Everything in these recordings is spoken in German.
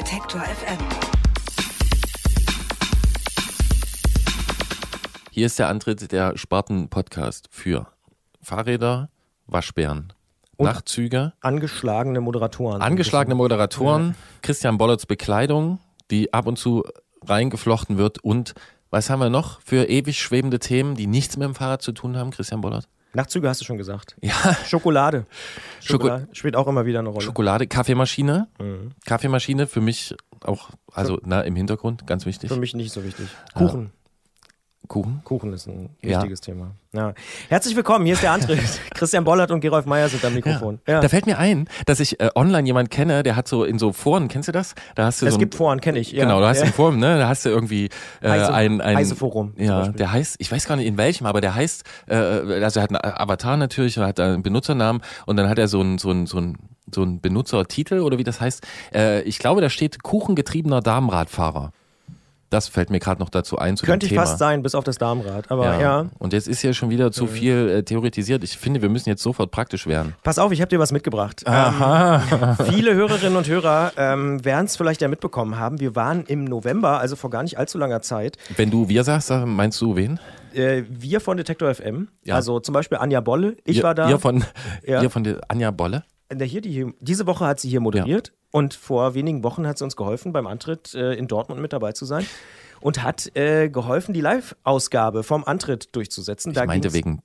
Detektor FM. Hier ist der Antritt der Sparten-Podcast für Fahrräder, Waschbären, Und Nachtzüge, Angeschlagene Moderatoren. angeschlagene Moderatoren, Christian Bollerts Bekleidung, die ab und zu reingeflochten wird und was haben wir noch für ewig schwebende Themen, die nichts mit dem Fahrrad zu tun haben, Christian Bollert? Nachtzüge hast du schon gesagt. Ja, Schokolade. Schoko- Schokolade spielt auch immer wieder eine Rolle. Schokolade, Kaffeemaschine. Mhm. Kaffeemaschine für mich auch, also na, im Hintergrund, ganz wichtig. Für mich nicht so wichtig. Kuchen. Kuchen. Kuchen ist ein Ja. wichtiges Thema. Ja. Herzlich willkommen, hier ist der Antritt. Christian Bollert und Gerolf Meyer sind am Mikrofon. Ja. Da fällt mir ein, dass ich äh, online jemanden kenne, der hat so in so Foren, kennst du das? Da hast du Es so ein- gibt Foren, kenne ich. Ja. Genau, du hast ja. ein Forum, ne? Da hast du irgendwie äh, Heise- ein, ein Heise-Forum zum Ja, der heißt, ich weiß gar nicht in welchem, aber der heißt, äh, also er hat einen Avatar natürlich und hat einen Benutzernamen und dann hat er so einen so einen so einen so einen Benutzertitel oder wie das heißt. Äh, ich glaube, da steht Kuchengetriebener Damenradfahrer. Das fällt mir gerade noch dazu ein zu Könnte ich Thema. fast sein, bis auf das Damenrad. Aber ja. ja. Und jetzt ist hier schon wieder zu viel äh, theoretisiert. Ich finde, wir müssen jetzt sofort praktisch werden. Pass auf, ich habe dir was mitgebracht. Ähm, viele Hörerinnen und Hörer ähm, werden es vielleicht ja mitbekommen haben. Wir waren im November, also vor gar nicht allzu langer Zeit, Wenn du wir sagst, meinst du wen? äh, wir von Detektor FM, Ja. also zum Beispiel Anja Bolle, ich ihr, war da. Ihr von, Ja. ihr von Anja Bolle? Der hier, die diese Woche hat sie hier moderiert und vor wenigen Wochen hat sie uns geholfen, beim Antritt äh, in Dortmund mit dabei zu sein und hat äh, geholfen, die Live-Ausgabe vom Antritt durchzusetzen. Ich meinte ging's- wegen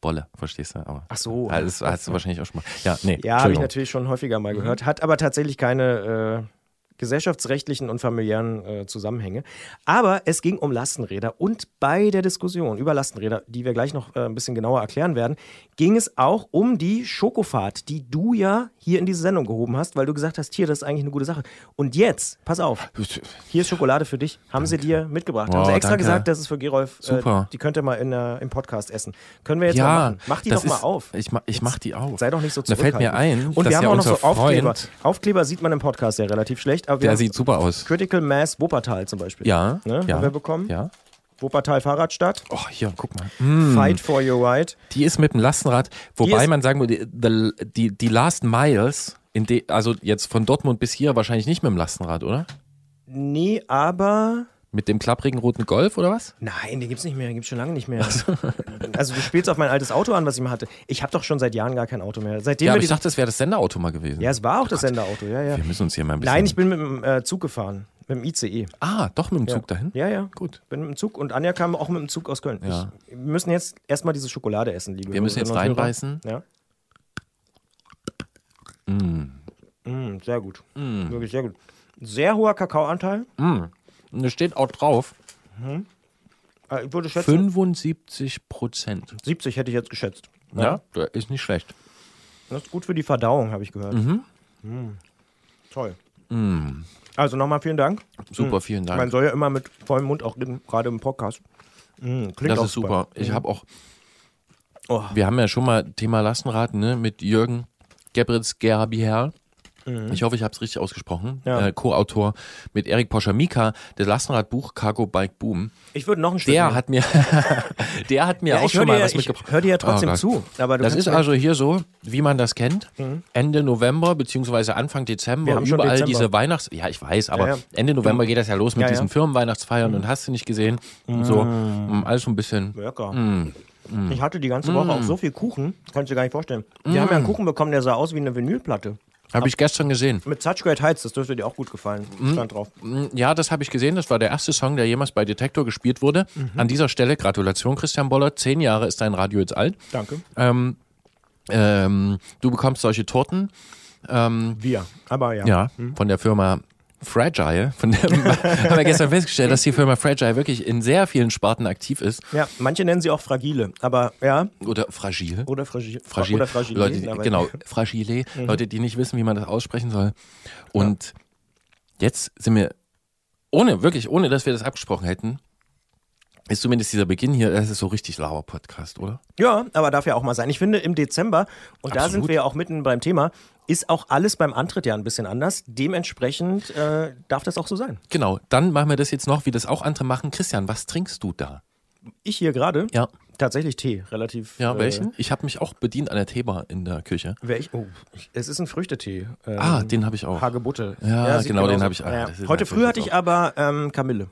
Bolle, verstehst du? Aber Ach so. Ja, das hast du wahrscheinlich auch schon mal. Ja, nee, Ja, habe ich natürlich schon häufiger mal gehört. Hat aber tatsächlich keine äh, gesellschaftsrechtlichen und familiären äh, Zusammenhänge. Aber es ging um Lastenräder und bei der Diskussion über Lastenräder, die wir gleich noch äh, ein bisschen genauer erklären werden, ging es auch um die Schokofahrt, die du ja hier in diese Sendung gehoben hast, weil du gesagt hast, hier, das ist eigentlich eine gute Sache. Und jetzt, pass auf, hier ist Schokolade für dich, haben sie dir mitgebracht. haben Wow, sie extra danke. gesagt, das ist für Gerolf, äh, Super. die könnt ihr mal in, äh, im Podcast essen. Können wir jetzt mal ja, machen. Mach die doch mal ist- auf. Ich mach, ich mach die auf. Sei doch nicht so Da fällt mir zurückhaltend. ein, Und wir haben ja auch noch so Aufkleber. Freund- Aufkleber sieht man im Podcast ja relativ schlecht. Aber Der sieht super aus. Critical Mass Wuppertal zum Beispiel. Ja, Ne, ja. Haben wir bekommen. Ja. Wuppertal Fahrradstadt. Oh, hier, guck mal. Mm, Fight for your right. Die ist mit dem Lastenrad, wobei man sagen würde, die, die, die Last Miles, de, also jetzt von Dortmund bis hier wahrscheinlich nicht mit dem Lastenrad, oder? Nee, aber. Mit dem klapprigen roten Golf oder was? Nein, den gibt's nicht mehr, den gibt's schon lange nicht mehr. also du spielst auf mein altes Auto an, was ich mal hatte. Ich habe doch schon seit Jahren gar kein Auto mehr. Seitdem Ja, aber ich dachte, das wäre das Senderauto mal gewesen. ja, es war auch das Senderauto, ja, ja. Wir müssen uns hier mal ein bisschen. Nein, ich bin mit dem äh, Zug gefahren. Mit dem ICE. Ah, doch mit dem Zug dahin? Ja, ja. Gut. Bin mit dem Zug und Anja kam auch mit dem Zug aus Köln. Ja. Ich, wir müssen jetzt erstmal diese Schokolade essen, liebe Wir müssen jetzt und Hörer. reinbeißen. Ja. Mm. Mm, sehr gut. Wirklich sehr gut. Sehr hoher Kakaoanteil. Und da steht auch drauf, Äh, Ich würde schätzen, 75 Prozent. 70 hätte ich jetzt geschätzt. Ja, das ist nicht schlecht. Das ist gut für die Verdauung, habe ich gehört. Mhm. Mm. Toll. Also nochmal vielen Dank. Super, vielen Man Dank. soll ja immer mit vollem Mund auch reden, gerade im Podcast. Mm, klingt Das ist super. Ich habe auch, Oh. wir haben ja schon mal Thema Lastenrad ne, mit Jürgen Gebritz Gerbiher. Ich hoffe, ich habe es richtig ausgesprochen. Mhm. Ja. Äh, Co-Autor mit Erik Poschamika, das Lastenradbuch Cargo Bike Boom. Ich würde noch ein Stück Der nehmen. hat mir, der hat mir Ja, auch schon mal dir, was mitgebracht. hör dir ja trotzdem Oh zu. Aber Das ist also hier so, wie man das kennt. Ende November beziehungsweise Anfang Dezember überall Dezember. diese Weihnachts... Ja, ich weiß, aber Ja. Ende November geht das ja los mit diesen Firmenweihnachtsfeiern und hast du nicht gesehen. Und so, mm, alles so ein bisschen... Lecker. Mm. Ich hatte die ganze Woche auch so viel Kuchen, kannst du dir gar nicht vorstellen. Wir haben ja einen Kuchen bekommen, der sah aus wie eine Vinylplatte. Habe ich gestern gesehen. Mit Such Great Heights, das dürfte dir auch gut gefallen. Stand drauf. Mm, Ja, das habe ich gesehen. Das war der erste Song, der jemals bei Detektor gespielt wurde. An dieser Stelle Gratulation, Christian Boller. Zehn Jahre ist dein Radio jetzt alt. Danke. Ähm, ähm, du bekommst solche Torten. Ähm, Wir. Aber ja. ja, von der Firma Fragile. Von der haben wir gestern festgestellt, dass die Firma Fragile wirklich in sehr vielen Sparten aktiv ist. Ja, manche nennen sie auch Fragile, aber ja. Oder fragil. Oder Fragile. Fragil. Oder Fragile. Leute, die, genau, fragile. Leute, die nicht wissen, wie man das aussprechen soll. Und jetzt sind wir, ohne, wirklich, ohne dass wir das abgesprochen hätten, ist zumindest dieser Beginn hier, das ist so richtig lauer Podcast, oder? Ja, aber darf ja auch mal sein. Ich finde, im Dezember, und da Absolut. sind wir ja auch mitten beim Thema, ist auch alles beim Antritt ja ein bisschen anders. Dementsprechend äh, darf das auch so sein. Genau, dann machen wir das jetzt noch, wie das auch andere machen. Christian, was trinkst du da? Ich hier gerade Ja. tatsächlich Tee, relativ. Ja, äh, welchen? Ich habe mich auch bedient an der Teebar in der Küche. Welch, oh, es ist ein Früchtetee. Ähm, Ah, den habe ich auch. Hagebutte. Ja, sieht genau, den habe ich auch. Ja. Heute früh hatte ich aber ähm, Kamille.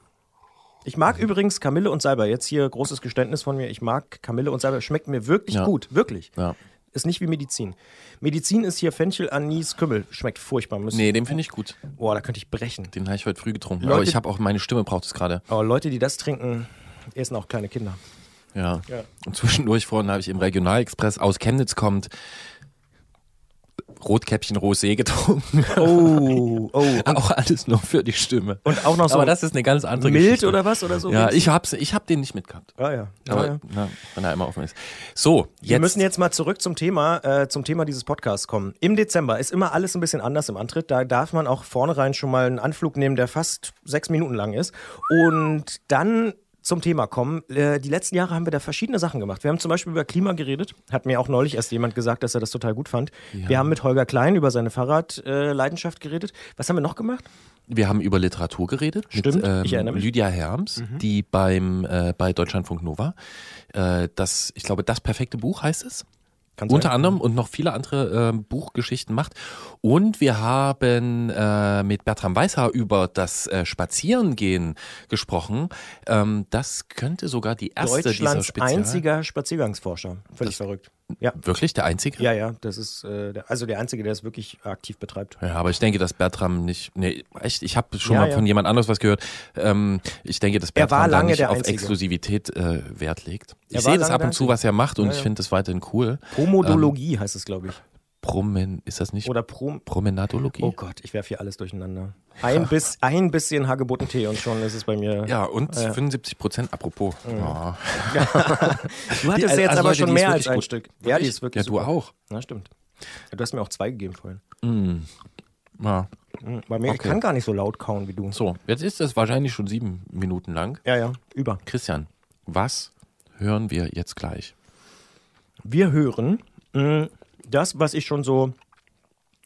Ich mag übrigens Kamille und Salbei. Jetzt hier großes Geständnis von mir. Ich mag Kamille und Salbei. Schmeckt mir wirklich Ja. gut. Wirklich. Ja. Ist nicht wie Medizin. Medizin ist hier Fenchel, Anis, Kümmel. Schmeckt furchtbar. Müssen, Nee, den finde ich gut. Boah, da könnte ich brechen. Den habe ich heute früh getrunken. Leute- Aber ich habe auch, meine Stimme braucht es gerade. Aber Leute, die das trinken, essen auch kleine Kinder. Ja. Ja. Und zwischendurch vorhin habe ich im Regionalexpress aus Chemnitz kommt Rotkäppchen Rosé getrunken. Oh, oh. auch alles nur für die Stimme. Und auch noch so Aber das ist eine ganz andere mild Geschichte. oder was oder so? Ja, ich hab's, ich hab den nicht mitgehabt. Ah, ja. Aber Ah, ja. na, wenn er immer offen ist. So, jetzt. Wir müssen jetzt mal zurück zum Thema, äh, zum Thema dieses Podcasts kommen. Im Dezember ist immer alles ein bisschen anders im Antritt. Da darf man auch vornherein schon mal einen Anflug nehmen, der fast sechs Minuten lang ist. Und dann zum Thema kommen. Äh, die letzten Jahre haben wir da verschiedene Sachen gemacht. Wir haben zum Beispiel über Klima geredet. Hat mir auch neulich erst jemand gesagt, dass er das total gut fand. Wir haben mit Holger Klein über seine Fahrradleidenschaft geredet. Was haben wir noch gemacht? Wir haben über Literatur geredet. Stimmt, mit, ähm, ich erinnere mich. Mhm. Lydia Herms, die beim, äh, bei Deutschlandfunk Nova, äh, das, ich glaube, das perfekte Buch heißt es. Kann Unter sein. anderem und noch viele andere äh, Buchgeschichten macht. Und wir haben äh, mit Bertram Weißhaar über das äh, Spazierengehen gesprochen. Ähm, das könnte sogar die erste dieser Deutschlands Spezial... einziger Spaziergangsforscher. Völlig verrückt. Ja. Wirklich der einzige? Ja, ja, das ist äh, der, also der Einzige, der es wirklich aktiv betreibt. Ja, aber ich denke, dass Bertram nicht. Nee, echt, ich habe schon Ja, mal ja. von jemand anderes was gehört. Ähm, ich denke, dass Er Bertram da lange nicht auf Einzige. Exklusivität äh, Wert legt. Er Ich sehe das ab und zu, was er macht und ich finde das weiterhin cool. Pomodologie heißt es, glaube ich. Promen, ist das nicht Oder Prom. Promenadologie? Oh Gott, ich werfe hier alles durcheinander. Ein, bis, ein bisschen Hagebuttentee und schon ist es bei mir. Ja, und 75 Prozent, apropos. Ja. Du hattest Die- jetzt also aber Leute, schon mehr als ein gut. Stück. Ja, die ist wirklich Ja, du super. auch. Na, stimmt. Ja, du hast mir auch zwei gegeben vorhin. Ja. Mhm, Bei mir, ich Okay. kann gar nicht so laut kauen wie du. So, jetzt ist das wahrscheinlich schon sieben Minuten lang. Ja, ja, über. Christian, was hören wir jetzt gleich? Wir hören mh, das, was ich schon so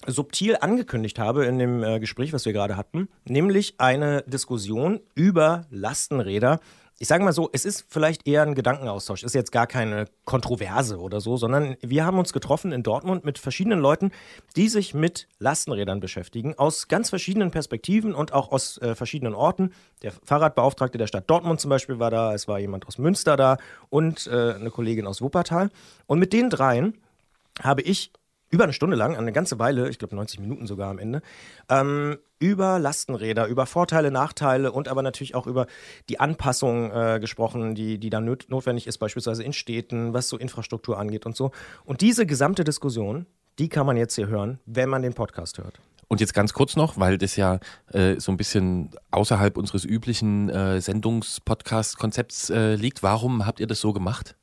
subtil angekündigt habe in dem äh, Gespräch, was wir gerade hatten, nämlich eine Diskussion über Lastenräder. Ich sage mal so, es ist vielleicht eher ein Gedankenaustausch, ist jetzt gar keine Kontroverse oder so, sondern wir haben uns getroffen in Dortmund mit verschiedenen Leuten, die sich mit Lastenrädern beschäftigen, aus ganz verschiedenen Perspektiven und auch aus äh, verschiedenen Orten. Der Fahrradbeauftragte der Stadt Dortmund zum Beispiel war da, es war jemand aus Münster da und äh, eine Kollegin aus Wuppertal. Und mit den dreien habe ich über eine Stunde lang, eine ganze Weile, ich glaube 90 Minuten sogar am Ende, ähm, über Lastenräder, über Vorteile, Nachteile und aber natürlich auch über die Anpassung äh, gesprochen, die, die da notwendig ist, beispielsweise in Städten, was so Infrastruktur angeht und so. Und diese gesamte Diskussion, die kann man jetzt hier hören, wenn man den Podcast hört. Und jetzt ganz kurz noch, weil das ja äh, so ein bisschen außerhalb unseres üblichen äh, Sendungspodcast-Konzepts äh, liegt. Warum habt ihr das so gemacht?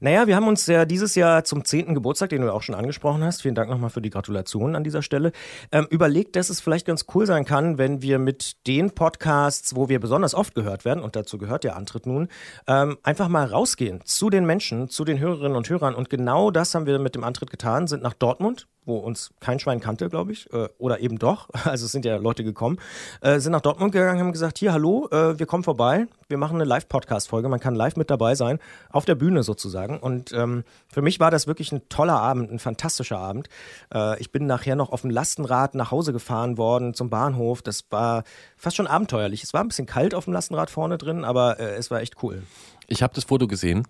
Naja, wir haben uns ja dieses Jahr zum 10. Geburtstag, den du auch schon angesprochen hast, vielen Dank nochmal für die Gratulation an dieser Stelle, ähm, überlegt, dass es vielleicht ganz cool sein kann, wenn wir mit den Podcasts, wo wir besonders oft gehört werden, und dazu gehört der Antritt nun, ähm, einfach mal rausgehen zu den Menschen, zu den Hörerinnen und Hörern. Und genau das haben wir mit dem Antritt getan, sind nach Dortmund, wo uns kein Schwein kannte, glaube ich, äh, oder eben doch, also es sind ja Leute gekommen, äh, sind nach Dortmund gegangen, haben gesagt, hier, hallo, äh, wir kommen vorbei, wir machen eine Live-Podcast-Folge, man kann live mit dabei sein, auf der Bühne sozusagen. Und ähm, für mich war das wirklich ein toller Abend, ein fantastischer Abend. Äh, ich bin nachher noch auf dem Lastenrad nach Hause gefahren worden zum Bahnhof. Das war fast schon abenteuerlich. Es war ein bisschen kalt auf dem Lastenrad vorne drin, aber äh, es war echt cool. Ich habe das Foto gesehen.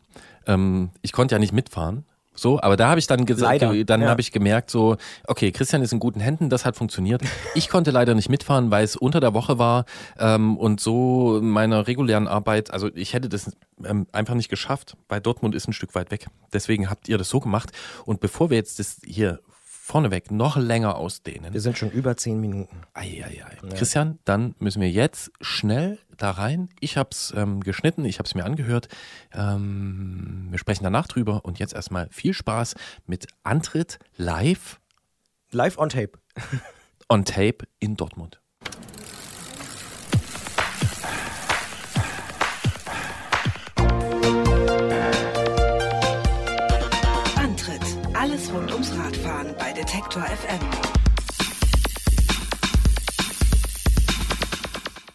Ähm, ich konnte ja nicht mitfahren, So, aber da habe ich dann gesagt, dann ja. habe ich gemerkt, so, okay, Christian ist in guten Händen, das hat funktioniert. Ich konnte leider nicht mitfahren, weil es unter der Woche war ähm, und so meiner regulären Arbeit, also ich hätte das ähm, einfach nicht geschafft, weil Dortmund ist ein Stück weit weg. Deswegen habt ihr das so gemacht. Und bevor wir jetzt das hier vorneweg noch länger ausdehnen, Wir sind schon über zehn Minuten. Eieiei. Christian, dann müssen wir jetzt schnell da rein. Ich habe es ähm, geschnitten, ich habe es mir angehört. Ähm, wir sprechen danach drüber und jetzt erstmal viel Spaß mit Antritt live Live on tape. on Tape in Dortmund. Antritt. Alles rund ums Radfahren bei Detektor FM.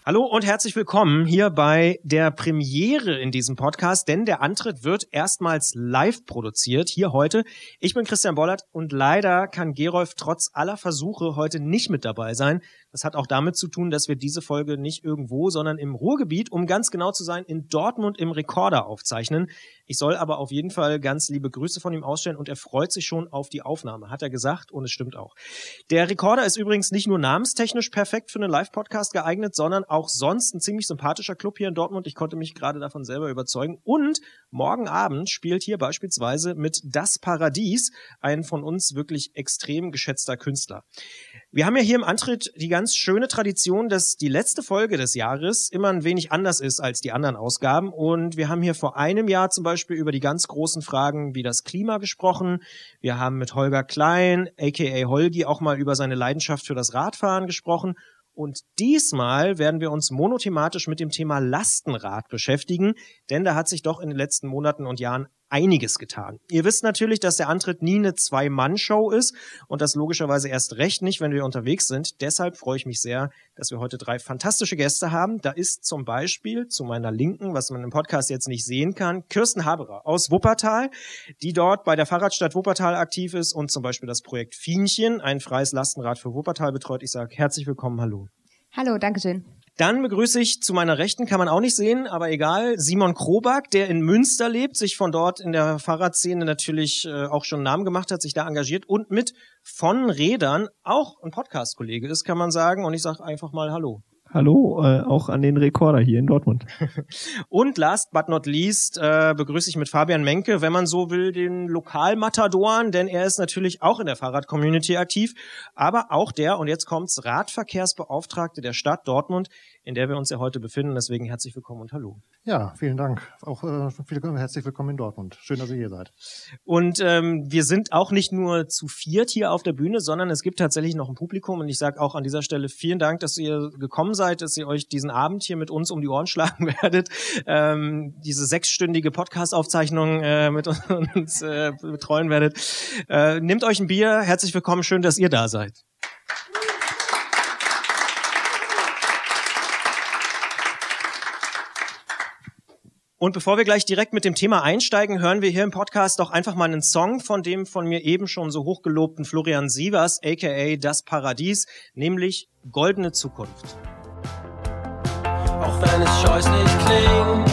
Hallo und herzlich willkommen hier bei der Premiere in diesem Podcast, denn der Antritt wird erstmals live produziert, hier heute. Ich bin Christian Bollert und leider kann Gerolf trotz aller Versuche heute nicht mit dabei sein. Das hat auch damit zu tun, dass wir diese Folge nicht irgendwo, sondern im Ruhrgebiet, um ganz genau zu sein, in Dortmund im Rekorder aufzeichnen. Ich soll aber auf jeden Fall ganz liebe Grüße von ihm ausstellen und er freut sich schon auf die Aufnahme, hat er gesagt und es stimmt auch. Der Rekorder ist übrigens nicht nur namenstechnisch perfekt für einen Live-Podcast geeignet, sondern auch sonst ein ziemlich sympathischer Club hier in Dortmund. Ich konnte mich gerade davon selber überzeugen. Und morgen Abend spielt hier beispielsweise mit Das Paradies ein von uns wirklich extrem geschätzter Künstler. Wir haben ja hier im Antritt die ganz schöne Tradition, dass die letzte Folge des Jahres immer ein wenig anders ist als die anderen Ausgaben. Und wir haben hier vor einem Jahr zum Beispiel über die ganz großen Fragen wie das Klima gesprochen. Wir haben mit Holger Klein, aka Holgi, auch mal über seine Leidenschaft für das Radfahren gesprochen. Und diesmal werden wir uns monothematisch mit dem Thema Lastenrad beschäftigen, denn da hat sich doch in den letzten Monaten und Jahren einiges getan. Ihr wisst natürlich, dass der Antritt nie eine Zwei-Mann-Show ist und das logischerweise erst recht nicht, wenn wir unterwegs sind. Deshalb freue ich mich sehr, dass wir heute drei fantastische Gäste haben. Da ist zum Beispiel zu meiner Linken, was man im Podcast jetzt nicht sehen kann, Kirsten Haberer aus Wuppertal, die dort bei der Fahrradstadt Wuppertal aktiv ist und zum Beispiel das Projekt Fienchen, ein freies Lastenrad für Wuppertal betreut. Ich sage herzlich willkommen, hallo. Hallo, Dankeschön. Dann begrüße ich zu meiner Rechten, kann man auch nicht sehen, aber egal, Simon Krobak, der in Münster lebt, sich von dort in der Fahrradszene natürlich äh, auch schon einen Namen gemacht hat, sich da engagiert und mit von Rädern auch ein Podcast-Kollege ist, kann man sagen. Und ich sage einfach mal Hallo. Hallo, äh, auch an den Rekorder hier in Dortmund. Und last but not least äh, begrüße ich mit Fabian Menke, wenn man so will, den Lokalmatadoren, denn er ist natürlich auch in der Fahrrad-Community aktiv, aber auch der, und jetzt kommt's, Radverkehrsbeauftragte der Stadt Dortmund, in der wir uns ja heute befinden. Deswegen herzlich willkommen und hallo. Ja, vielen Dank. Auch äh, viel, herzlich willkommen in Dortmund. Schön, dass ihr hier seid. Und ähm, wir sind auch nicht nur zu viert hier auf der Bühne, sondern es gibt tatsächlich noch ein Publikum. Und ich sage auch an dieser Stelle vielen Dank, dass ihr gekommen seid, dass ihr euch diesen Abend hier mit uns um die Ohren schlagen werdet. Ähm, diese sechsstündige Podcast-Aufzeichnung äh, mit uns äh, betreuen werdet. Äh, nehmt euch ein Bier. Herzlich willkommen. Schön, dass ihr da seid. Und bevor wir gleich direkt mit dem Thema einsteigen, hören wir hier im Podcast doch einfach mal einen Song von dem von mir eben schon so hochgelobten Florian Sievers, aka Das Paradies, nämlich Goldene Zukunft. auch wenn es scheußlich klingt.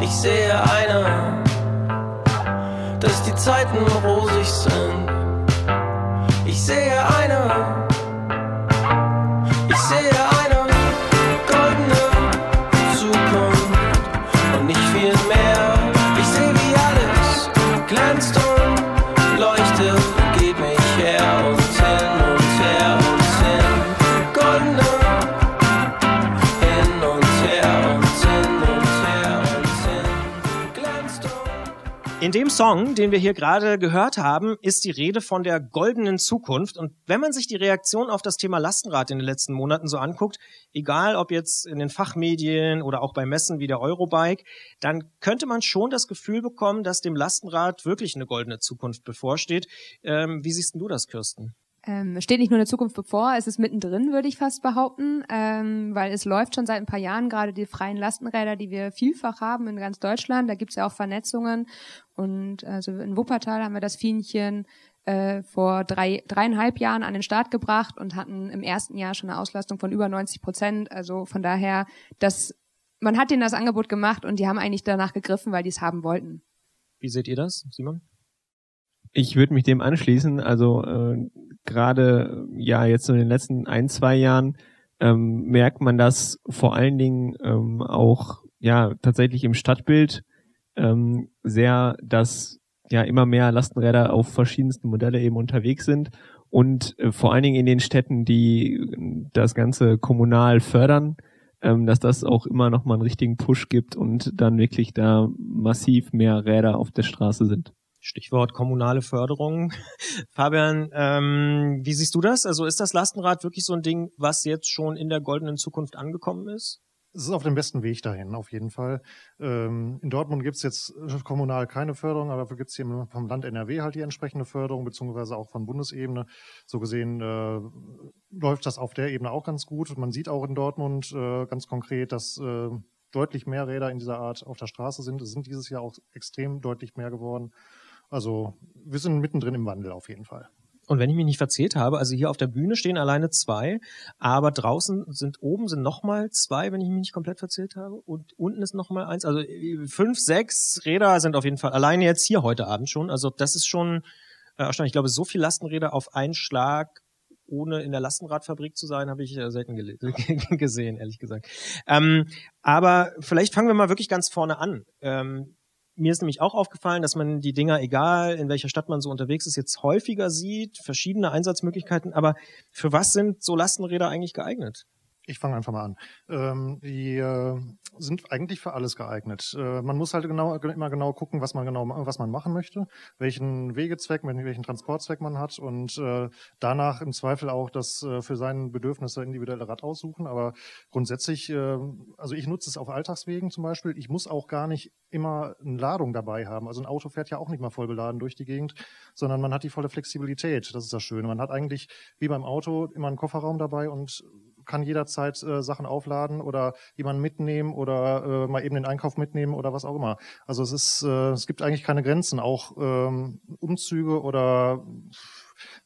Ich sehe eine, dass die Zeiten rosig sind. Ich sehe eine, In dem Song, den wir hier gerade gehört haben, ist die Rede von der goldenen Zukunft. Und wenn man sich die Reaktion auf das Thema Lastenrad in den letzten Monaten so anguckt, egal ob jetzt in den Fachmedien oder auch bei Messen wie der Eurobike, dann könnte man schon das Gefühl bekommen, dass dem Lastenrad wirklich eine goldene Zukunft bevorsteht. Ähm, wie siehst du das, Kirsten? Ähm, steht nicht nur eine Zukunft bevor, es ist mittendrin, würde ich fast behaupten, ähm, weil es läuft schon seit ein paar Jahren gerade die freien Lastenräder, die wir vielfach haben in ganz Deutschland. Da gibt's ja auch Vernetzungen. Und also in Wuppertal haben wir das Fienchen äh, vor drei, dreieinhalb Jahren an den Start gebracht und hatten im ersten Jahr schon eine Auslastung von über 90 Prozent. Also von daher, das, man hat denen das Angebot gemacht und die haben eigentlich danach gegriffen, weil die es haben wollten. Wie seht ihr das, Simon? Ich würde mich dem anschließen. Also äh, gerade ja jetzt in den letzten ein, zwei Jahren ähm, merkt man das vor allen Dingen ähm, auch ja tatsächlich im Stadtbild ähm, sehr, dass ja immer mehr Lastenräder auf verschiedensten Modelle eben unterwegs sind und äh, vor allen Dingen in den Städten, die äh, das Ganze kommunal fördern, ähm, dass das auch immer noch mal einen richtigen Push gibt und dann wirklich da massiv mehr Räder auf der Straße sind. Stichwort kommunale Förderung. Fabian, ähm, wie siehst du das? Also ist das Lastenrad wirklich so ein Ding, was jetzt schon in der goldenen Zukunft angekommen ist? Es ist auf dem besten Weg dahin, auf jeden Fall. Ähm, in Dortmund gibt es jetzt kommunal keine Förderung, aber dafür gibt es hier vom Land NRW halt die entsprechende Förderung, beziehungsweise auch von Bundesebene. So gesehen äh, läuft das auf der Ebene auch ganz gut. Man sieht auch in Dortmund äh, ganz konkret, dass äh, deutlich mehr Räder in dieser Art auf der Straße sind. Es sind dieses Jahr auch extrem deutlich mehr geworden. Also wir sind mittendrin im Wandel auf jeden Fall. Und wenn ich mich nicht verzählt habe, also hier auf der Bühne stehen alleine zwei, aber draußen sind oben sind nochmal zwei, wenn ich mich nicht komplett verzählt habe. Und unten ist nochmal eins. Also äh, fünf, sechs Räder sind auf jeden Fall alleine jetzt hier heute Abend schon. Also das ist schon äh, erstaunlich. Ich glaube, so viel Lastenräder auf einen Schlag ohne in der Lastenradfabrik zu sein, habe ich äh, selten gesehen, ehrlich gesagt. Ähm, aber vielleicht fangen wir mal wirklich ganz vorne an. Ähm, mir ist nämlich auch aufgefallen, dass man die Dinger, egal in welcher Stadt man so unterwegs ist, jetzt häufiger sieht, verschiedene Einsatzmöglichkeiten. Aber für was sind so Lastenräder eigentlich geeignet? Ich fange einfach mal an. Ähm, die äh, sind eigentlich für alles geeignet. Äh, man muss halt genau, immer genau gucken, was man genau, was man machen möchte, welchen Wegezweck, welchen Transportzweck man hat und äh, danach im Zweifel auch das äh, für seine Bedürfnisse individuelle Rad aussuchen. Aber grundsätzlich, äh, also ich nutze es auf Alltagswegen zum Beispiel. Ich muss auch gar nicht immer eine Ladung dabei haben. Also ein Auto fährt ja auch nicht mal voll beladen durch die Gegend, sondern man hat die volle Flexibilität. Das ist das Schöne. Man hat eigentlich wie beim Auto immer einen Kofferraum dabei und kann jederzeit äh, Sachen aufladen oder jemanden mitnehmen oder äh, mal eben den Einkauf mitnehmen oder was auch immer. Also es ist, äh, es gibt eigentlich keine Grenzen. Auch ähm, Umzüge oder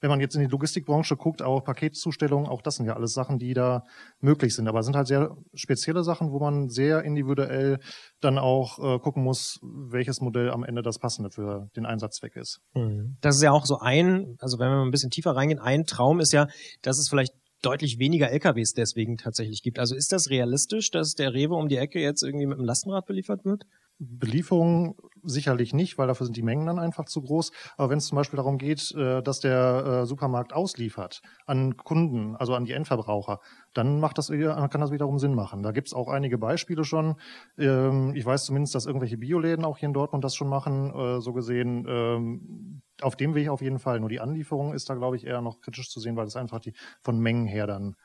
wenn man jetzt in die Logistikbranche guckt, auch Paketzustellungen, auch das sind ja alles Sachen, die da möglich sind. Aber es sind halt sehr spezielle Sachen, wo man sehr individuell dann auch äh, gucken muss, welches Modell am Ende das passende für den Einsatzzweck ist. Mhm. Das ist ja auch so ein, also wenn wir mal ein bisschen tiefer reingehen, ein Traum ist ja, dass es vielleicht deutlich weniger LKWs deswegen tatsächlich gibt. Also ist das realistisch, dass der Rewe um die Ecke jetzt irgendwie mit einem Lastenrad beliefert wird? Belieferung sicherlich nicht, weil dafür sind die Mengen dann einfach zu groß. Aber wenn es zum Beispiel darum geht, äh, dass der äh, Supermarkt ausliefert an Kunden, also an die Endverbraucher, dann macht das, kann das wiederum Sinn machen. Da gibt es auch einige Beispiele schon. Ähm, ich weiß zumindest, dass irgendwelche Bioläden auch hier in Dortmund das schon machen. Äh, so gesehen, ähm, auf dem Weg auf jeden Fall. Nur die Anlieferung ist da, glaube ich, eher noch kritisch zu sehen, weil es einfach die von Mengen her dann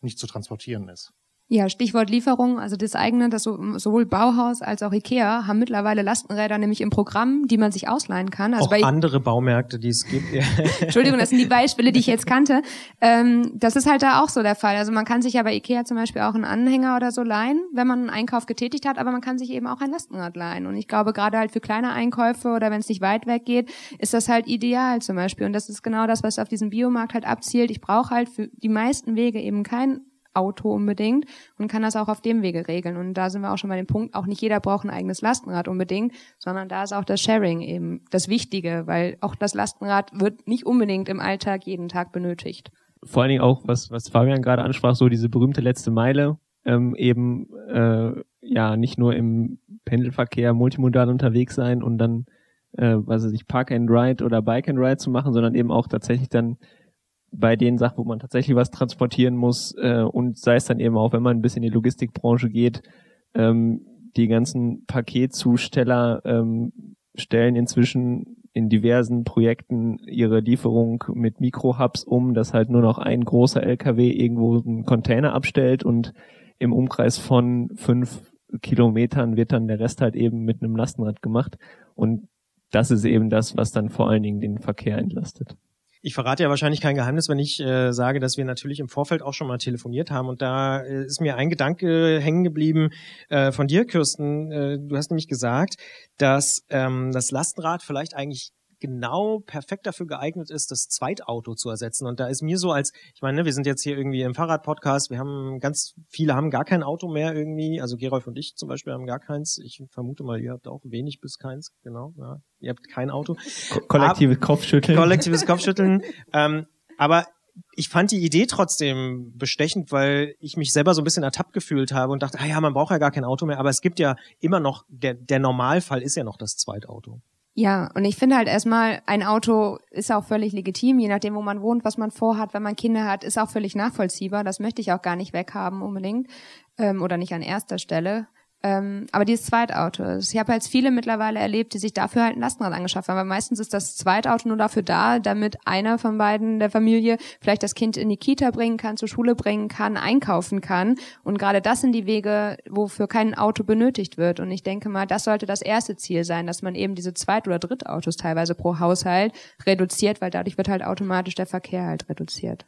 nicht zu transportieren ist. Ja, Stichwort Lieferung, also das eigene, das sowohl Bauhaus als auch Ikea haben mittlerweile Lastenräder nämlich im Programm, die man sich ausleihen kann. Also auch bei andere Baumärkte, die es gibt. Entschuldigung, das sind die Beispiele, die ich jetzt kannte. Ähm, das ist halt da auch so der Fall. Also man kann sich ja bei Ikea zum Beispiel auch einen Anhänger oder so leihen, wenn man einen Einkauf getätigt hat, aber man kann sich eben auch ein Lastenrad leihen. Und ich glaube, gerade halt für kleine Einkäufe oder wenn es nicht weit weg geht, ist das halt ideal zum Beispiel. Und das ist genau das, was auf diesem Biomarkt halt abzielt. Ich brauche halt für die meisten Wege eben kein Auto unbedingt und kann das auch auf dem Wege regeln. Und da sind wir auch schon bei dem Punkt, auch nicht jeder braucht ein eigenes Lastenrad unbedingt, sondern da ist auch das Sharing eben das Wichtige, weil auch das Lastenrad wird nicht unbedingt im Alltag jeden Tag benötigt. Vor allen Dingen auch, was, was Fabian gerade ansprach, so diese berühmte letzte Meile, ähm, eben äh, ja nicht nur im Pendelverkehr multimodal unterwegs sein und dann, äh, was weiß ich, Park and Ride oder Bike and Ride zu machen, sondern eben auch tatsächlich dann bei den Sachen, wo man tatsächlich was transportieren muss äh, und sei es dann eben auch, wenn man ein bisschen in die Logistikbranche geht, ähm, die ganzen Paketzusteller ähm, stellen inzwischen in diversen Projekten ihre Lieferung mit Mikrohubs um, dass halt nur noch ein großer LKW irgendwo einen Container abstellt und im Umkreis von fünf Kilometern wird dann der Rest halt eben mit einem Lastenrad gemacht und das ist eben das, was dann vor allen Dingen den Verkehr entlastet. Ich verrate ja wahrscheinlich kein Geheimnis, wenn ich äh, sage, dass wir natürlich im Vorfeld auch schon mal telefoniert haben. Und da äh, ist mir ein Gedanke hängen geblieben äh, von dir, Kirsten. Äh, du hast nämlich gesagt, dass ähm, das Lastenrad vielleicht eigentlich genau perfekt dafür geeignet ist, das Zweitauto zu ersetzen. Und da ist mir so als, ich meine, ne, wir sind jetzt hier irgendwie im Fahrradpodcast, wir haben ganz viele haben gar kein Auto mehr irgendwie. Also Gerolf und ich zum Beispiel haben gar keins. Ich vermute mal, ihr habt auch wenig bis keins, genau. Ja. Ihr habt kein Auto. Ko kollektives Kopfschütteln. Kollektives Kopfschütteln. ähm, aber ich fand die Idee trotzdem bestechend, weil ich mich selber so ein bisschen ertappt gefühlt habe und dachte, ah ja, man braucht ja gar kein Auto mehr, aber es gibt ja immer noch, der, der Normalfall ist ja noch das Zweitauto. Ja, und ich finde halt erstmal, ein Auto ist auch völlig legitim, je nachdem, wo man wohnt, was man vorhat, wenn man Kinder hat, ist auch völlig nachvollziehbar. Das möchte ich auch gar nicht weghaben unbedingt ähm, oder nicht an erster Stelle. Ähm, aber dieses Zweitauto, ich habe jetzt viele mittlerweile erlebt, die sich dafür halt ein Lastenrad angeschafft haben. Aber meistens ist das Zweitauto nur dafür da, damit einer von beiden der Familie vielleicht das Kind in die Kita bringen kann, zur Schule bringen kann, einkaufen kann. Und gerade das sind die Wege, wofür kein Auto benötigt wird. Und ich denke mal, das sollte das erste Ziel sein, dass man eben diese Zweit- oder Drittautos teilweise pro Haushalt reduziert, weil dadurch wird halt automatisch der Verkehr halt reduziert.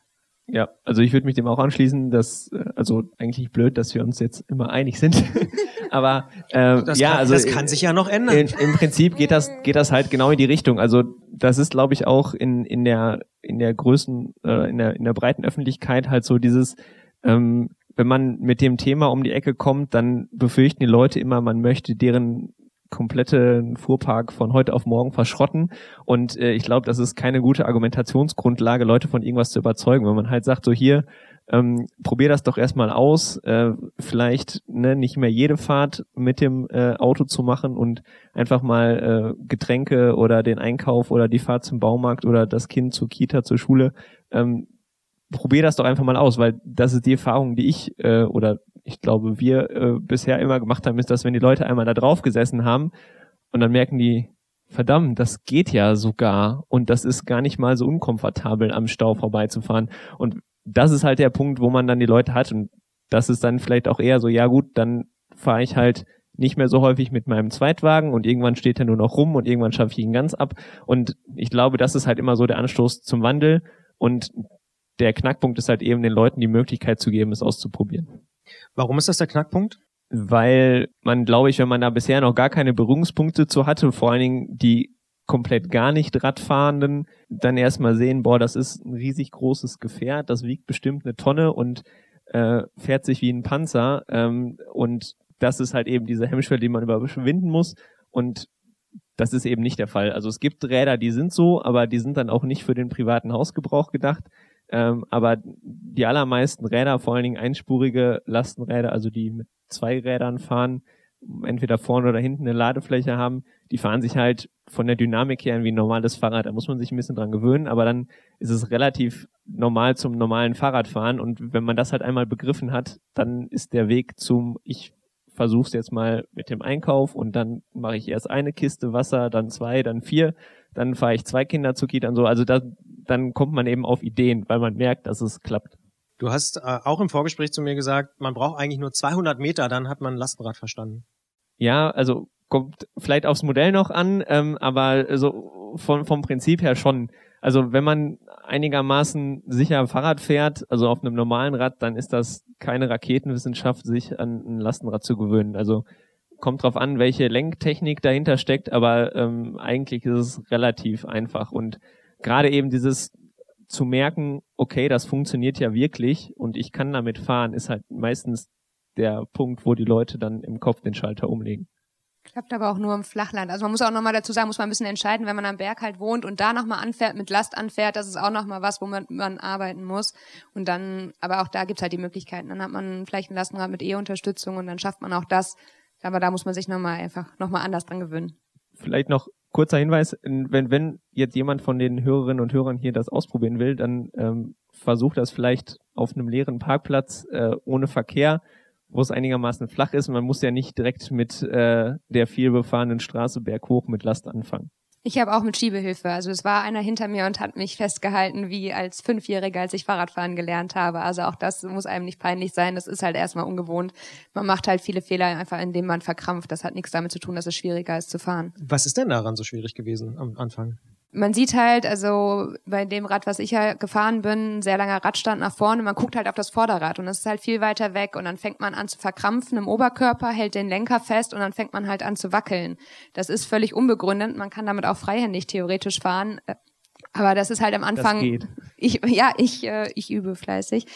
Ja, also ich würde mich dem auch anschließen, dass, äh, also eigentlich blöd, dass wir uns jetzt immer einig sind. Aber äh, Das, ja, kann, also das kann sich ja noch ändern. in, im Prinzip geht das geht das halt genau in die Richtung. Also das ist, glaube ich, auch in in der in der Größen äh, in der in der breiten Öffentlichkeit halt so dieses ähm, wenn man mit dem Thema um die Ecke kommt, dann befürchten die Leute immer, man möchte deren kompletten Fuhrpark von heute auf morgen verschrotten. Und äh, ich glaube, das ist keine gute Argumentationsgrundlage, Leute von irgendwas zu überzeugen, wenn man halt sagt, so hier, ähm, probier das doch erstmal aus, äh, vielleicht ne, nicht mehr jede Fahrt mit dem äh, Auto zu machen und einfach mal äh, Getränke oder den Einkauf oder die Fahrt zum Baumarkt oder das Kind zur Kita, zur Schule, ähm, probier das doch einfach mal aus, weil das ist die Erfahrung, die ich äh, oder ich glaube wir äh, bisher immer gemacht haben, ist, dass wenn die Leute einmal da drauf gesessen haben und dann merken die, verdammt, das geht ja sogar und das ist gar nicht mal so unkomfortabel am Stau vorbeizufahren und das ist halt der Punkt, wo man dann die Leute hat und das ist dann vielleicht auch eher so, ja gut, dann fahre ich halt nicht mehr so häufig mit meinem Zweitwagen und irgendwann steht er nur noch rum und irgendwann schaffe ich ihn ganz ab und ich glaube, das ist halt immer so der Anstoß zum Wandel und der Knackpunkt ist halt eben den Leuten die Möglichkeit zu geben, es auszuprobieren. Warum ist das der Knackpunkt? Weil man, glaube ich, wenn man da bisher noch gar keine Berührungspunkte zu hatte, vor allen Dingen die komplett gar nicht Radfahrenden, dann erstmal sehen, boah, das ist ein riesig großes Gefährt, das wiegt bestimmt eine Tonne und äh, fährt sich wie ein Panzer. Ähm, und das ist halt eben diese Hemmschwelle, die man überwinden muss. Und das ist eben nicht der Fall. Also es gibt Räder, die sind so, aber die sind dann auch nicht für den privaten Hausgebrauch gedacht. Ähm, aber die allermeisten Räder, vor allen Dingen einspurige Lastenräder, also die mit zwei Rädern fahren, entweder vorne oder hinten eine Ladefläche haben, die fahren sich halt von der Dynamik her wie ein normales Fahrrad. Da muss man sich ein bisschen dran gewöhnen, aber dann ist es relativ normal zum normalen Fahrradfahren. Und wenn man das halt einmal begriffen hat, dann ist der Weg zum, ich versuch's jetzt mal mit dem Einkauf und dann mache ich erst eine Kiste Wasser, dann zwei, dann vier, dann fahre ich zwei Kinder zu Kita und so. Also da, dann kommt man eben auf Ideen, weil man merkt, dass es klappt. Du hast äh, auch im Vorgespräch zu mir gesagt, man braucht eigentlich nur 200 Meter, dann hat man ein Lastenrad verstanden. Ja, also kommt vielleicht aufs Modell noch an, ähm, aber so von, vom Prinzip her schon. Also wenn man einigermaßen sicher Fahrrad fährt, also auf einem normalen Rad, dann ist das keine Raketenwissenschaft, sich an ein Lastenrad zu gewöhnen. Also kommt drauf an, welche Lenktechnik dahinter steckt, aber ähm, eigentlich ist es relativ einfach. Und gerade eben dieses zu merken, okay, das funktioniert ja wirklich und ich kann damit fahren, ist halt meistens der Punkt, wo die Leute dann im Kopf den Schalter umlegen. Klappt aber auch nur im Flachland. Also man muss auch nochmal dazu sagen, muss man ein bisschen entscheiden, wenn man am Berg halt wohnt und da nochmal anfährt, mit Last anfährt, das ist auch nochmal was, wo man, man arbeiten muss. Und dann, aber auch da gibt's halt die Möglichkeiten. Dann hat man vielleicht ein Lastenrad mit E-Unterstützung und dann schafft man auch das. Aber da muss man sich nochmal einfach nochmal anders dran gewöhnen. Vielleicht noch kurzer Hinweis, wenn, wenn jetzt jemand von den Hörerinnen und Hörern hier das ausprobieren will, dann ähm, versucht das vielleicht auf einem leeren Parkplatz äh, ohne Verkehr, wo es einigermaßen flach ist. Man muss ja nicht direkt mit äh, der vielbefahrenen Straße berghoch mit Last anfangen. Ich habe auch mit Schiebehilfe. Also es war einer hinter mir und hat mich festgehalten, wie als Fünfjähriger, als ich Fahrradfahren gelernt habe. Also auch das muss einem nicht peinlich sein. Das ist halt erstmal ungewohnt. Man macht halt viele Fehler einfach, indem man verkrampft. Das hat nichts damit zu tun, dass es schwieriger ist zu fahren. Was ist denn daran so schwierig gewesen am Anfang? Man sieht halt, also bei dem Rad, was ich ja gefahren bin, ein sehr langer Radstand nach vorne, man guckt halt auf das Vorderrad und es ist halt viel weiter weg und dann fängt man an zu verkrampfen im Oberkörper, hält den Lenker fest und dann fängt man halt an zu wackeln. Das ist völlig unbegründet, man kann damit auch freihändig theoretisch fahren, äh, aber das ist halt am Anfang. Ich, ja, ich, äh, ich übe fleißig.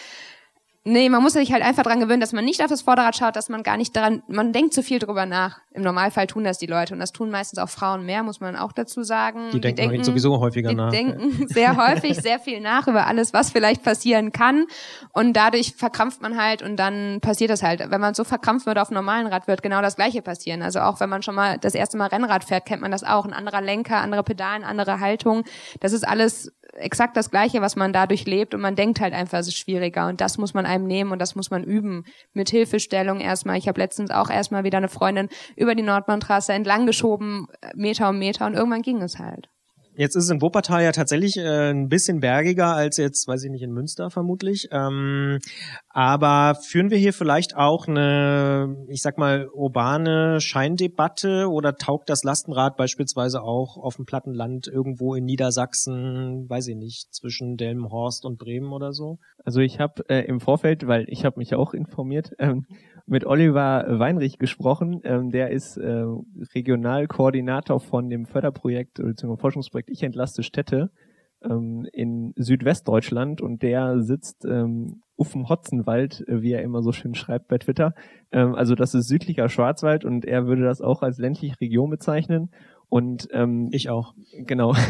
Nee, man muss sich halt einfach dran gewöhnen, dass man nicht auf das Vorderrad schaut, dass man gar nicht daran, man denkt zu viel drüber nach. Im Normalfall tun das die Leute und das tun meistens auch Frauen mehr, muss man auch dazu sagen. Die denken, sowieso häufiger die nach. denken sehr häufig sehr viel nach über alles, was vielleicht passieren kann und dadurch verkrampft man halt und dann passiert das halt. Wenn man so verkrampft wird auf einem normalen Rad, wird genau das Gleiche passieren. Also auch wenn man schon mal das erste Mal Rennrad fährt, kennt man das auch. Ein anderer Lenker, andere Pedalen, andere Haltung. Das ist alles exakt das Gleiche, was man dadurch lebt und man denkt halt einfach, es ist schwieriger und das muss man einem nehmen und das muss man üben. Mit Hilfestellung erstmal. Ich habe letztens auch erstmal wieder eine Freundin über die Nordbahntrasse entlang geschoben, Meter um Meter und irgendwann ging es halt. Jetzt ist es in Wuppertal ja tatsächlich äh, ein bisschen bergiger als jetzt, weiß ich nicht, in Münster vermutlich. Ähm, aber führen wir hier vielleicht auch eine, ich sag mal, urbane Scheindebatte oder taugt das Lastenrad beispielsweise auch auf dem Plattenland irgendwo in Niedersachsen, weiß ich nicht, zwischen Delmenhorst und Bremen oder so? Also ich habe äh, im Vorfeld, weil ich habe mich auch informiert, ähm, mit Oliver Weinrich gesprochen. Ähm, der ist äh, Regionalkoordinator von dem Förderprojekt bzw. Forschungsprojekt Ich entlaste Städte ähm, in Südwestdeutschland und der sitzt ähm, auf dem Hotzenwald, äh, wie er immer so schön schreibt bei Twitter. Ähm, also das ist südlicher Schwarzwald und er würde das auch als ländliche Region bezeichnen. Und ähm, Ich auch. Genau.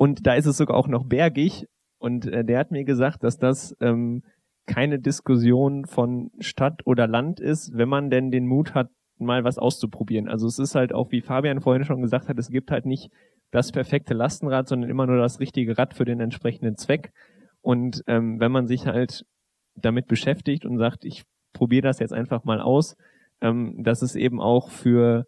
Und da ist es sogar auch noch bergig. Und äh, der hat mir gesagt, dass das ähm, keine Diskussion von Stadt oder Land ist, wenn man denn den Mut hat, mal was auszuprobieren. Also es ist halt auch, wie Fabian vorhin schon gesagt hat, es gibt halt nicht das perfekte Lastenrad, sondern immer nur das richtige Rad für den entsprechenden Zweck. Und ähm, wenn man sich halt damit beschäftigt und sagt, ich probiere das jetzt einfach mal aus, ähm, dass es eben auch für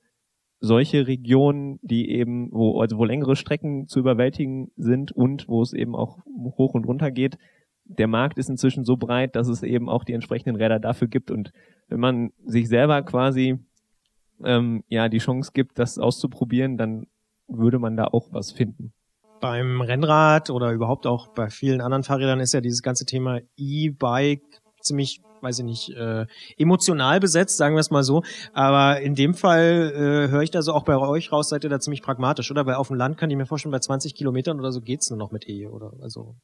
solche Regionen, die eben, wo, also wo längere Strecken zu überwältigen sind und wo es eben auch hoch und runter geht, der Markt ist inzwischen so breit, dass es eben auch die entsprechenden Räder dafür gibt. Und wenn man sich selber quasi ähm, ja die Chance gibt, das auszuprobieren, dann würde man da auch was finden. Beim Rennrad oder überhaupt auch bei vielen anderen Fahrrädern ist ja dieses ganze Thema E-Bike ziemlich, weiß ich nicht, äh, emotional besetzt, sagen wir es mal so. Aber in dem Fall äh, höre ich da so auch bei euch raus, seid ihr da ziemlich pragmatisch, oder? Weil auf dem Land kann ich mir vorstellen, bei 20 Kilometern oder so geht's nur noch mit E, oder? Also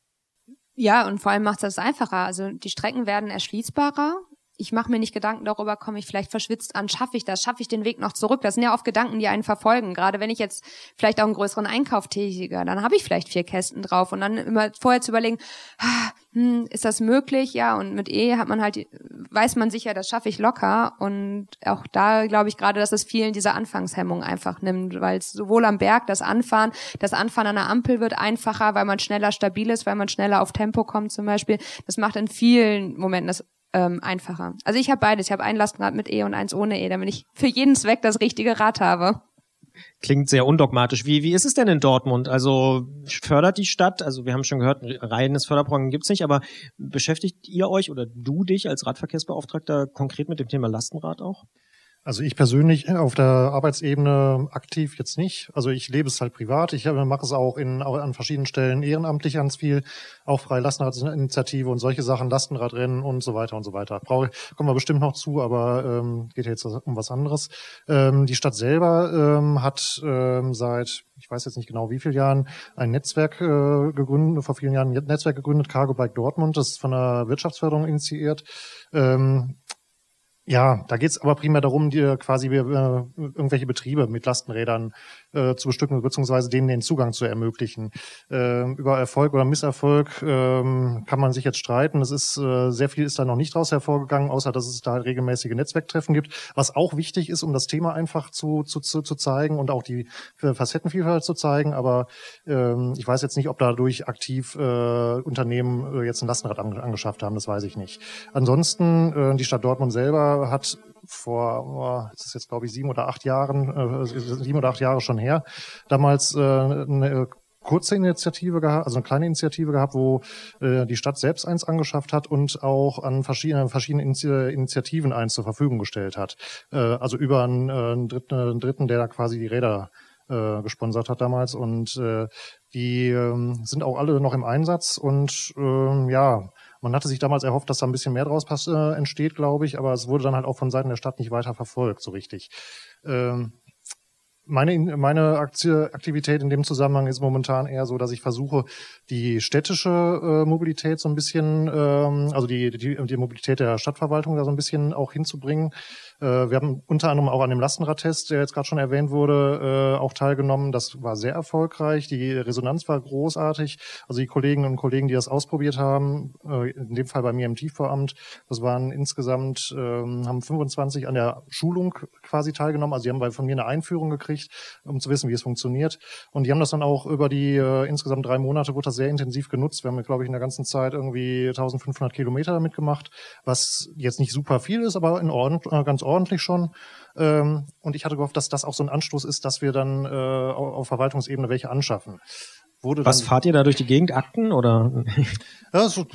Ja, und vor allem macht das einfacher. Also die Strecken werden erschließbarer. Ich mache mir nicht Gedanken darüber, komme ich vielleicht verschwitzt an, schaffe ich das, schaffe ich den Weg noch zurück. Das sind ja oft Gedanken, die einen verfolgen. Gerade wenn ich jetzt vielleicht auch einen größeren Einkauf tätige, dann habe ich vielleicht vier Kästen drauf und dann immer vorher zu überlegen, ah, hm, ist das möglich? Ja, und mit E hat man halt, weiß man sicher, das schaffe ich locker. Und auch da glaube ich gerade, dass es vielen diese Anfangshemmung einfach nimmt, weil es sowohl am Berg das Anfahren, das Anfahren an der Ampel wird einfacher, weil man schneller stabil ist, weil man schneller auf Tempo kommt zum Beispiel. Das macht in vielen Momenten das ähm, einfacher. Also ich habe beides. Ich habe ein Lastenrad mit E und eins ohne E, damit ich für jeden Zweck das richtige Rad habe. klingt sehr undogmatisch. Wie, wie ist es denn in Dortmund? Also fördert die Stadt, also wir haben schon gehört, ein reines Förderprogramm gibt's nicht, aber beschäftigt ihr euch oder du dich als Radverkehrsbeauftragter konkret mit dem Thema Lastenrad auch? Also ich persönlich auf der Arbeitsebene aktiv jetzt nicht. Also ich lebe es halt privat. Ich mache es auch in, an verschiedenen Stellen ehrenamtlich ganz viel. Auch freie Lastenradinitiative und solche Sachen, Lastenradrennen und so weiter und so weiter. Brauche, kommen wir bestimmt noch zu, aber ähm, geht jetzt um was anderes. Ähm, die Stadt selber ähm, hat ähm, seit, ich weiß jetzt nicht genau wie vielen Jahren, ein Netzwerk äh, gegründet, vor vielen Jahren ein Netzwerk gegründet, Cargo Bike Dortmund. Das ist von der Wirtschaftsförderung initiiert. Ähm, ja, da geht's aber primär darum, dir quasi äh, irgendwelche Betriebe mit Lastenrädern äh, zu bestücken, beziehungsweise denen den Zugang zu ermöglichen. Ähm, über Erfolg oder Misserfolg ähm, kann man sich jetzt streiten. Es ist äh, sehr viel ist da noch nicht draus hervorgegangen, außer dass es da halt regelmäßige Netzwerktreffen gibt, was auch wichtig ist, um das Thema einfach zu, zu, zu, zu zeigen und auch die äh, Facettenvielfalt zu zeigen. Aber ähm, ich weiß jetzt nicht, ob dadurch aktiv äh, Unternehmen äh, jetzt ein Lastenrad ange angeschafft haben, das weiß ich nicht. Ansonsten, äh, die Stadt Dortmund selber hat vor, oh, das ist jetzt glaube ich sieben oder acht Jahren, äh, sieben oder acht Jahre schon her, damals äh, eine kurze Initiative gehabt, also eine kleine Initiative gehabt, wo äh, die Stadt selbst eins angeschafft hat und auch an verschiedenen verschiedenen Initi- Initiativen eins zur Verfügung gestellt hat. Äh, also über einen, äh, dritten, einen Dritten, der da quasi die Räder äh, gesponsert hat damals. Und äh, die ähm, sind auch alle noch im Einsatz und ähm, ja, man hatte sich damals erhofft, dass da ein bisschen mehr draus äh, entsteht, glaube ich, aber es wurde dann halt auch von Seiten der Stadt nicht weiter verfolgt, so richtig. Ähm, meine, meine Aktie, Aktivität in dem Zusammenhang ist momentan eher so, dass ich versuche, die städtische äh, Mobilität so ein bisschen, ähm, also die, die, die Mobilität der Stadtverwaltung da so ein bisschen auch hinzubringen. Äh, wir haben unter anderem auch an dem Lastenradtest, der jetzt gerade schon erwähnt wurde, äh, auch teilgenommen. Das war sehr erfolgreich. Die Resonanz war großartig. Also die Kolleginnen und Kollegen, die das ausprobiert haben, äh, in dem Fall bei mir im Tiefvoramt, das waren insgesamt, ähm, haben 25 an der Schulung quasi teilgenommen. Also die haben von mir eine Einführung gekriegt, um zu wissen, wie es funktioniert. Und die haben das dann auch über die insgesamt drei Monate, wurde das sehr intensiv genutzt. Wir haben, glaube ich, in der ganzen Zeit irgendwie 1500 Kilometer damit gemacht, was jetzt nicht super viel ist, aber in Ordnung, ganz ordentlich schon. Ähm, und ich hatte gehofft, dass das auch so ein Anstoß ist, dass wir dann äh, auf Verwaltungsebene welche anschaffen. Was fahrt ihr da durch die Gegend? Akten oder? Ja, so,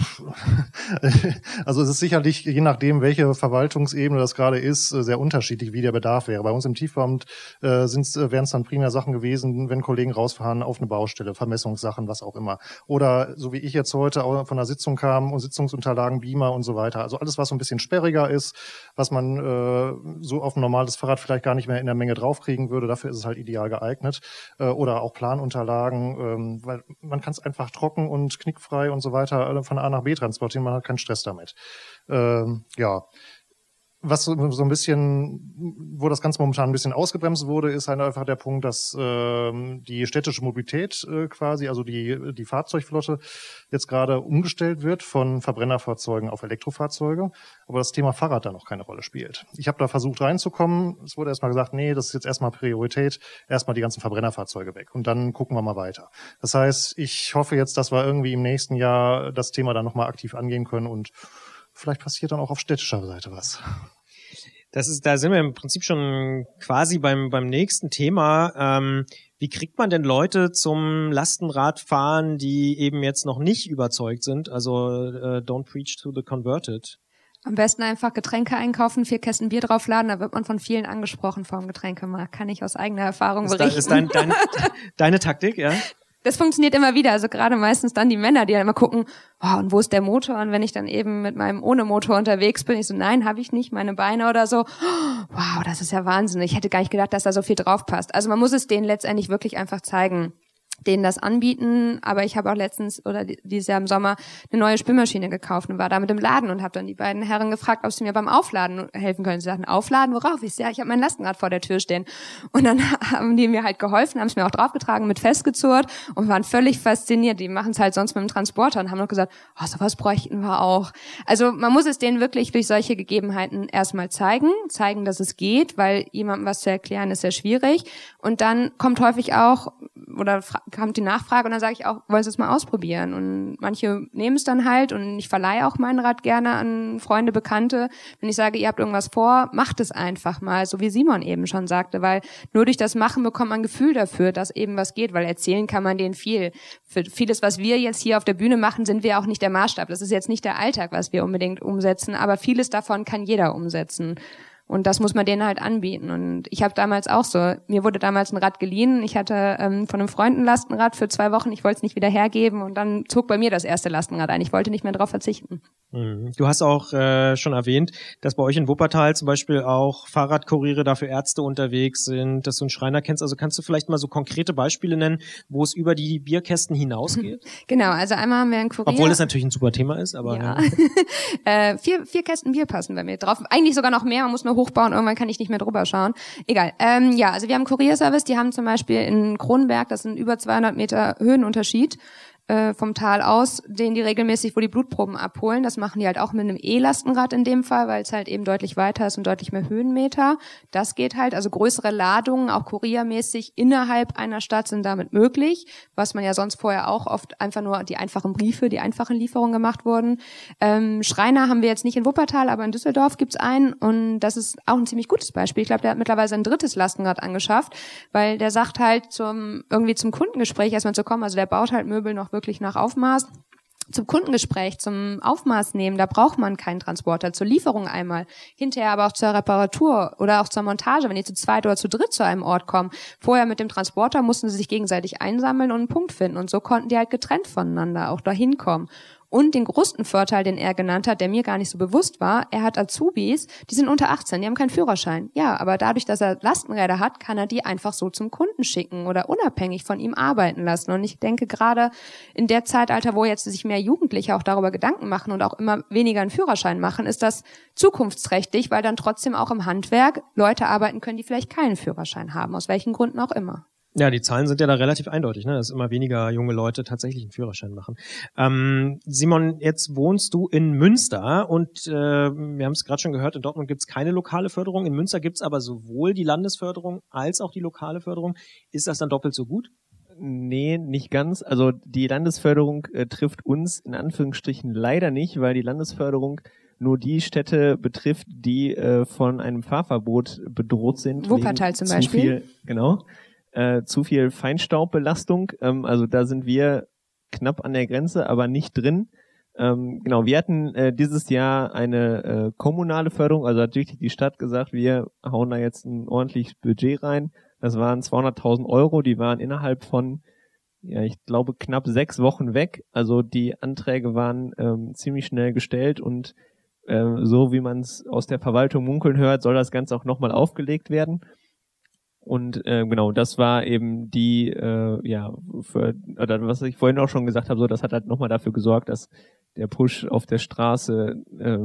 also es ist sicherlich, je nachdem, welche Verwaltungsebene das gerade ist, äh, sehr unterschiedlich, wie der Bedarf wäre. Bei uns im Tiefbauamt äh, äh, wären es dann primär Sachen gewesen, wenn Kollegen rausfahren auf eine Baustelle, Vermessungssachen, was auch immer. Oder so wie ich jetzt heute von der Sitzung kam und Sitzungsunterlagen, Beamer und so weiter. Also alles, was so ein bisschen sperriger ist, was man äh, so auf ein normales Fahrrad vielleicht gar nicht mehr in der Menge draufkriegen würde. Dafür ist es halt ideal geeignet. Äh, oder auch Planunterlagen, ähm, weil man kann es einfach trocken und knickfrei und so weiter alle von A nach B transportieren, man hat keinen Stress damit. Ähm, ja. Was so, ein bisschen, wo das Ganze momentan ein bisschen ausgebremst wurde, ist halt einfach der Punkt, dass ähm, die städtische Mobilität äh, quasi, also die, die Fahrzeugflotte, jetzt gerade umgestellt wird von Verbrennerfahrzeugen auf Elektrofahrzeuge, aber das Thema Fahrrad da noch keine Rolle spielt. Ich habe da versucht reinzukommen, es wurde erstmal gesagt, nee, das ist jetzt erstmal Priorität, erstmal die ganzen Verbrennerfahrzeuge weg und dann gucken wir mal weiter. Das heißt, ich hoffe jetzt, dass wir irgendwie im nächsten Jahr das Thema dann nochmal aktiv angehen können und vielleicht passiert dann auch auf städtischer Seite was. Das ist, da sind wir im Prinzip schon quasi beim, beim nächsten Thema. Ähm, wie kriegt man denn Leute zum Lastenradfahren, die eben jetzt noch nicht überzeugt sind? Also äh, don't preach to the converted. Am besten einfach Getränke einkaufen, vier Kästen Bier draufladen, da wird man von vielen angesprochen vom Getränkemarkt. Kann ich aus eigener Erfahrung Ist, da, berichten. ist dein, deine, deine Taktik, ja? Das funktioniert immer wieder. Also gerade meistens dann die Männer, die dann immer gucken, oh, und wo ist der Motor? Und wenn ich dann eben mit meinem ohne Motor unterwegs bin, ich so, nein, habe ich nicht, meine Beine oder so. Wow, das ist ja Wahnsinn. Ich hätte gar nicht gedacht, dass da so viel drauf passt. Also man muss es denen letztendlich wirklich einfach zeigen denen das anbieten, aber ich habe auch letztens oder dieses Jahr im Sommer eine neue Spülmaschine gekauft und war damit im Laden und habe dann die beiden Herren gefragt, ob sie mir beim Aufladen helfen können. Sie sagten, Aufladen, worauf? Ich so, ja, ich habe mein Lastenrad vor der Tür stehen. Und dann haben die mir halt geholfen, haben es mir auch draufgetragen, mit festgezurrt und waren völlig fasziniert. Die machen es halt sonst mit dem Transporter und haben noch gesagt, oh, sowas bräuchten wir auch. Also man muss es denen wirklich durch solche Gegebenheiten erstmal zeigen, zeigen, dass es geht, weil jemandem was zu erklären ist sehr schwierig. Und dann kommt häufig auch, oder kommt die Nachfrage und dann sage ich auch, wollen Sie es mal ausprobieren? Und manche nehmen es dann halt und ich verleihe auch mein Rad gerne an Freunde, Bekannte. Wenn ich sage, ihr habt irgendwas vor, macht es einfach mal, so wie Simon eben schon sagte, weil nur durch das Machen bekommt man ein Gefühl dafür, dass eben was geht, weil erzählen kann man denen viel. Für vieles, was wir jetzt hier auf der Bühne machen, sind wir auch nicht der Maßstab. Das ist jetzt nicht der Alltag, was wir unbedingt umsetzen, aber vieles davon kann jeder umsetzen. Und das muss man denen halt anbieten. Und ich habe damals auch so, mir wurde damals ein Rad geliehen. Ich hatte ähm, von einem Freund ein Lastenrad für zwei Wochen. Ich wollte es nicht wieder hergeben und dann zog bei mir das erste Lastenrad ein. Ich wollte nicht mehr darauf verzichten. Mhm. Du hast auch äh, schon erwähnt, dass bei euch in Wuppertal zum Beispiel auch Fahrradkuriere dafür Ärzte unterwegs sind, dass du einen Schreiner kennst. Also kannst du vielleicht mal so konkrete Beispiele nennen, wo es über die Bierkästen hinausgeht? Genau, also einmal haben wir einen Kurier. Obwohl es natürlich ein super Thema ist, aber ja. äh, vier, vier Kästen Bier passen bei mir drauf. Eigentlich sogar noch mehr, man muss nur hochbauen, irgendwann kann ich nicht mehr drüber schauen. Egal. Ähm, ja, also wir haben Kurierservice, die haben zum Beispiel in Kronenberg, das sind über 200 Meter Höhenunterschied, äh, vom Tal aus, den die regelmäßig, wo die Blutproben abholen. Das machen die halt auch mit einem E-Lastenrad in dem Fall, weil es halt eben deutlich weiter ist und deutlich mehr Höhenmeter. Das geht halt, also größere Ladungen, auch kuriermäßig innerhalb einer Stadt sind damit möglich, was man ja sonst vorher auch oft einfach nur die einfachen Briefe, die einfachen Lieferungen gemacht wurden. Ähm, Schreiner haben wir jetzt nicht in Wuppertal, aber in Düsseldorf gibt's einen und das ist auch ein ziemlich gutes Beispiel. Ich glaube, der hat mittlerweile ein drittes Lastenrad angeschafft, weil der sagt halt zum irgendwie zum Kundengespräch erstmal zu kommen, also der baut halt Möbel noch wirklich nach Aufmaß zum Kundengespräch, zum Aufmaß nehmen, da braucht man keinen Transporter, zur Lieferung einmal, hinterher aber auch zur Reparatur oder auch zur Montage, wenn die zu zweit oder zu dritt zu einem Ort kommen. Vorher mit dem Transporter mussten sie sich gegenseitig einsammeln und einen Punkt finden und so konnten die halt getrennt voneinander auch dahin kommen. Und den größten Vorteil, den er genannt hat, der mir gar nicht so bewusst war, er hat Azubis, die sind unter 18, die haben keinen Führerschein. Ja, aber dadurch, dass er Lastenräder hat, kann er die einfach so zum Kunden schicken oder unabhängig von ihm arbeiten lassen. Und ich denke gerade in der Zeitalter, wo jetzt sich mehr Jugendliche auch darüber Gedanken machen und auch immer weniger einen Führerschein machen, ist das zukunftsträchtig, weil dann trotzdem auch im Handwerk Leute arbeiten können, die vielleicht keinen Führerschein haben, aus welchen Gründen auch immer. Ja, die Zahlen sind ja da relativ eindeutig, ne? dass immer weniger junge Leute tatsächlich einen Führerschein machen. Ähm, Simon, jetzt wohnst du in Münster und äh, wir haben es gerade schon gehört, in Dortmund gibt es keine lokale Förderung. In Münster gibt es aber sowohl die Landesförderung als auch die lokale Förderung. Ist das dann doppelt so gut? Nee, nicht ganz. Also die Landesförderung äh, trifft uns in Anführungsstrichen leider nicht, weil die Landesförderung nur die Städte betrifft, die äh, von einem Fahrverbot bedroht sind. Wuppertal zum zu Beispiel. Viel, genau. Äh, zu viel Feinstaubbelastung. Ähm, also da sind wir knapp an der Grenze, aber nicht drin. Ähm, genau, wir hatten äh, dieses Jahr eine äh, kommunale Förderung, also hat wirklich die Stadt gesagt, wir hauen da jetzt ein ordentliches Budget rein. Das waren 200.000 Euro, die waren innerhalb von, ja, ich glaube, knapp sechs Wochen weg. Also die Anträge waren ähm, ziemlich schnell gestellt und äh, so wie man es aus der Verwaltung munkeln hört, soll das Ganze auch nochmal aufgelegt werden. Und äh, genau, das war eben die, äh, ja, für, oder was ich vorhin auch schon gesagt habe, so das hat halt nochmal dafür gesorgt, dass der Push auf der Straße äh,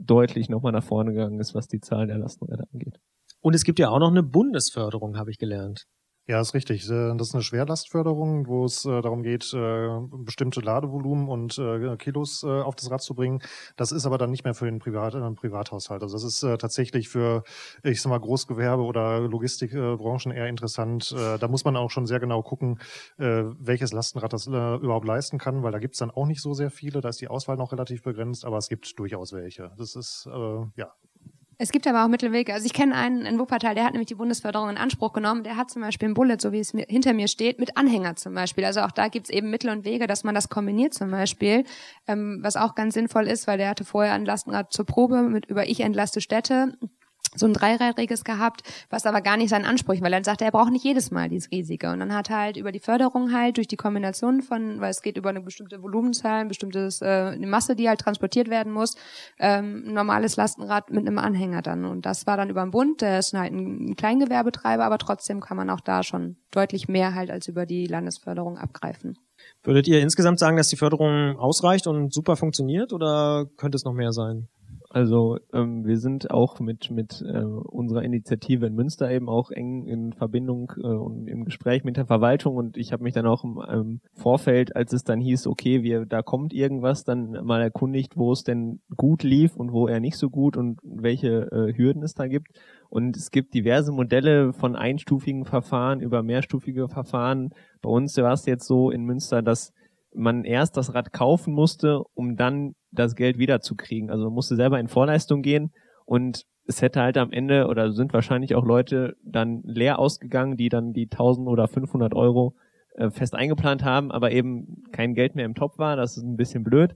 deutlich nochmal nach vorne gegangen ist, was die Zahl der Lastenräder angeht. Und es gibt ja auch noch eine Bundesförderung, habe ich gelernt. Ja, ist richtig. Äh, Das ist eine Schwerlastförderung, wo es äh, darum geht, äh, bestimmte Ladevolumen und Kilos auf das Rad zu bringen. Das ist aber dann nicht mehr für den Privat, Privathaushalt. Also das ist tatsächlich für, ich sag mal, Großgewerbe oder Logistikbranchen eher interessant. Da muss man auch schon sehr genau gucken, welches Lastenrad das überhaupt leisten kann, weil da gibt's dann auch nicht so sehr viele. Da ist die Auswahl noch relativ begrenzt, aber es gibt durchaus welche. Das ist, ja, Es gibt aber auch Mittelwege. Also ich kenne einen in Wuppertal, der hat nämlich die Bundesförderung in Anspruch genommen. Der hat zum Beispiel ein Bullet, so wie es mir, hinter mir steht, mit Anhänger zum Beispiel. Also auch da gibt's eben Mittel und Wege, dass man das kombiniert zum Beispiel, ähm, was auch ganz sinnvoll ist, weil der hatte vorher ein Lastenrad zur Probe mit über Ich entlaste Städte so ein dreirädriges gehabt, was aber gar nicht seinen Ansprüchen, weil er sagte, er braucht nicht jedes Mal dieses riesige. Und dann hat er halt über die Förderung halt, durch die Kombination von, weil es geht über eine bestimmte Volumenzahl, ein bestimmtes, äh, eine Masse, die halt transportiert werden muss, ähm, ein normales Lastenrad mit einem Anhänger dann. Und das war dann über den Bund, der ist halt ein Kleingewerbetreiber, aber trotzdem kann man auch da schon deutlich mehr halt als über die Landesförderung abgreifen. Würdet ihr insgesamt sagen, dass die Förderung ausreicht und super funktioniert oder könnte es noch mehr sein? Also ähm, wir sind auch mit mit äh, unserer Initiative in Münster eben auch eng in Verbindung äh, und im Gespräch mit der Verwaltung und ich habe mich dann auch im ähm, Vorfeld, als es dann hieß, okay, wir da kommt irgendwas, dann mal erkundigt, wo es denn gut lief und wo er nicht so gut und welche äh, Hürden es da gibt. Und es gibt diverse Modelle von einstufigen Verfahren über mehrstufige Verfahren. Bei uns war es jetzt so in Münster, dass man erst das Rad kaufen musste, um dann das Geld wiederzukriegen. Also man musste selber in Vorleistung gehen und es hätte halt am Ende oder sind wahrscheinlich auch Leute dann leer ausgegangen, die dann die 1000 oder 500 Euro äh, fest eingeplant haben, aber eben kein Geld mehr im Topf war. Das ist ein bisschen blöd.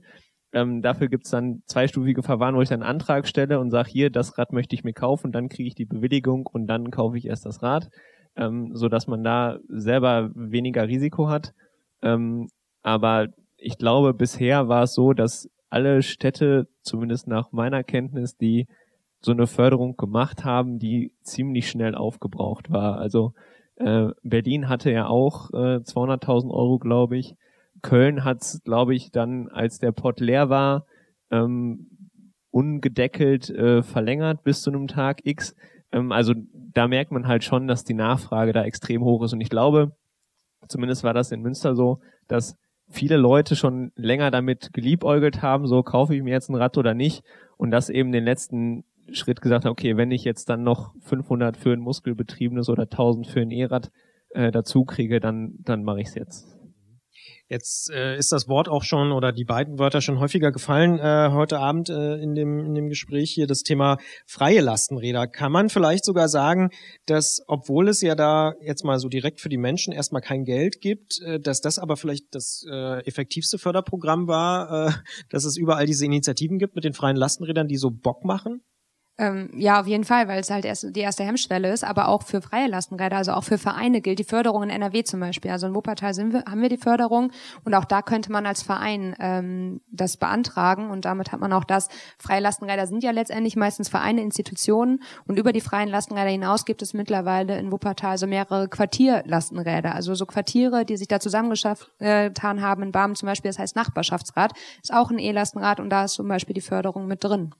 Ähm, dafür gibt's dann zweistufige Verfahren, wo ich dann einen Antrag stelle und sage, hier, das Rad möchte ich mir kaufen, dann kriege ich die Bewilligung und dann kaufe ich erst das Rad, ähm, so dass man da selber weniger Risiko hat. Ähm, aber ich glaube, bisher war es so, dass alle Städte, zumindest nach meiner Kenntnis, die so eine Förderung gemacht haben, die ziemlich schnell aufgebraucht war. Also äh, Berlin hatte ja auch äh, 200.000 Euro, glaube ich. Köln hat's, glaube ich, dann, als der Pott leer war, ähm, ungedeckelt äh, verlängert bis zu einem Tag X. Ähm, also da merkt man halt schon, dass die Nachfrage da extrem hoch ist. Und ich glaube, zumindest war das in Münster so, dass viele Leute schon länger damit geliebäugelt haben, so kaufe ich mir jetzt ein Rad oder nicht. Und das eben den letzten Schritt gesagt haben, okay, wenn ich jetzt dann noch 500 für ein muskelbetriebenes oder 1000 für ein E-Rad äh, dazu kriege, dann, dann mache ich es jetzt. Jetzt äh, ist das Wort auch schon oder die beiden Wörter schon häufiger gefallen äh, heute Abend äh, in, dem, in dem Gespräch hier, das Thema freie Lastenräder. Kann man vielleicht sogar sagen, dass obwohl es ja da jetzt mal so direkt für die Menschen erstmal kein Geld gibt, äh, dass das aber vielleicht das äh, effektivste Förderprogramm war, äh, dass es überall diese Initiativen gibt mit den freien Lastenrädern, die so Bock machen? Ähm, ja, auf jeden Fall, weil es halt erst die erste Hemmschwelle ist, aber auch für freie Lastenräder, also auch für Vereine gilt die Förderung in NRW zum Beispiel. Also in Wuppertal sind wir, haben wir die Förderung und auch da könnte man als Verein ähm, das beantragen und damit hat man auch das. Freie Lastenräder sind ja letztendlich meistens Vereine, Institutionen und über die freien Lastenräder hinaus gibt es mittlerweile in Wuppertal so mehrere Quartierlastenräder, also so Quartiere, die sich da zusammengetan äh, haben in Barmen zum Beispiel, das heißt Nachbarschaftsrat, ist auch ein E-Lastenrad und da ist zum Beispiel die Förderung mit drin.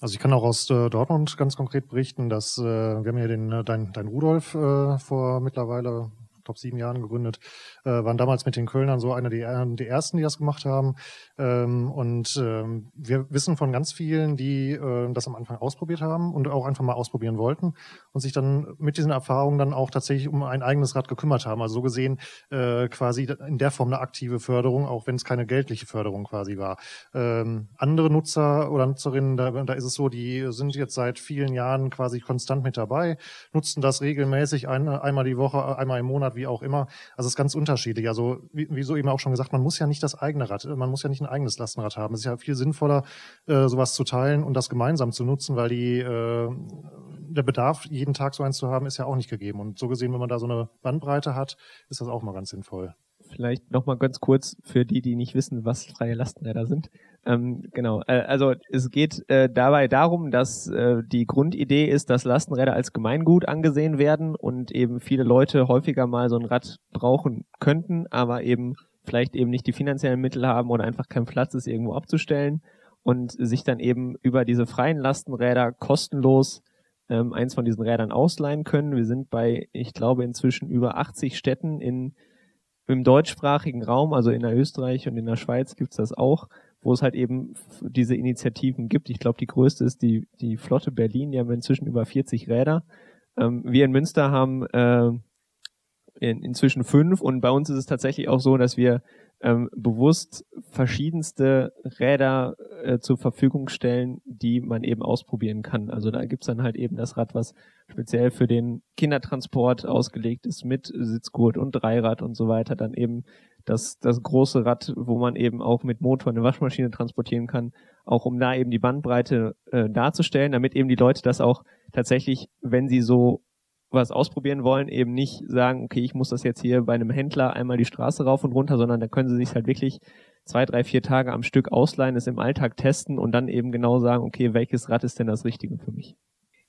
Also ich kann auch aus äh, Dortmund ganz konkret berichten, dass äh, wir haben ja den äh, dein, dein Rudolf äh, vor mittlerweile glaube sieben Jahren gegründet, äh, waren damals mit den Kölnern so einer der, die ersten, die das gemacht haben. Ähm, und ähm, wir wissen von ganz vielen, die äh, das am Anfang ausprobiert haben und auch einfach mal ausprobieren wollten und sich dann mit diesen Erfahrungen dann auch tatsächlich um ein eigenes Rad gekümmert haben. Also so gesehen äh, quasi in der Form eine aktive Förderung, auch wenn es keine geldliche Förderung quasi war. Ähm, andere Nutzer oder Nutzerinnen, da, da ist es so, die sind jetzt seit vielen Jahren quasi konstant mit dabei, nutzen das regelmäßig ein, einmal die Woche, einmal im Monat, wie auch immer. Also es ist ganz unterschiedlich. Also wie, wie so eben auch schon gesagt, man muss ja nicht das eigene Rad, man muss ja nicht ein eigenes Lastenrad haben. Es ist ja viel sinnvoller, äh, sowas zu teilen und das gemeinsam zu nutzen, weil die äh, der Bedarf, jeden Tag so eins zu haben, ist ja auch nicht gegeben. Und so gesehen, wenn man da so eine Bandbreite hat, ist das auch mal ganz sinnvoll. Vielleicht nochmal ganz kurz für die, die nicht wissen, was freie Lastenräder sind. Ähm, genau, äh, also es geht äh, dabei darum, dass äh, die Grundidee ist, dass Lastenräder als Gemeingut angesehen werden und eben viele Leute häufiger mal so ein Rad brauchen könnten, aber eben vielleicht eben nicht die finanziellen Mittel haben oder einfach kein Platz ist, irgendwo abzustellen und sich dann eben über diese freien Lastenräder kostenlos ähm, eins von diesen Rädern ausleihen können. Wir sind bei, ich glaube, inzwischen über 80 Städten in im deutschsprachigen Raum, also in der Österreich und in der Schweiz gibt's das auch, wo es halt eben diese Initiativen gibt. Ich glaube, die größte ist die, die Flotte Berlin, die haben inzwischen über 40 Räder. Ähm, wir in Münster haben äh, in, inzwischen fünf und bei uns ist es tatsächlich auch so, dass wir ähm, bewusst verschiedenste Räder äh, zur Verfügung stellen, die man eben ausprobieren kann. Also da gibt's dann halt eben das Rad, was speziell für den Kindertransport ausgelegt ist, mit Sitzgurt und Dreirad und so weiter. Dann eben das, das große Rad, wo man eben auch mit Motor eine Waschmaschine transportieren kann, auch um da eben die Bandbreite äh, darzustellen, damit eben die Leute das auch tatsächlich, wenn sie so was ausprobieren wollen, eben nicht sagen, okay, ich muss das jetzt hier bei einem Händler einmal die Straße rauf und runter, sondern da können sie sich halt wirklich zwei, drei, vier Tage am Stück ausleihen, es im Alltag testen und dann eben genau sagen, okay, welches Rad ist denn das Richtige für mich?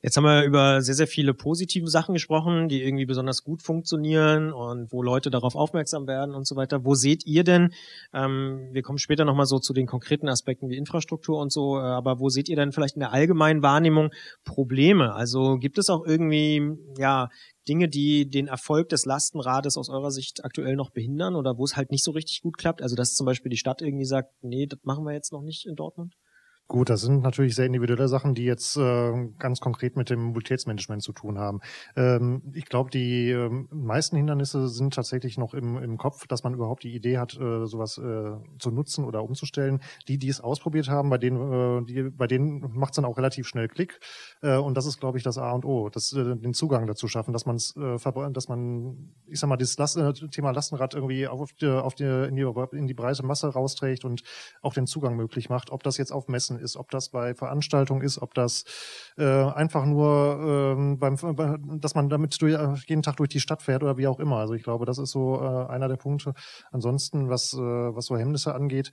Jetzt haben wir über sehr, sehr viele positive Sachen gesprochen, die irgendwie besonders gut funktionieren und wo Leute darauf aufmerksam werden und so weiter. Wo seht ihr denn, ähm, wir kommen später nochmal so zu den konkreten Aspekten wie Infrastruktur und so, äh, aber wo seht ihr denn vielleicht in der allgemeinen Wahrnehmung Probleme? Also gibt es auch irgendwie, ja, Dinge, die den Erfolg des Lastenrades aus eurer Sicht aktuell noch behindern oder wo es halt nicht so richtig gut klappt? Also dass zum Beispiel die Stadt irgendwie sagt, nee, das machen wir jetzt noch nicht in Dortmund? Gut, das sind natürlich sehr individuelle Sachen, die jetzt äh, ganz konkret mit dem Mobilitätsmanagement zu tun haben. Ähm, ich glaube, die äh, meisten Hindernisse sind tatsächlich noch im, im Kopf, dass man überhaupt die Idee hat, äh, sowas äh, zu nutzen oder umzustellen. Die, die es ausprobiert haben, bei denen, äh, die, bei denen macht es dann auch relativ schnell Klick. Äh, und das ist, glaube ich, das A und O, das, äh, den Zugang dazu schaffen, dass man es, äh, dass man, ich sag mal, dieses Last, äh, Thema Lastenrad irgendwie auf die, auf die, in die, in die breite Masse rausträgt und auch den Zugang möglich macht. Ob das jetzt auf Messen ist, ob das bei Veranstaltungen ist, ob das äh, einfach nur ähm, beim, dass man damit durch, äh, jeden Tag durch die Stadt fährt oder wie auch immer. Also ich glaube, das ist so äh, einer der Punkte. Ansonsten, was, äh, was so Hemmnisse angeht,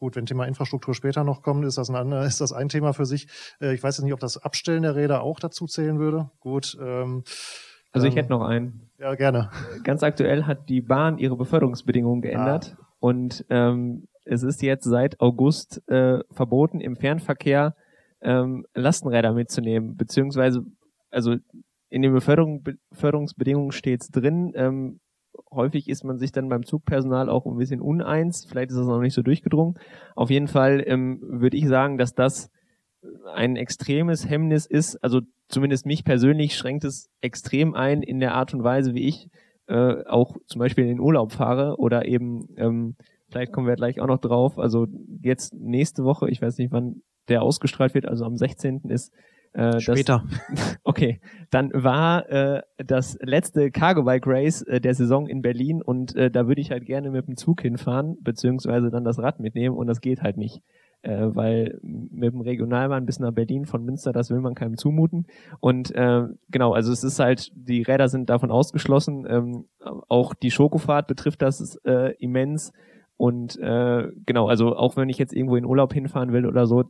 Gut, wenn Thema Infrastruktur später noch kommt, ist das ein, ist das ein Thema für sich. Äh, ich weiß jetzt nicht, ob das Abstellen der Räder auch dazu zählen würde. Gut. Ähm, also ich ähm, hätte noch einen. Ja, gerne. Ganz aktuell hat die Bahn ihre Beförderungsbedingungen geändert ah. und ähm, es ist jetzt seit August äh, verboten, im Fernverkehr ähm, Lastenräder mitzunehmen, beziehungsweise, also in den Beförderung, Beförderungsbedingungen steht es drin. Ähm, häufig ist man sich dann beim Zugpersonal auch ein bisschen uneins. Vielleicht ist das noch nicht so durchgedrungen. Auf jeden Fall ähm, würde ich sagen, dass das ein extremes Hemmnis ist. Also zumindest mich persönlich schränkt es extrem ein in der Art und Weise, wie ich äh, auch zum Beispiel in den Urlaub fahre oder eben, ähm, vielleicht kommen wir gleich auch noch drauf, also jetzt nächste Woche, ich weiß nicht, wann der ausgestrahlt wird, also am 16. ist äh, das- Später. Okay, dann war äh, das letzte Cargo Bike Race äh, der Saison in Berlin und äh, da würde ich halt gerne mit dem Zug hinfahren, beziehungsweise dann das Rad mitnehmen und das geht halt nicht. Äh, weil mit dem Regionalbahn bis nach Berlin von Münster, das will man keinem zumuten. Und äh, genau, also es ist halt, die Räder sind davon ausgeschlossen. Ähm, auch die Schokofahrt betrifft das äh, immens. Und äh, genau, also auch wenn ich jetzt irgendwo in Urlaub hinfahren will oder so,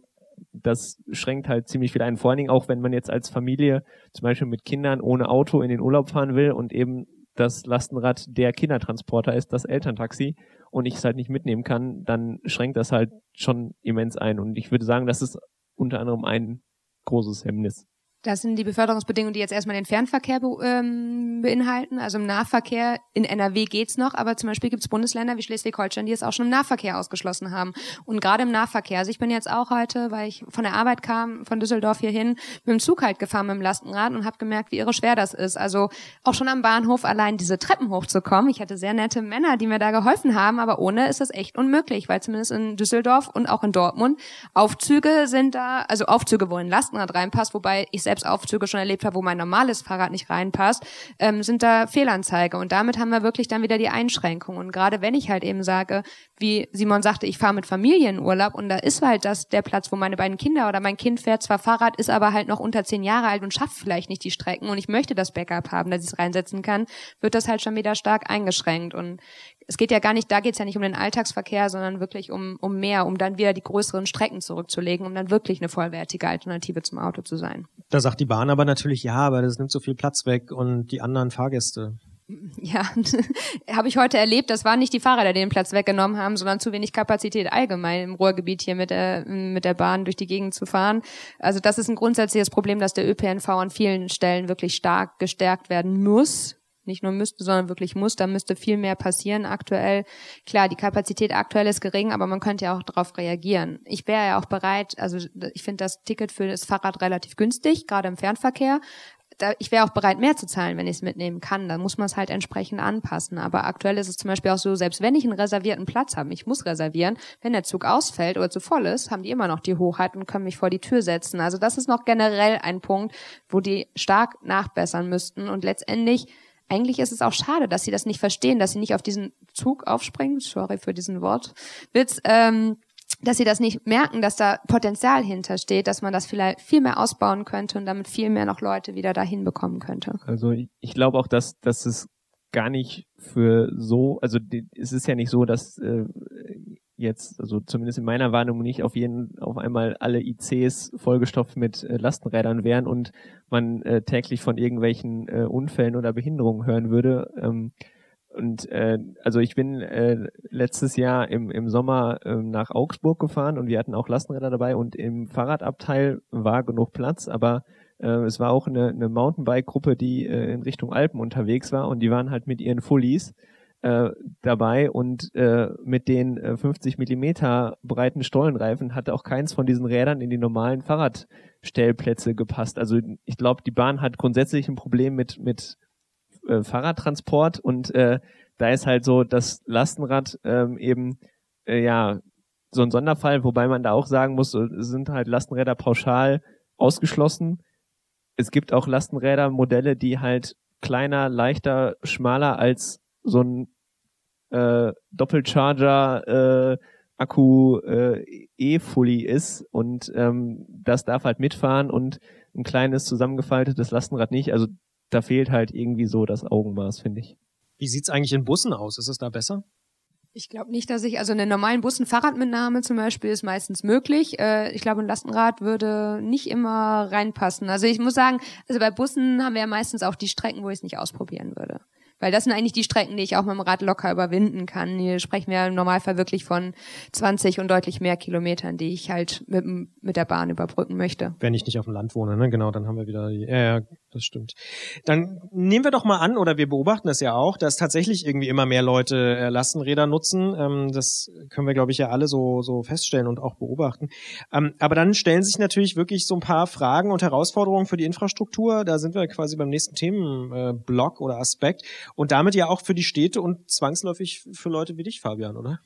das schränkt halt ziemlich viel ein. Vor allen Dingen auch, wenn man jetzt als Familie zum Beispiel mit Kindern ohne Auto in den Urlaub fahren will und eben das Lastenrad der Kindertransporter ist, das Elterntaxi und ich es halt nicht mitnehmen kann, dann schränkt das halt schon immens ein. Und ich würde sagen, das ist unter anderem ein großes Hemmnis. Das sind die Beförderungsbedingungen, die jetzt erstmal den Fernverkehr be ähm, beinhalten. Also im Nahverkehr in NRW geht's noch, aber zum Beispiel gibt's Bundesländer wie Schleswig-Holstein, die es auch schon im Nahverkehr ausgeschlossen haben. Und gerade im Nahverkehr, also ich bin jetzt auch heute, weil ich von der Arbeit kam, von Düsseldorf hierhin, mit dem Zug halt gefahren mit dem Lastenrad und habe gemerkt, wie irre schwer das ist. Also auch schon am Bahnhof allein diese Treppen hochzukommen. Ich hatte sehr nette Männer, die mir da geholfen haben, aber ohne ist das echt unmöglich, weil zumindest in Düsseldorf und auch in Dortmund Aufzüge sind da, also Aufzüge, wo ein Lastenrad reinpasst, wobei ich selbst Aufzüge schon erlebt habe, wo mein normales Fahrrad nicht reinpasst, ähm, sind da Fehlanzeige. Und damit haben wir wirklich dann wieder die Einschränkung. Und gerade wenn ich halt eben sage, wie Simon sagte, ich fahre mit Familie in Urlaub und da ist halt das der Platz, wo meine beiden Kinder oder mein Kind fährt zwar Fahrrad, ist aber halt noch unter zehn Jahre alt und schafft vielleicht nicht die Strecken und ich möchte das Backup haben, dass ich es reinsetzen kann, wird das halt schon wieder stark eingeschränkt. Und es geht ja gar nicht, da geht es ja nicht um den Alltagsverkehr, sondern wirklich um, um mehr, um dann wieder die größeren Strecken zurückzulegen, um dann wirklich eine vollwertige Alternative zum Auto zu sein. Da sagt die Bahn aber natürlich, ja, aber das nimmt so viel Platz weg und die anderen Fahrgäste. Ja, habe ich heute erlebt. Das waren nicht die Fahrräder, die den Platz weggenommen haben, sondern zu wenig Kapazität allgemein im Ruhrgebiet hier mit der, mit der Bahn durch die Gegend zu fahren. Also das ist ein grundsätzliches Problem, dass der ÖPNV an vielen Stellen wirklich stark gestärkt werden muss. Nicht nur müsste, sondern wirklich muss. Da müsste viel mehr passieren aktuell. Klar, die Kapazität aktuell ist gering, aber man könnte ja auch darauf reagieren. Ich wäre ja auch bereit, also ich finde das Ticket für das Fahrrad relativ günstig, gerade im Fernverkehr ich wäre auch bereit, mehr zu zahlen, wenn ich es mitnehmen kann. Dann muss man es halt entsprechend anpassen. Aber aktuell ist es zum Beispiel auch so, selbst wenn ich einen reservierten Platz habe, ich muss reservieren, wenn der Zug ausfällt oder zu voll ist, haben die immer noch die Hochheit und können mich vor die Tür setzen. Also das ist noch generell ein Punkt, wo die stark nachbessern müssten. Und letztendlich, eigentlich ist es auch schade, dass sie das nicht verstehen, dass sie nicht auf diesen Zug aufspringen. Sorry für diesen Wortwitz. Ähm, dass sie das nicht merken, dass da Potenzial hintersteht, dass man das vielleicht viel mehr ausbauen könnte und damit viel mehr noch Leute wieder dahin bekommen könnte. Also ich, ich glaube auch, dass, dass es gar nicht für so, also es ist ja nicht so, dass äh, jetzt, also zumindest in meiner Warnung nicht auf jeden, auf einmal alle ICs vollgestopft mit äh, Lastenrädern wären und man äh, täglich von irgendwelchen äh, Unfällen oder Behinderungen hören würde. Ähm, und äh, also ich bin äh, letztes Jahr im, im Sommer ähm, nach Augsburg gefahren und wir hatten auch Lastenräder dabei und im Fahrradabteil war genug Platz, aber äh, es war auch eine, eine Mountainbike-Gruppe, die äh, in Richtung Alpen unterwegs war und die waren halt mit ihren Fullies äh, dabei und äh, mit den äh, 50 Millimeter breiten Stollenreifen hatte auch keins von diesen Rädern in die normalen Fahrradstellplätze gepasst. Also ich glaube, die Bahn hat grundsätzlich ein Problem mit mit äh, Fahrradtransport und äh, da ist halt so das Lastenrad ähm, eben äh, ja so ein Sonderfall, wobei man da auch sagen muss, so, sind halt Lastenräder pauschal ausgeschlossen. Es gibt auch Lastenräder-Modelle, die halt kleiner, leichter, schmaler als so ein äh, Doppelcharger äh, Akku äh, E-Fully ist und ähm, das darf halt mitfahren und ein kleines zusammengefaltetes Lastenrad nicht. Also da fehlt halt irgendwie so das Augenmaß, finde ich. Wie sieht's eigentlich in Bussen aus? Ist es da besser? Ich glaube nicht, dass ich, also in den normalen Bussen Fahrradmitnahme zum Beispiel ist meistens möglich. Äh, ich glaube, ein Lastenrad würde nicht immer reinpassen. Also ich muss sagen, also bei Bussen haben wir ja meistens auch die Strecken, wo ich es nicht ausprobieren würde. Weil das sind eigentlich die Strecken, die ich auch mit dem Rad locker überwinden kann. Hier sprechen wir im Normalfall wirklich von 20 und deutlich mehr Kilometern, die ich halt mit, mit der Bahn überbrücken möchte. Wenn ich nicht auf dem Land wohne, ne? Genau, dann haben wir wieder die. Ja. Das stimmt. Dann nehmen wir doch mal an, oder wir beobachten das ja auch, dass tatsächlich irgendwie immer mehr Leute äh, Lastenräder nutzen. Ähm, das können wir, glaube ich, ja alle so, so feststellen und auch beobachten. Ähm, aber dann stellen sich natürlich wirklich so ein paar Fragen und Herausforderungen für die Infrastruktur. Da sind wir quasi beim nächsten Themenblock oder Aspekt. Und damit ja auch für die Städte und zwangsläufig für Leute wie dich, Fabian, oder?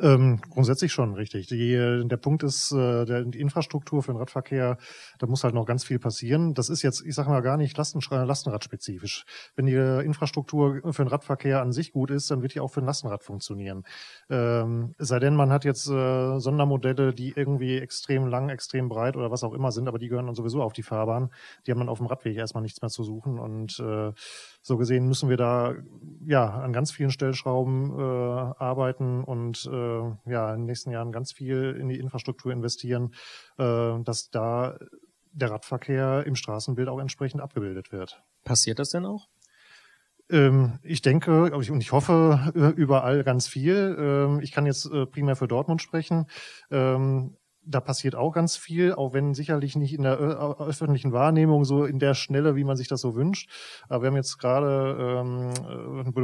Ähm, grundsätzlich schon, richtig. Die, der Punkt ist, äh, der, die Infrastruktur für den Radverkehr, da muss halt noch ganz viel passieren. Das ist jetzt, ich sage mal, gar nicht Lasten, Lastenradspezifisch. Wenn die Infrastruktur für den Radverkehr an sich gut ist, dann wird die auch für ein Lastenrad funktionieren. Ähm, sei denn, man hat jetzt äh, Sondermodelle, die irgendwie extrem lang, extrem breit oder was auch immer sind, aber die gehören dann sowieso auf die Fahrbahn. Die haben dann auf dem Radweg erstmal nichts mehr zu suchen und äh, so gesehen müssen wir da ja an ganz vielen Stellschrauben äh, arbeiten und äh, ja in den nächsten Jahren ganz viel in die Infrastruktur investieren, äh, dass da der Radverkehr im Straßenbild auch entsprechend abgebildet wird. Passiert das denn auch? Ähm, ich denke und ich hoffe äh, überall ganz viel. Ähm, ich kann jetzt äh, primär für Dortmund sprechen. Da passiert auch ganz viel, auch wenn sicherlich nicht in der öffentlichen Wahrnehmung so in der Schnelle, wie man sich das so wünscht. Aber wir haben jetzt gerade ähm,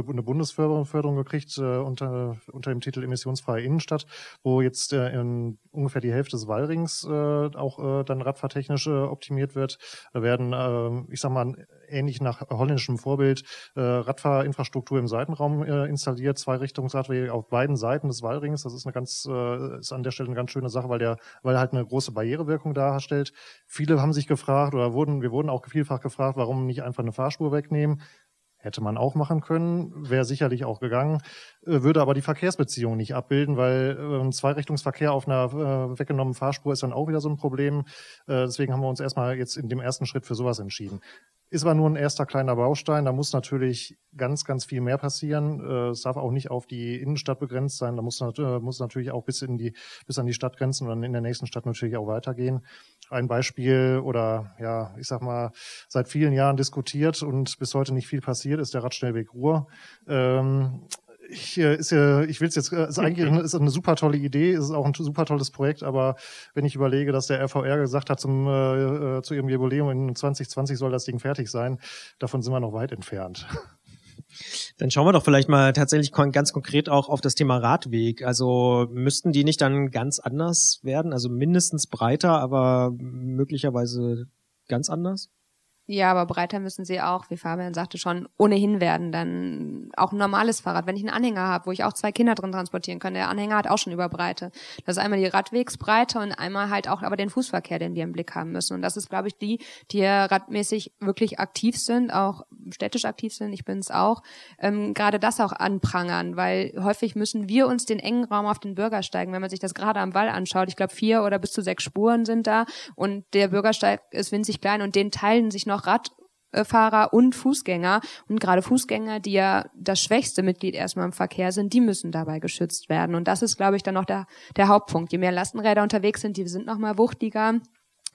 eine Bundesförderung gekriegt äh, unter, unter dem Titel Emissionsfreie Innenstadt, wo jetzt äh, in ungefähr die Hälfte des Wallrings äh, auch äh, dann radfahrtechnisch äh, optimiert wird. Da werden, äh, ich sag mal, ähnlich nach holländischem Vorbild äh, Radfahrinfrastruktur im Seitenraum äh, installiert, zwei Richtungsradwege auf beiden Seiten des Wallrings. Das ist eine ganz, äh, ist an der Stelle eine ganz schöne Sache, weil der weil halt eine große Barrierewirkung darstellt. Viele haben sich gefragt oder wurden, wir wurden auch vielfach gefragt, warum nicht einfach eine Fahrspur wegnehmen. Hätte man auch machen können, wäre sicherlich auch gegangen, würde aber die Verkehrsbeziehung nicht abbilden, weil äh, Zweirichtungsverkehr auf einer äh, weggenommenen Fahrspur ist dann auch wieder so ein Problem. Äh, deswegen haben wir uns erstmal jetzt in dem ersten Schritt für sowas entschieden. Ist aber nur ein erster kleiner Baustein. Da muss natürlich ganz, ganz viel mehr passieren. Äh, es darf auch nicht auf die Innenstadt begrenzt sein. Da muss, äh, muss natürlich auch bis in die, bis an die Stadtgrenzen und dann in der nächsten Stadt natürlich auch weitergehen. Ein Beispiel oder ja, ich sag mal, seit vielen Jahren diskutiert und bis heute nicht viel passiert, ist der Radschnellweg Ruhr. Ähm, ich, äh, ist ja, ich will es jetzt, ist eigentlich eine, ist eine super tolle Idee, ist auch ein super tolles Projekt, aber wenn ich überlege, dass der RVR gesagt hat, zum, äh, zu ihrem Jubiläum in 2020 soll das Ding fertig sein, davon sind wir noch weit entfernt. Dann schauen wir doch vielleicht mal tatsächlich ganz konkret auch auf das Thema Radweg. Also müssten die nicht dann ganz anders werden? Also mindestens breiter, aber möglicherweise ganz anders? Ja, aber breiter müssen sie auch, wie Fabian sagte schon, ohnehin werden. Dann auch ein normales Fahrrad. Wenn ich einen Anhänger habe, wo ich auch zwei Kinder drin transportieren kann, der Anhänger hat auch schon Überbreite. Das ist einmal die Radwegsbreite und einmal halt auch aber den Fußverkehr, den wir im Blick haben müssen. Und das ist, glaube ich, die, die radmäßig wirklich aktiv sind, auch städtisch aktiv sind. Ich bin es auch. Ähm, gerade das auch anprangern, weil häufig müssen wir uns den engen Raum auf den Bürgersteigen, wenn man sich das gerade am Wall anschaut, ich glaube vier oder bis zu sechs Spuren sind da und der Bürgersteig ist winzig klein und den teilen sich noch noch Radfahrer und Fußgänger. Und gerade Fußgänger, die ja das schwächste Mitglied erstmal im Verkehr sind, die müssen dabei geschützt werden. Und das ist, glaube ich, dann noch der, der Hauptpunkt. Je mehr Lastenräder unterwegs sind, die sind noch mal wuchtiger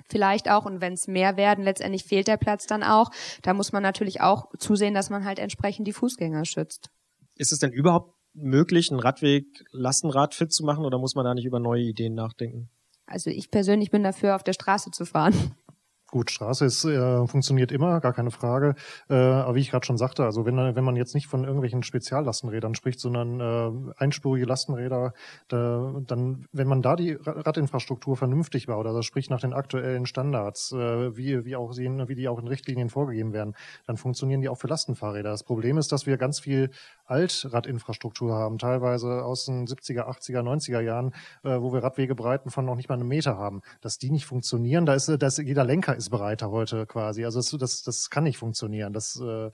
vielleicht auch und wenn es mehr werden, letztendlich fehlt der Platz dann auch. Da muss man natürlich auch zusehen, dass man halt entsprechend die Fußgänger schützt. Ist es denn überhaupt möglich, einen Radweg Lastenrad fit zu machen oder muss man da nicht über neue Ideen nachdenken? Also ich persönlich bin dafür, auf der Straße zu fahren. Gut, Straße ist, äh, funktioniert immer, gar keine Frage. Äh, aber wie ich gerade schon sagte, also wenn, wenn man jetzt nicht von irgendwelchen Speziallastenrädern spricht, sondern äh, einspurige Lastenräder, da, dann, wenn man da die Radinfrastruktur vernünftig baut, also sprich nach den aktuellen Standards, äh, wie, wie, auch sie, wie die auch in Richtlinien vorgegeben werden, dann funktionieren die auch für Lastenfahrräder. Das Problem ist, dass wir ganz viel Altradinfrastruktur haben, teilweise aus den 70er, 80er, 90er Jahren, äh, wo wir Radwegebreiten von noch nicht mal einem Meter haben. Dass die nicht funktionieren, da ist, da ist jeder Lenker ist breiter heute quasi. Also das, das, das kann nicht funktionieren. Das äh,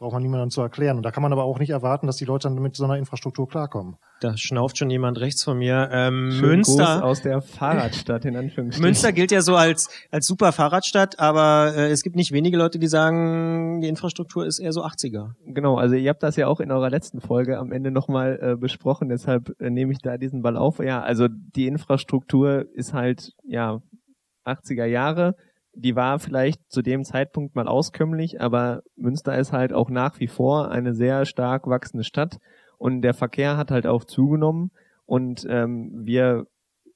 braucht man niemandem zu erklären. Und da kann man aber auch nicht erwarten, dass die Leute dann mit so einer Infrastruktur klarkommen. Da schnauft schon jemand rechts von mir. Ähm, Schön Münster Gruß aus der Fahrradstadt in Anführungsstrichen. Münster gilt ja so als als super Fahrradstadt, aber äh, es gibt nicht wenige Leute, die sagen, die Infrastruktur ist eher so 80er. Genau, also ihr habt das ja auch in eurer letzten Folge am Ende nochmal äh, besprochen, deshalb äh, nehme ich da diesen Ball auf. Ja, also die Infrastruktur ist halt ja 80er Jahre die war vielleicht zu dem Zeitpunkt mal auskömmlich, aber Münster ist halt auch nach wie vor eine sehr stark wachsende Stadt und der Verkehr hat halt auch zugenommen und ähm, wir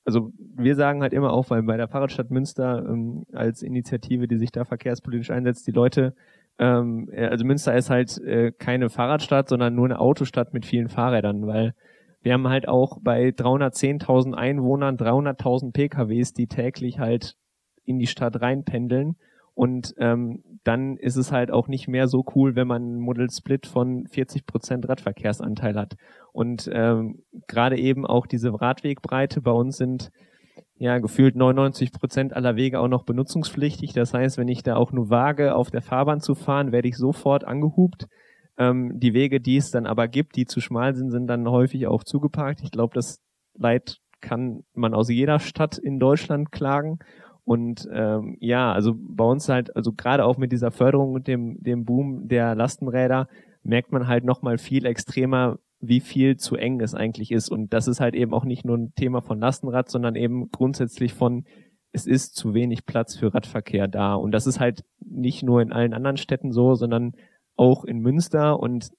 also wir sagen halt immer auch, weil bei der Fahrradstadt Münster ähm, als Initiative, die sich da verkehrspolitisch einsetzt, die Leute, ähm, äh, also Münster ist halt äh, keine Fahrradstadt, sondern nur eine Autostadt mit vielen Fahrrädern, weil wir haben halt auch bei 310.000 Einwohnern 300.000 PKWs, die täglich halt in die Stadt reinpendeln. Und ähm, dann ist es halt auch nicht mehr so cool, wenn man einen Model Split von 40 Prozent Radverkehrsanteil hat. Und ähm, gerade eben auch diese Radwegbreite bei uns sind ja gefühlt 99 Prozent aller Wege auch noch benutzungspflichtig. Das heißt, wenn ich da auch nur wage, auf der Fahrbahn zu fahren, werde ich sofort angehupt. Ähm, die Wege, die es dann aber gibt, die zu schmal sind, sind dann häufig auch zugeparkt. Ich glaube, das Leid kann man aus jeder Stadt in Deutschland klagen. Und ähm, ja, also bei uns halt, also gerade auch mit dieser Förderung und dem, dem Boom der Lastenräder merkt man halt nochmal viel extremer, wie viel zu eng es eigentlich ist. Und das ist halt eben auch nicht nur ein Thema von Lastenrad, sondern eben grundsätzlich von, es ist zu wenig Platz für Radverkehr da. Und das ist halt nicht nur in allen anderen Städten so, sondern auch in Münster. Und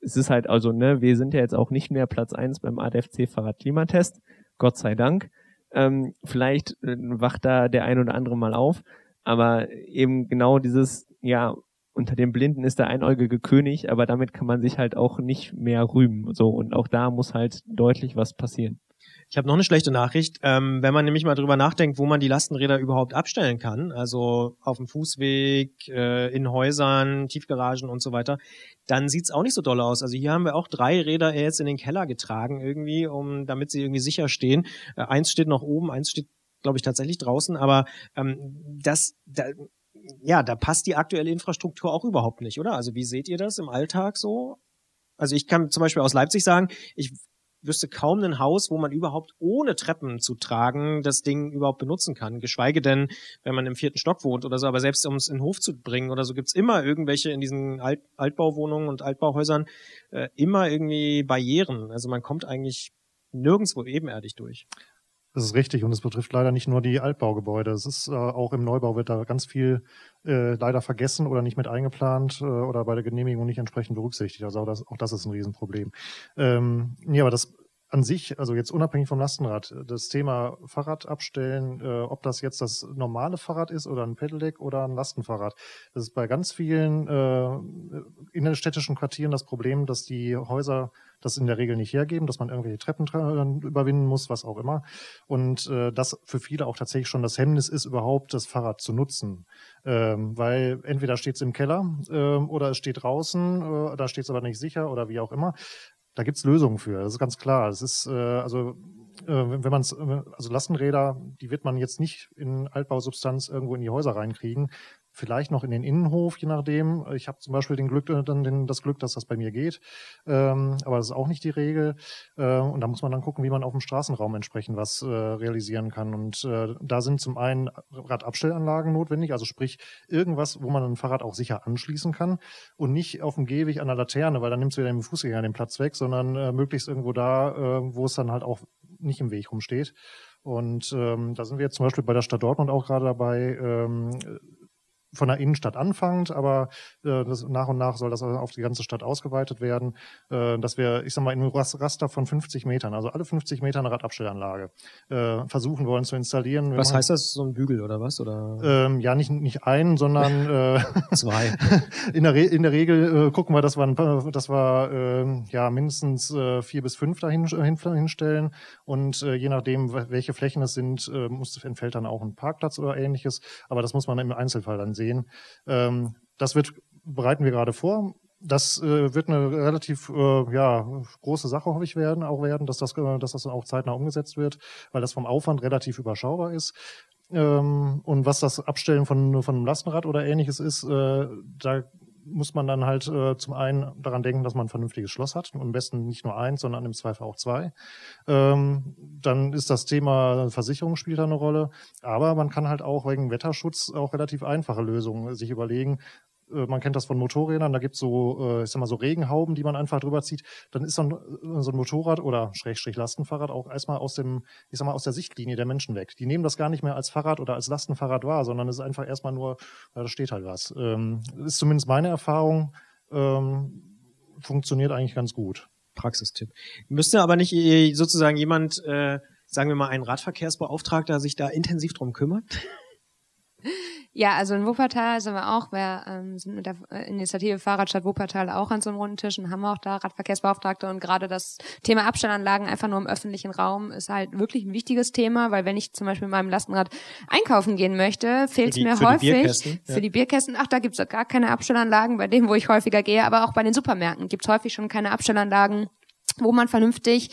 es ist halt also, ne, wir sind ja jetzt auch nicht mehr Platz eins beim ADFC Fahrradklimatest. Gott sei Dank. Ähm, vielleicht äh, wacht da der ein oder andere mal auf. Aber eben genau dieses, ja, unter den Blinden ist der einäugige König, aber damit kann man sich halt auch nicht mehr rühmen. So, und auch da muss halt deutlich was passieren. Ich habe noch eine schlechte Nachricht. Ähm, wenn man nämlich mal drüber nachdenkt, wo man die Lastenräder überhaupt abstellen kann, also auf dem Fußweg, äh, in Häusern, Tiefgaragen und so weiter, dann sieht's auch nicht so doll aus. Also hier haben wir auch drei Räder jetzt in den Keller getragen irgendwie, um damit sie irgendwie sicher stehen. Äh, eins steht noch oben, eins steht glaube ich tatsächlich draußen, aber ähm, das da, ja, da passt die aktuelle Infrastruktur auch überhaupt nicht, oder? Also wie seht ihr das im Alltag so? Also ich kann zum Beispiel aus Leipzig sagen, ich wüsste kaum ein Haus, wo man überhaupt ohne Treppen zu tragen das Ding überhaupt benutzen kann. Geschweige denn, wenn man im vierten Stock wohnt oder so. Aber selbst um es in den Hof zu bringen oder so, gibt's immer irgendwelche in diesen Alt Altbauwohnungen und Altbauhäusern äh, immer irgendwie Barrieren. Also man kommt eigentlich nirgendwo ebenerdig durch. Das ist richtig und es betrifft leider nicht nur die Altbaugebäude. Es ist äh, auch im Neubau wird da ganz viel äh, leider vergessen oder nicht mit eingeplant äh, oder bei der Genehmigung nicht entsprechend berücksichtigt. Also auch das, auch das ist ein Riesenproblem. Ähm, ja, aber das an sich, also jetzt unabhängig vom Lastenrad, das Thema Fahrrad abstellen, äh, ob das jetzt das normale Fahrrad ist oder ein Pedelec oder ein Lastenfahrrad, das ist bei ganz vielen äh, innerstädtischen Quartieren das Problem, dass die Häuser das in der Regel nicht hergeben, dass man irgendwelche Treppen überwinden muss, was auch immer. Und äh, das für viele auch tatsächlich schon das Hemmnis ist, überhaupt das Fahrrad zu nutzen. Ähm, weil entweder steht es im Keller ähm, oder es steht draußen, äh, da steht es aber nicht sicher oder wie auch immer. Da gibt's Lösungen für, das ist ganz klar. Es ist äh, also äh, wenn man es, also Lastenräder, die wird man jetzt nicht in Altbausubstanz irgendwo in die Häuser reinkriegen vielleicht noch in den Innenhof, je nachdem. Ich habe zum Beispiel den Glück, äh, dann den, das Glück, dass das bei mir geht, ähm, aber das ist auch nicht die Regel. Äh, und da muss man dann gucken, wie man auf dem Straßenraum entsprechend was äh, realisieren kann. Und äh, da sind zum einen Radabstellanlagen notwendig, also sprich irgendwas, wo man ein Fahrrad auch sicher anschließen kann und nicht auf dem Gehweg an der Laterne, weil dann nimmst du wieder dem Fußgänger den Platz weg, sondern äh, möglichst irgendwo da, äh, wo es dann halt auch nicht im Weg rumsteht. Und ähm, da sind wir jetzt zum Beispiel bei der Stadt Dortmund auch gerade dabei, ähm, von der Innenstadt anfangend, aber äh, das, nach und nach soll das auf die ganze Stadt ausgeweitet werden, äh, dass wir, ich sag mal, in einem Raster von 50 Metern, also alle 50 Meter eine Radabstellanlage äh, versuchen wollen zu installieren. Wir Was machen- heißt das? So ein Bügel oder was? Oder Ähm, ja, nicht, nicht einen, sondern äh, zwei? in der, Re in der Regel äh, gucken wir, dass wir, ein dass wir äh, ja mindestens äh, vier bis fünf dahin hin, hinstellen und äh, je nachdem, wel- welche Flächen es sind, äh, muss entfällt dann auch ein Parkplatz oder ähnliches. Aber das muss man im Einzelfall dann sehen. Ähm, das wird bereiten wir gerade vor. Das äh, wird eine relativ äh, ja, große Sache, hoffe ich, werden, auch werden, dass das, äh, dass das dann auch zeitnah umgesetzt wird, weil das vom Aufwand relativ überschaubar ist. Ähm, und was das Abstellen von, von einem Lastenrad oder ähnliches ist, äh, da muss man dann halt äh, zum einen daran denken, dass man ein vernünftiges Schloss hat und am besten nicht nur eins, sondern im Zweifel auch zwei. Ähm, dann ist das Thema Versicherung spielt da eine Rolle, aber man kann halt auch wegen Wetterschutz auch relativ einfache Lösungen sich überlegen. Äh, Man kennt das von Motorrädern, da gibt's so, äh, ich sag mal, so Regenhauben, die man einfach drüber zieht. Dann ist so ein, äh, so ein Motorrad oder Schrägstrich Lastenfahrrad auch erstmal aus dem, ich sag mal, aus der Sichtlinie der Menschen weg. Die nehmen das gar nicht mehr als Fahrrad oder als Lastenfahrrad wahr, sondern es ist einfach erstmal nur, ja, da steht halt was. Ähm, das ist zumindest meine Erfahrung. Ähm, funktioniert eigentlich ganz gut. Praxistipp. Müsste aber nicht sozusagen jemand äh, sagen wir mal, ein Radverkehrsbeauftragter sich da intensiv drum kümmert? Ja, also in Wuppertal sind wir auch, wir ähm, sind mit der äh, Initiative Fahrradstadt Wuppertal auch an so einem runden Tisch und haben auch da Radverkehrsbeauftragte und gerade das Thema Abstellanlagen einfach nur im öffentlichen Raum ist halt wirklich ein wichtiges Thema, weil wenn ich zum Beispiel mit meinem Lastenrad einkaufen gehen möchte, fehlt es die- mir für die häufig Bierkästen, ja. für die Bierkästen, ach, da gibt's gar keine Abstellanlagen, bei denen, wo ich häufiger gehe, aber auch bei den Supermärkten gibt's häufig schon keine Abstellanlagen, wo man vernünftig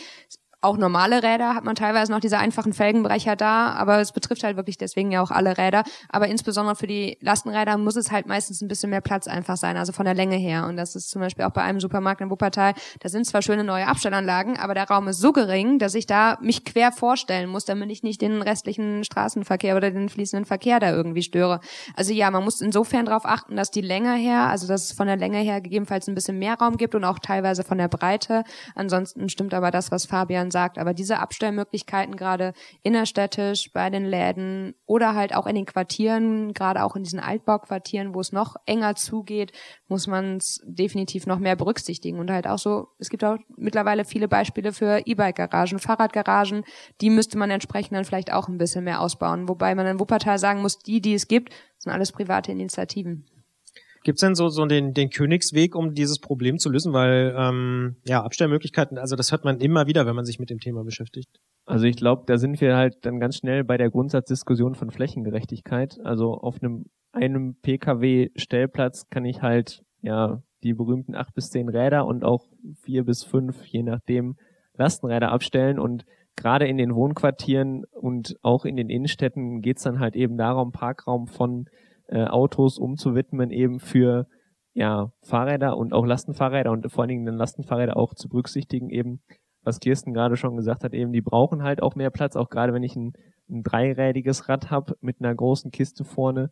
auch normale Räder hat man teilweise noch diese einfachen Felgenbrecher da, aber es betrifft halt wirklich deswegen ja auch alle Räder. Aber insbesondere für die Lastenräder muss es halt meistens ein bisschen mehr Platz einfach sein, also von der Länge her. Und das ist zum Beispiel auch bei einem Supermarkt in Wuppertal. Da sind zwar schöne neue Abstellanlagen, aber der Raum ist so gering, dass ich da mich quer vorstellen muss, damit ich nicht den restlichen Straßenverkehr oder den fließenden Verkehr da irgendwie störe. Also ja, man muss insofern darauf achten, dass die Länge her, also dass es von der Länge her gegebenenfalls ein bisschen mehr Raum gibt und auch teilweise von der Breite. Ansonsten stimmt aber das, was Fabian sagt. Aber diese Abstellmöglichkeiten gerade innerstädtisch bei den Läden oder halt auch in den Quartieren, gerade auch in diesen Altbauquartieren, wo es noch enger zugeht, muss man es definitiv noch mehr berücksichtigen. Und halt auch so, es gibt auch mittlerweile viele Beispiele für E-Bike-Garagen, Fahrradgaragen, die müsste man entsprechend dann vielleicht auch ein bisschen mehr ausbauen. Wobei man in Wuppertal sagen muss, die, die es gibt, sind alles private Initiativen. Gibt's denn so, so den, den Königsweg, um dieses Problem zu lösen? Weil, ähm, ja, Abstellmöglichkeiten, also das hört man immer wieder, wenn man sich mit dem Thema beschäftigt. Also ich glaube, da sind wir halt dann ganz schnell bei der Grundsatzdiskussion von Flächengerechtigkeit. Also auf einem einem Pkw-Stellplatz kann ich halt ja die berühmten acht bis zehn Räder und auch vier bis fünf, je nachdem, Lastenräder abstellen und gerade in den Wohnquartieren und auch in den Innenstädten geht's dann halt eben darum, Parkraum von äh, Autos umzuwidmen, eben für ja, Fahrräder und auch Lastenfahrräder und vor allen Dingen dann Lastenfahrräder auch zu berücksichtigen, eben, was Kirsten gerade schon gesagt hat, eben, die brauchen halt auch mehr Platz, auch gerade wenn ich ein, ein dreirädiges Rad habe mit einer großen Kiste vorne,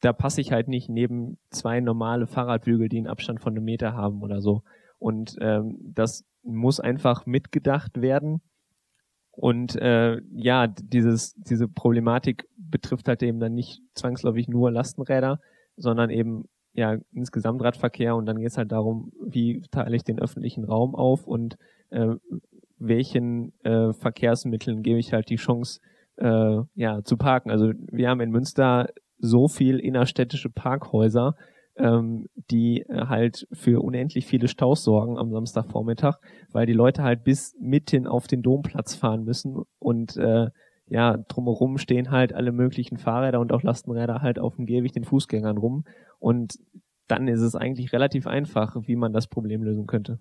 da passe ich halt nicht neben zwei normale Fahrradbügel, die einen Abstand von einem Meter haben oder so. Und ähm, das muss einfach mitgedacht werden. Und äh, ja, dieses, diese Problematik betrifft halt eben dann nicht zwangsläufig nur Lastenräder, sondern eben ja insgesamt Radverkehr und dann geht es halt darum, wie teile ich den öffentlichen Raum auf und äh, welchen äh, Verkehrsmitteln gebe ich halt die Chance, äh, ja, zu parken. Also wir haben in Münster so viel innerstädtische Parkhäuser, ähm, die äh, halt für unendlich viele Staus sorgen am Samstagvormittag, weil die Leute halt bis mitten auf den Domplatz fahren müssen und äh, ja, drumherum stehen halt alle möglichen Fahrräder und auch Lastenräder halt auf dem Gehweg den Fußgängern rum und dann ist es eigentlich relativ einfach, wie man das Problem lösen könnte.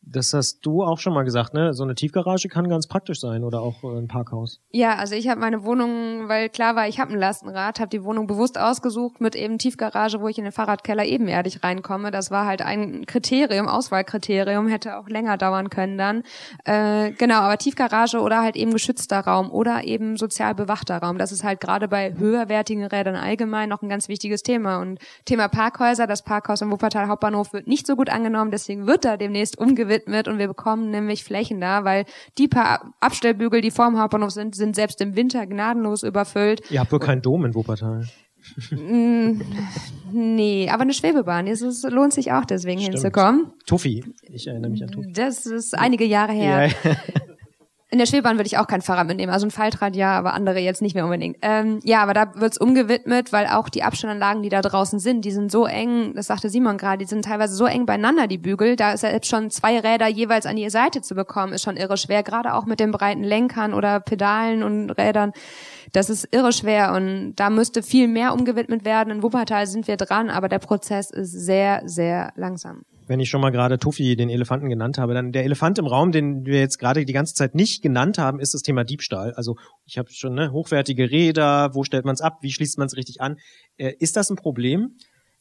Das hast du auch schon mal gesagt, ne? So eine Tiefgarage kann ganz praktisch sein oder auch äh, ein Parkhaus. Ja, also ich habe meine Wohnung, weil klar war, ich habe ein Lastenrad, habe die Wohnung bewusst ausgesucht mit eben Tiefgarage, wo ich in den Fahrradkeller ebenerdig reinkomme. Das war halt ein Kriterium, Auswahlkriterium, hätte auch länger dauern können dann. Äh, genau, aber Tiefgarage oder halt eben geschützter Raum oder eben sozial bewachter Raum. Das ist halt gerade bei höherwertigen Rädern allgemein noch ein ganz wichtiges Thema. Und Thema Parkhäuser, das Parkhaus im Wuppertal Hauptbahnhof wird nicht so gut angenommen, deswegen wird da demnächst umgewidmet und wir bekommen nämlich Flächen da, weil die paar Abstellbügel, die vor dem Hauptbahnhof sind, sind selbst im Winter gnadenlos überfüllt. Ihr habt wohl keinen Dom in Wuppertal. Mm, nee, aber eine Schwebebahn, es ist, lohnt sich auch deswegen Stimmt. hinzukommen. Tuffi. Ich erinnere mich an Tuffi. Das ist einige Jahre her. Ja. In der Schwebebahn würde ich auch kein Fahrrad mitnehmen, also ein Faltrad ja, aber andere jetzt nicht mehr unbedingt. Ähm, ja, aber da wird's umgewidmet, weil auch die Abstandanlagen, die da draußen sind, die sind so eng, das sagte Simon gerade, die sind teilweise so eng beieinander, die Bügel, da ist ja jetzt schon zwei Räder jeweils an die Seite zu bekommen, ist schon irre schwer, gerade auch mit den breiten Lenkern oder Pedalen und Rädern. Das ist irre schwer und da müsste viel mehr umgewidmet werden. In Wuppertal sind wir dran, aber der Prozess ist sehr, sehr langsam. Wenn ich schon mal gerade Tuffi den Elefanten genannt habe, dann der Elefant im Raum, den wir jetzt gerade die ganze Zeit nicht genannt haben, ist das Thema Diebstahl. Also ich habe schon ne, hochwertige Räder, wo stellt man es ab, wie schließt man es richtig an? Äh, ist das ein Problem?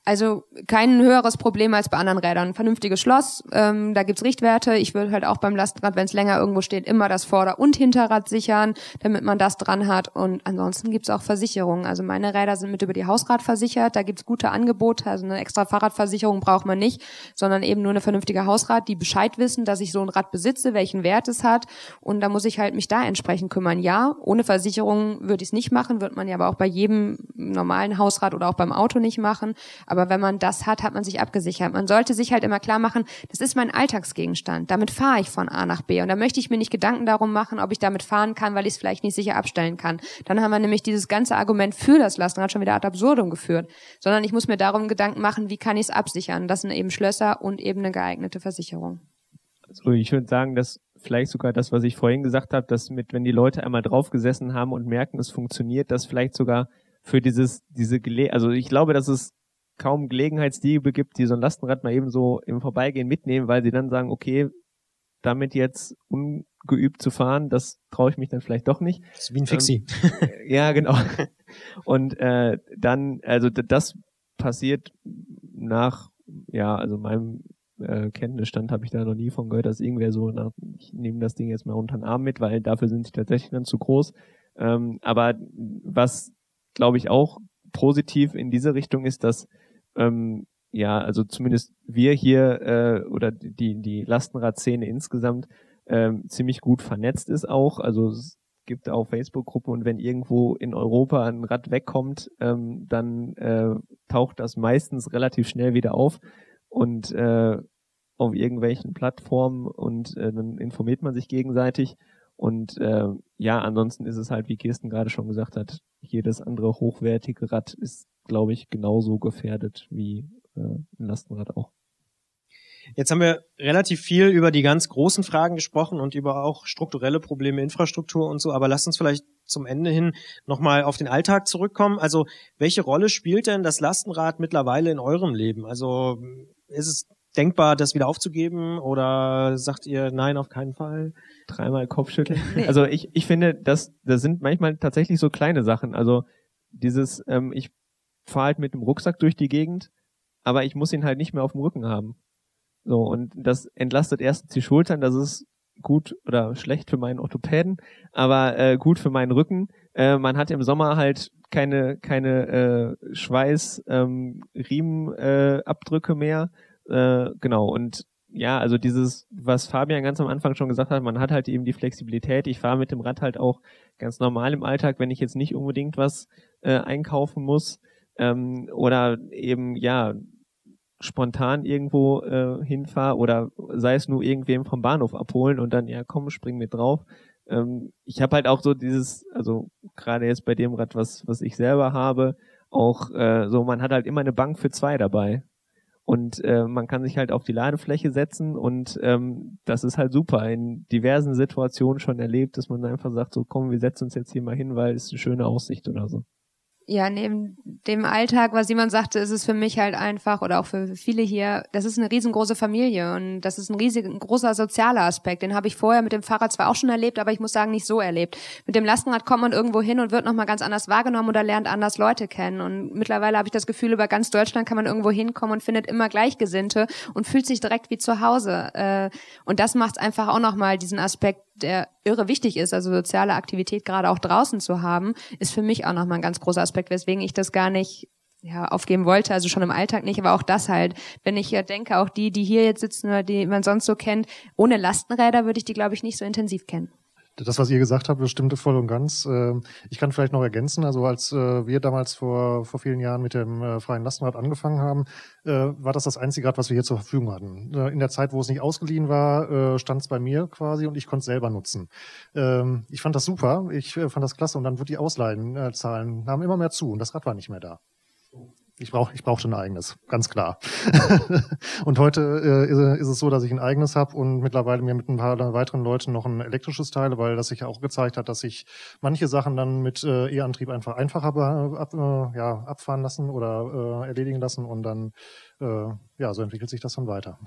Also kein höheres Problem als bei anderen Rädern. Vernünftiges Schloss, ähm, da gibt's Richtwerte. Ich würde halt auch beim Lastenrad, wenn es länger irgendwo steht, immer das Vorder- und Hinterrad sichern, damit man das dran hat. Und ansonsten gibt's auch Versicherungen. Also meine Räder sind mit über die Hausrad versichert. Da gibt's gute Angebote. Also eine extra Fahrradversicherung braucht man nicht, sondern eben nur eine vernünftige Hausrad, die Bescheid wissen, dass ich so ein Rad besitze, welchen Wert es hat. Und da muss ich halt mich da entsprechend kümmern. Ja, ohne Versicherung würde ich es nicht machen, wird man ja aber auch bei jedem normalen Hausrad oder auch beim Auto nicht machen. Aber Aber wenn man das hat, hat man sich abgesichert. Man sollte sich halt immer klar machen, das ist mein Alltagsgegenstand. Damit fahre ich von A nach B. Und da möchte ich mir nicht Gedanken darum machen, ob ich damit fahren kann, weil ich es vielleicht nicht sicher abstellen kann. Dann haben wir nämlich dieses ganze Argument für das Lastenrad schon wieder ad absurdum geführt. Sondern ich muss mir darum Gedanken machen, wie kann ich es absichern. Das sind eben Schlösser und eben eine geeignete Versicherung. Also ich würde sagen, dass vielleicht sogar das, was ich vorhin gesagt habe, dass mit, wenn die Leute einmal draufgesessen haben und merken, es funktioniert, dass vielleicht sogar für dieses, diese Gele also ich glaube, dass es kaum Gelegenheitsdiebe gibt, die so ein Lastenrad mal eben so im Vorbeigehen mitnehmen, weil sie dann sagen, okay, damit jetzt ungeübt zu fahren, das traue ich mich dann vielleicht doch nicht. Das ist wie ein Fixie. Ähm, ja, genau. Und äh, dann, also das passiert nach, ja, also meinem äh, Kenntnisstand habe ich da noch nie von gehört, dass irgendwer so, nach, ich nehme das Ding jetzt mal unter den Arm mit, weil dafür sind sie tatsächlich dann zu groß. Ähm, aber was, glaube ich, auch positiv in diese Richtung ist, dass ähm, ja, also zumindest wir hier äh, oder die die Lastenradszene insgesamt ähm, ziemlich gut vernetzt ist auch. Also es gibt auch Facebook-Gruppen und wenn irgendwo in Europa ein Rad wegkommt, ähm, dann äh, taucht das meistens relativ schnell wieder auf und äh, auf irgendwelchen Plattformen und äh, dann informiert man sich gegenseitig. Und äh, ja, ansonsten ist es halt, wie Kirsten gerade schon gesagt hat, jedes andere hochwertige Rad ist, glaube ich, genauso gefährdet wie äh, ein Lastenrad auch. Jetzt haben wir relativ viel über die ganz großen Fragen gesprochen und über auch strukturelle Probleme, Infrastruktur und so, aber lasst uns vielleicht zum Ende hin nochmal auf den Alltag zurückkommen. Also welche Rolle spielt denn das Lastenrad mittlerweile in eurem Leben? Also ist es denkbar, das wieder aufzugeben oder sagt ihr nein, auf keinen Fall? Dreimal Kopfschütteln. Also ich, ich finde, das, das sind manchmal tatsächlich so kleine Sachen. Also dieses, ähm, ich fahre halt mit dem Rucksack durch die Gegend, aber ich muss ihn halt nicht mehr auf dem Rücken haben. So, und das entlastet erstens die Schultern, das ist gut oder schlecht für meinen Orthopäden, aber äh, gut für meinen Rücken. Äh, man hat im Sommer halt keine, keine äh, Schweiß, ähm, äh, mehr. Äh, genau, und ja, also dieses, was Fabian ganz am Anfang schon gesagt hat, man hat halt eben die Flexibilität. Ich fahre mit dem Rad halt auch ganz normal im Alltag, wenn ich jetzt nicht unbedingt was äh, einkaufen muss ähm, oder eben ja spontan irgendwo äh, hinfahre oder sei es nur irgendwem vom Bahnhof abholen und dann ja komm spring mit drauf. Ähm, ich habe halt auch so dieses, also gerade jetzt bei dem Rad, was was ich selber habe, auch äh, so man hat halt immer eine Bank für zwei dabei und äh, man kann sich halt auf die Ladefläche setzen und ähm, das ist halt super. In diversen Situationen schon erlebt, dass man einfach sagt, so komm, wir setzen uns jetzt hier mal hin, weil es eine schöne Aussicht oder so. Ja, neben dem Alltag, was Simon sagte, ist es für mich halt einfach oder auch für viele hier, das ist eine riesengroße Familie und das ist ein riesig ein großer sozialer Aspekt. Den habe ich vorher mit dem Fahrrad zwar auch schon erlebt, aber ich muss sagen, nicht so erlebt. Mit dem Lastenrad kommt man irgendwo hin und wird nochmal ganz anders wahrgenommen oder lernt anders Leute kennen. Und mittlerweile habe ich das Gefühl, über ganz Deutschland kann man irgendwo hinkommen und findet immer Gleichgesinnte und fühlt sich direkt wie zu Hause. Äh, Und das macht einfach auch nochmal diesen Aspekt, der irre wichtig ist, also soziale Aktivität gerade auch draußen zu haben, ist für mich auch nochmal ein ganz großer Aspekt, weswegen ich das gar nicht ja, aufgeben wollte, also schon im Alltag nicht, aber auch das halt, wenn ich ja denke, auch die, die hier jetzt sitzen oder die man sonst so kennt, ohne Lastenräder würde ich die, glaube ich, nicht so intensiv kennen. Das, was ihr gesagt habt, das stimmte voll und ganz. Ähm, Ich kann vielleicht noch ergänzen, also als äh, wir damals vor, vor vielen Jahren mit dem äh, freien Lastenrad angefangen haben, äh, war das das einzige Rad, was wir hier zur Verfügung hatten. In der Zeit, wo es nicht ausgeliehen war, stand es bei mir quasi und ich konnte es selber nutzen. Ähm, Ich fand das super, ich fand das klasse und dann wird die Ausleihenzahlen nahmen immer mehr zu und das Rad war nicht mehr da. Ich brauch, ich brauchte ein eigenes, ganz klar. und heute äh, ist, es so, dass ich ein eigenes habe und mittlerweile mir mit ein paar weiteren Leuten noch ein elektrisches teile, weil das sich ja auch gezeigt hat, dass sich manche Sachen dann mit äh, E-Antrieb einfach einfacher ab, äh, ja, abfahren lassen oder äh, erledigen lassen und dann äh, ja, so entwickelt sich das dann weiter.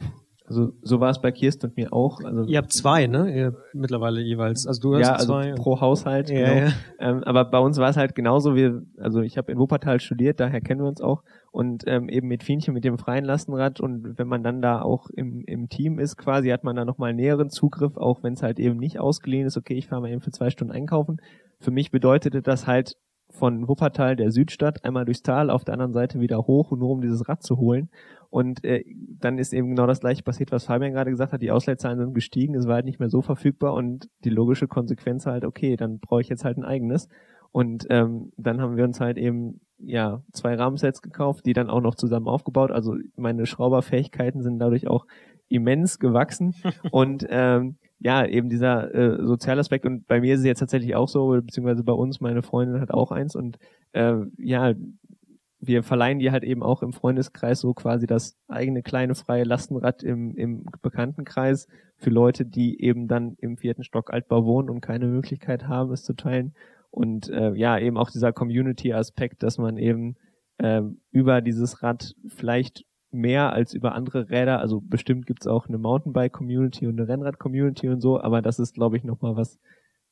Also so war es bei Kirsten und mir auch. Also Ihr habt zwei, ne? Ihr mittlerweile jeweils. Also du hast ja, also zwei. pro Haushalt. Ja, genau. ja. Ähm, aber bei uns war es halt genauso. Wir, also ich habe in Wuppertal studiert, daher kennen wir uns auch. Und ähm, eben mit Fienchen, mit dem freien Lastenrad. Und wenn man dann da auch im, im Team ist, quasi, hat man da nochmal näheren Zugriff, auch wenn es halt eben nicht ausgeliehen ist. Okay, ich fahre mal eben für zwei Stunden einkaufen. Für mich bedeutete das halt von Wuppertal, der Südstadt, einmal durchs Tal, auf der anderen Seite wieder hoch, nur um dieses Rad zu holen. Und äh, dann ist eben genau das gleiche passiert, was Fabian gerade gesagt hat. Die Ausleihzahlen sind gestiegen, es war halt nicht mehr so verfügbar und die logische Konsequenz halt, okay, dann brauche ich jetzt halt ein eigenes. Und ähm, dann haben wir uns halt eben ja zwei Rahmensets gekauft, die dann auch noch zusammen aufgebaut. Also meine Schrauberfähigkeiten sind dadurch auch immens gewachsen und ähm, ja, eben dieser äh, Sozialaspekt und bei mir ist es jetzt tatsächlich auch so, beziehungsweise bei uns, meine Freundin hat auch eins und äh, ja, wir verleihen die halt eben auch im Freundeskreis so quasi das eigene kleine freie Lastenrad im, im Bekanntenkreis für Leute, die eben dann im vierten Stock Altbau wohnen und keine Möglichkeit haben, es zu teilen. Und äh, ja, eben auch dieser Community-Aspekt, dass man eben äh, über dieses Rad vielleicht mehr als über andere Räder, also bestimmt gibt's auch eine Mountainbike-Community und eine Rennrad-Community und so, aber das ist, glaube ich, nochmal was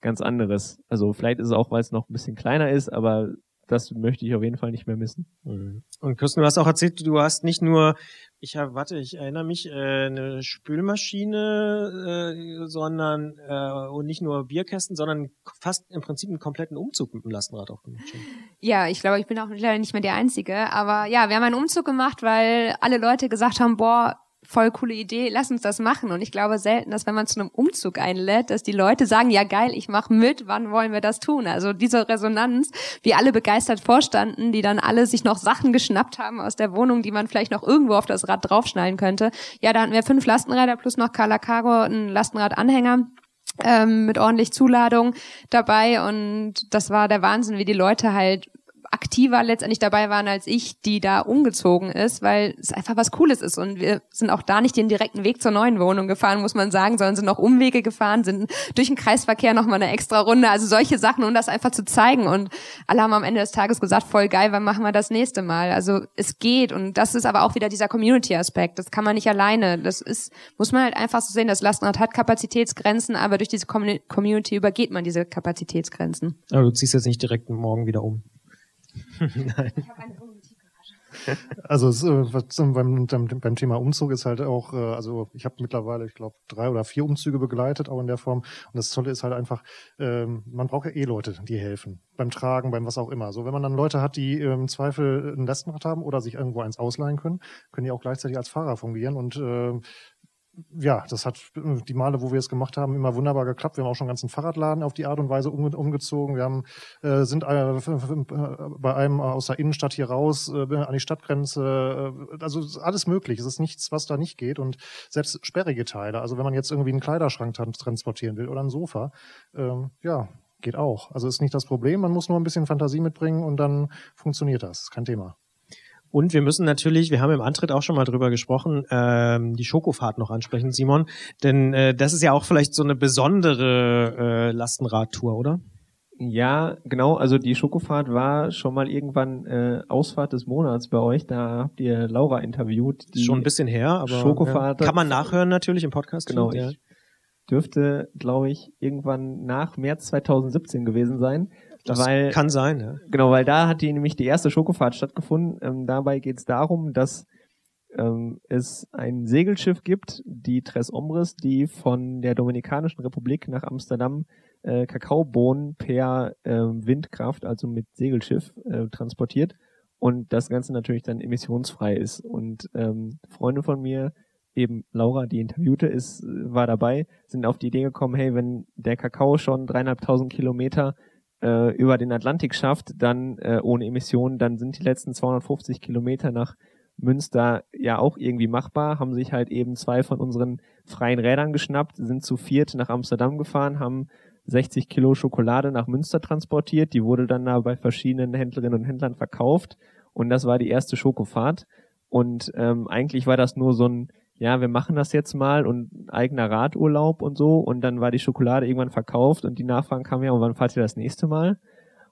ganz anderes. Also vielleicht ist es auch, weil es noch ein bisschen kleiner ist, aber das möchte ich auf jeden Fall nicht mehr missen. Und Kirsten, du hast auch erzählt, du hast nicht nur, ich habe, warte, ich erinnere mich, äh, eine Spülmaschine, äh, sondern äh, und nicht nur Bierkästen, sondern fast im Prinzip einen kompletten Umzug mit dem Lastenrad auch gemacht. Ja, ich glaube, ich bin auch leider nicht mehr die Einzige. Aber ja, wir haben einen Umzug gemacht, weil alle Leute gesagt haben, boah, voll coole Idee, lass uns das machen. Und ich glaube selten, dass wenn man zu einem Umzug einlädt, dass die Leute sagen, ja geil, ich mach mit, wann wollen wir das tun? Also diese Resonanz, wie alle begeistert vorstanden, die dann alle sich noch Sachen geschnappt haben aus der Wohnung, die man vielleicht noch irgendwo auf das Rad draufschnallen könnte. Ja, da hatten wir fünf Lastenräder plus noch Carla Cargo, ein Lastenradanhänger ähm, mit ordentlich Zuladung dabei und das war der Wahnsinn, wie die Leute halt aktiver letztendlich dabei waren als ich, die da umgezogen ist, weil es einfach was Cooles ist. Und wir sind auch da nicht den direkten Weg zur neuen Wohnung gefahren, muss man sagen, sondern sind noch Umwege gefahren, sind durch den Kreisverkehr nochmal eine extra Runde. Also solche Sachen, um das einfach zu zeigen. Und alle haben am Ende des Tages gesagt, voll geil, wann machen wir das nächste Mal? Also es geht. Und das ist aber auch wieder dieser Community-Aspekt. Das kann man nicht alleine. Das ist, muss man halt einfach so sehen, das Lastenrad hat Kapazitätsgrenzen, aber durch diese Community übergeht man diese Kapazitätsgrenzen. Aber du ziehst jetzt nicht direkt morgen wieder um. Nein. Also es, äh, beim, beim, Thema Umzug ist halt auch, äh, also ich habe mittlerweile, ich glaube, drei oder vier Umzüge begleitet, auch in der Form. Und das Tolle ist halt einfach, ähm, man braucht ja eh Leute, die helfen. Beim Tragen, beim was auch immer. So, wenn man dann Leute hat, die im Zweifel ein Lastenrad haben oder sich irgendwo eins ausleihen können, können die auch gleichzeitig als Fahrer fungieren. Und äh, ja, das hat äh, die Male, wo wir es gemacht haben, immer wunderbar geklappt. Wir haben auch schon einen ganzen Fahrradladen auf die Art und Weise umge umgezogen. Wir haben, äh, sind äh, bei einem aus der Innenstadt hier raus, äh, an die Stadtgrenze. Äh, also alles möglich. Es ist nichts, was da nicht geht. Und selbst sperrige Teile. Also wenn man jetzt irgendwie einen Kleiderschrank transportieren will oder ein Sofa, ähm, ja, geht auch. Also ist nicht das Problem. Man muss nur ein bisschen Fantasie mitbringen und dann funktioniert das. Kein Thema. Und wir müssen natürlich, wir haben im Antritt auch schon mal drüber gesprochen, ähm, die Schokofahrt noch ansprechen, Simon. Denn äh, das ist ja auch vielleicht so eine besondere äh, Lastenradtour, oder? Ja, genau. Also die Schokofahrt war schon mal irgendwann äh, Ausfahrt des Monats bei euch. Da habt ihr Laura interviewt. Schon ein bisschen her, aber Schokofahrt ja. kann man nachhören natürlich im Podcast. Genau. Ja. Ich dürfte, glaube ich, irgendwann nach März 2017 gewesen sein. Das weil, kann sein, ja. Genau, weil da hat die nämlich die erste Schokofahrt stattgefunden. Ähm, dabei geht es darum, dass ähm, es ein Segelschiff gibt, die Tres Ombres, die von der Dominikanischen Republik nach Amsterdam äh, Kakaobohnen per äh, Windkraft, also mit Segelschiff, äh, transportiert und das Ganze natürlich dann emissionsfrei ist. Und ähm, Freunde von mir, eben Laura, die interviewte ist, war dabei, sind auf die Idee gekommen, hey, wenn der Kakao schon dreieinhalbtausend Kilometer äh, über den Atlantik schafft, dann äh, ohne Emissionen, dann sind die letzten 250 Kilometer nach Münster ja auch irgendwie machbar, haben sich halt eben zwei von unseren freien Rädern geschnappt, sind zu viert nach Amsterdam gefahren, haben 60 Kilo Schokolade nach Münster transportiert, die wurde dann da bei verschiedenen Händlerinnen und Händlern verkauft und das war die erste Schokofahrt. Und ähm, eigentlich war das nur so ein ja, wir machen das jetzt mal und eigener Radurlaub und so und dann war die Schokolade irgendwann verkauft und die Nachfragen kamen ja, und wann fahrt ihr das nächste Mal?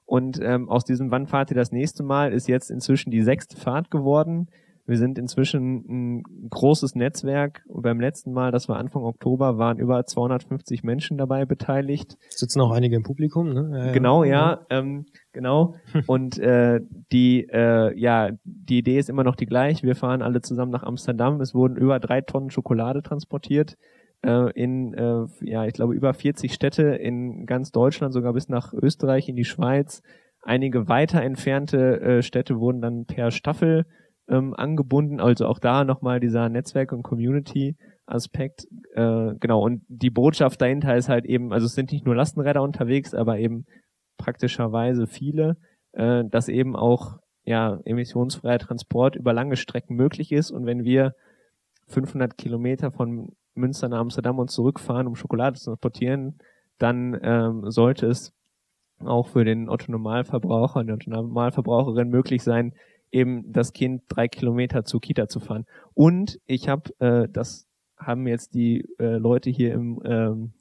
Und ähm, aus diesem Wann fahrt ihr das nächste Mal ist jetzt inzwischen die sechste Fahrt geworden. Wir sind inzwischen ein großes Netzwerk. Und beim letzten Mal, das war Anfang Oktober, waren über 250 Menschen dabei beteiligt. Sitzen auch einige im Publikum, ne? Ja, genau, ja, ähm, genau. Und äh, die, äh, ja, die Idee ist immer noch die gleiche. Wir fahren alle zusammen nach Amsterdam. Es wurden über drei Tonnen Schokolade transportiert äh, in, äh, ja, ich glaube, über 40 Städte in ganz Deutschland, sogar bis nach Österreich, in die Schweiz. Einige weiter entfernte äh, Städte wurden dann per Staffel ähm, angebunden. Also auch da nochmal dieser Netzwerk- und Community-Aspekt. Äh, genau, und die Botschaft dahinter ist halt eben, also es sind nicht nur Lastenräder unterwegs, aber eben praktischerweise viele, äh, dass eben auch ja emissionsfreier Transport über lange Strecken möglich ist. Und wenn wir 500 Kilometer von Münster nach Amsterdam und zurückfahren, um Schokolade zu transportieren, dann ähm, sollte es auch für den Otto-Normalverbraucher und die Otto-Normalverbraucherin möglich sein, eben das Kind drei Kilometer zur Kita zu fahren. Und ich habe, äh, das haben jetzt die äh, Leute hier im ähm,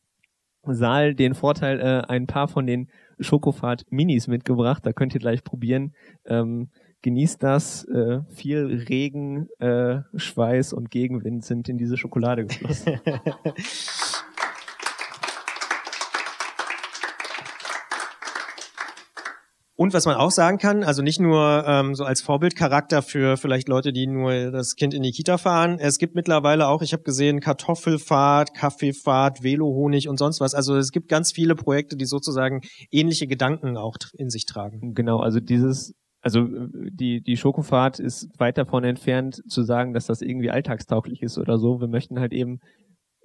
Saal den Vorteil, äh, ein paar von den Schokofahrt Minis mitgebracht. Da könnt ihr gleich probieren. Ähm, genießt das. Äh, viel Regen, äh, Schweiß und Gegenwind sind in diese Schokolade geflossen. Und was man auch sagen kann, also nicht nur ähm, so als Vorbildcharakter für vielleicht Leute, die nur das Kind in die Kita fahren. Es gibt mittlerweile auch, ich habe gesehen, Kartoffelfahrt, Kaffeefahrt, Velohonig und sonst was. Also es gibt ganz viele Projekte, die sozusagen ähnliche Gedanken auch in sich tragen. Genau, also dieses, also die, die Schokofahrt ist weit davon entfernt zu sagen, dass das irgendwie alltagstauglich ist oder so. Wir möchten halt eben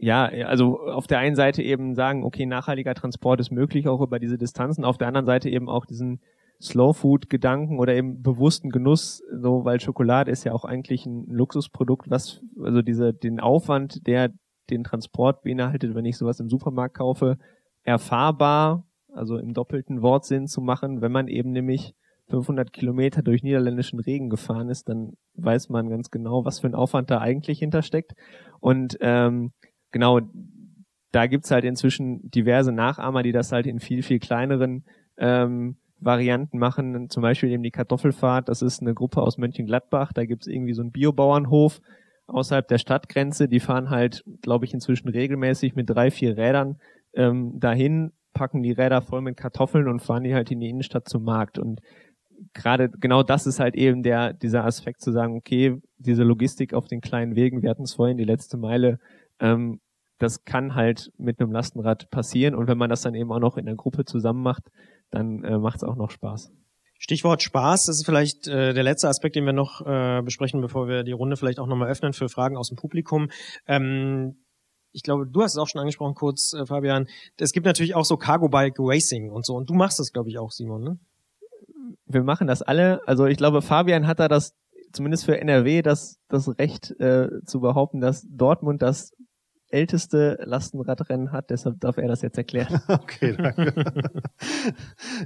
ja, also auf der einen Seite eben sagen, okay, nachhaltiger Transport ist möglich auch über diese Distanzen, auf der anderen Seite eben auch diesen Slow Food Gedanken oder eben bewussten Genuss, so weil Schokolade ist ja auch eigentlich ein Luxusprodukt, was also diese den Aufwand, der den Transport beinhaltet, wenn ich sowas im Supermarkt kaufe, erfahrbar, also im doppelten Wortsinn zu machen, wenn man eben nämlich 500 Kilometer durch niederländischen Regen gefahren ist, dann weiß man ganz genau, was für ein Aufwand da eigentlich hintersteckt. Und ähm, genau, da gibt's halt inzwischen diverse Nachahmer, die das halt in viel, viel kleineren ähm, Varianten machen, zum Beispiel eben die Kartoffelfahrt, das ist eine Gruppe aus Mönchengladbach, da gibt's irgendwie so einen Biobauernhof außerhalb der Stadtgrenze, die fahren halt, glaube ich, inzwischen regelmäßig mit drei, vier Rädern ähm, dahin, packen die Räder voll mit Kartoffeln und fahren die halt in die Innenstadt zum Markt. Und gerade genau das ist halt eben der dieser Aspekt zu sagen, okay, diese Logistik auf den kleinen Wegen, wir hatten es vorhin, die letzte Meile, ähm, das kann halt mit einem Lastenrad passieren. Und wenn man das dann eben auch noch in der Gruppe zusammen macht, dann äh, macht es auch noch Spaß. Stichwort Spaß, das ist vielleicht äh, der letzte Aspekt, den wir noch äh, besprechen, bevor wir die Runde vielleicht auch nochmal öffnen für Fragen aus dem Publikum. Ähm, ich glaube, du hast es auch schon angesprochen kurz, äh, Fabian. Es gibt natürlich auch so Cargo Bike Racing und so. Und du machst das, glaube ich, auch, Simon, ne? Wir machen das alle. Also ich glaube, Fabian hat da das, zumindest für NRW, das, das Recht äh, zu behaupten, dass Dortmund das älteste Lastenradrennen hat, deshalb darf er das jetzt erklären. Okay, danke.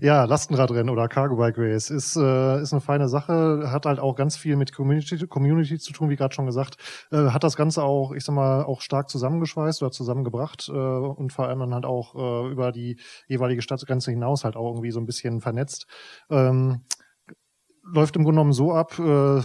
ja, Lastenradrennen oder Cargo Bike Race ist, äh, ist eine feine Sache, hat halt auch ganz viel mit Community, Community zu tun, wie gerade schon gesagt, äh, hat das Ganze auch, ich sag mal, auch stark zusammengeschweißt oder zusammengebracht äh, und vor allem dann halt auch äh, über die jeweilige Stadtgrenze hinaus halt auch irgendwie so ein bisschen vernetzt. Ähm, läuft im Grunde genommen so ab, äh,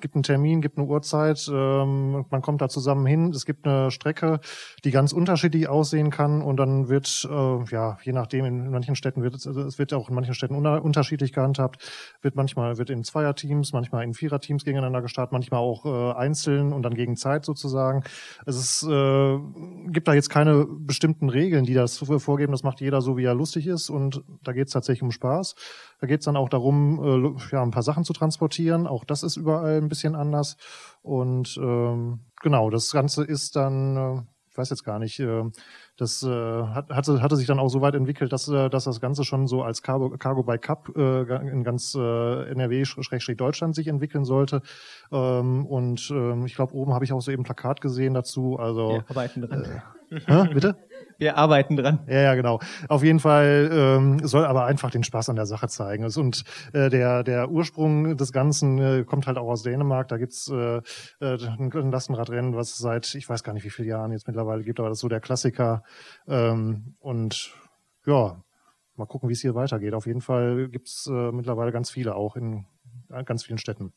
gibt einen Termin, gibt eine Uhrzeit, ähm, man kommt da zusammen hin, es gibt eine Strecke, die ganz unterschiedlich aussehen kann und dann wird, äh, ja, je nachdem, in manchen Städten wird es, also es wird auch in manchen Städten unter, unterschiedlich gehandhabt, wird manchmal wird in Zweierteams, manchmal in Viererteams gegeneinander gestartet, manchmal auch äh, einzeln und dann gegen Zeit sozusagen. Es ist, äh, gibt da jetzt keine bestimmten Regeln, die das vorgeben, das macht jeder so, wie er lustig ist und da geht es tatsächlich um Spaß. Da geht es dann auch darum, äh, ja, ein paar Sachen zu transportieren. Auch das ist überall ein bisschen anders. Und ähm, genau, das Ganze ist dann, äh, ich weiß jetzt gar nicht, äh, das äh, hat, hatte, hatte sich dann auch so weit entwickelt, dass, äh, dass das Ganze schon so als Cargo, Cargo by Cup äh, in ganz äh, NRW-Deutschland sich entwickeln sollte. Ähm, und ähm, ich glaube, oben habe ich auch so eben ein Plakat gesehen dazu. Also Wir arbeiten dran. Äh, hä, bitte? Wir arbeiten dran. Ja, ja, genau. Auf jeden Fall ähm, soll aber einfach den Spaß an der Sache zeigen. Und äh, der, der Ursprung des Ganzen äh, kommt halt auch aus Dänemark. Da gibt's äh, äh, ein Lastenradrennen, was es seit, ich weiß gar nicht, wie viele Jahren jetzt mittlerweile gibt, aber das ist so der Klassiker. Ähm, und ja, mal gucken, wie es hier weitergeht. Auf jeden Fall gibt's äh, mittlerweile ganz viele auch in ganz vielen Städten.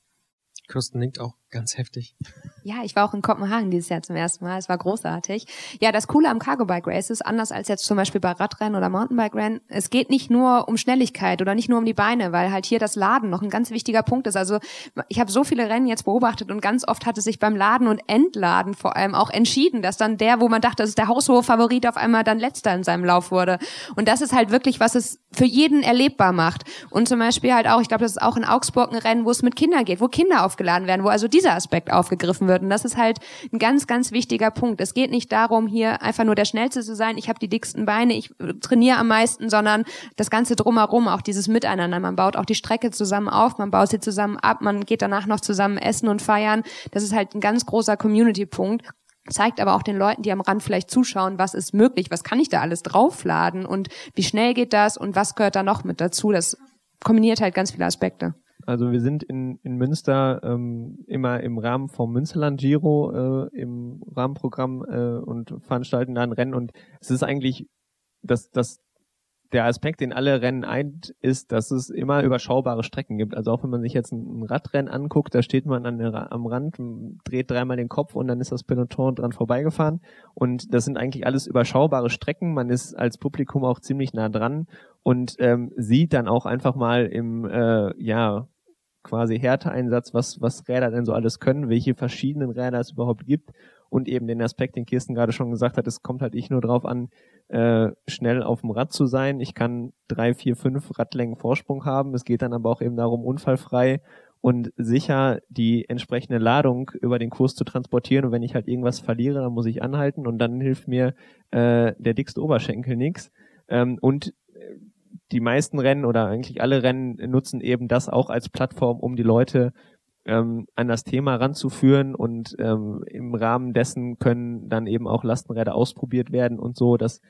Kirsten nickt auch ganz heftig. Ja, ich war auch in Kopenhagen dieses Jahr zum ersten Mal. Es war großartig. Ja, das Coole am Cargo Bike Race ist anders als jetzt zum Beispiel bei Radrennen oder Mountainbike Rennen. Es geht nicht nur um Schnelligkeit oder nicht nur um die Beine, weil halt hier das Laden noch ein ganz wichtiger Punkt ist. Also ich habe so viele Rennen jetzt beobachtet und ganz oft hat es sich beim Laden und Entladen vor allem auch entschieden, dass dann der, wo man dachte, das ist der haushohe Favorit, auf einmal dann letzter in seinem Lauf wurde. Und das ist halt wirklich, was es für jeden erlebbar macht. Und zum Beispiel halt auch, ich glaube, das ist auch in Augsburg ein Rennen, wo es mit Kindern geht, wo Kinder aufgeladen werden, wo also dieser Aspekt aufgegriffen wird. Und das ist halt ein ganz, ganz wichtiger Punkt. Es geht nicht darum, hier einfach nur der Schnellste zu sein, ich habe die dicksten Beine, ich trainiere am meisten, sondern das Ganze drumherum, auch dieses Miteinander. Man baut auch die Strecke zusammen auf, man baut sie zusammen ab, man geht danach noch zusammen essen und feiern. Das ist halt ein ganz großer Community-Punkt zeigt aber auch den Leuten, die am Rand vielleicht zuschauen, was ist möglich, was kann ich da alles draufladen und wie schnell geht das und was gehört da noch mit dazu. Das kombiniert halt ganz viele Aspekte. Also wir sind in, in Münster ähm, immer im Rahmen vom Münsterland Giro äh, im Rahmenprogramm äh, und veranstalten da ein Rennen und es ist eigentlich das, das der Aspekt, den alle Rennen eint, ist, dass es immer überschaubare Strecken gibt. Also auch wenn man sich jetzt ein Radrennen anguckt, da steht man an der, am Rand, dreht dreimal den Kopf und dann ist das Peloton dran vorbeigefahren. Und das sind eigentlich alles überschaubare Strecken. Man ist als Publikum auch ziemlich nah dran und ähm, sieht dann auch einfach mal im äh, ja quasi Härteeinsatz, was was Räder denn so alles können, welche verschiedenen Räder es überhaupt gibt und eben den Aspekt, den Kirsten gerade schon gesagt hat, es kommt halt nicht nur drauf an, äh, schnell auf dem Rad zu sein. Ich kann drei, vier, fünf Radlängen Vorsprung haben. Es geht dann aber auch eben darum, unfallfrei und sicher die entsprechende Ladung über den Kurs zu transportieren. Und wenn ich halt irgendwas verliere, dann muss ich anhalten und dann hilft mir äh, der dickste Oberschenkel nix. Ähm, und die meisten Rennen oder eigentlich alle Rennen nutzen eben das auch als Plattform, um die Leute ähm, an das Thema ranzuführen und ähm, im Rahmen dessen können dann eben auch Lastenräder ausprobiert werden und so, dass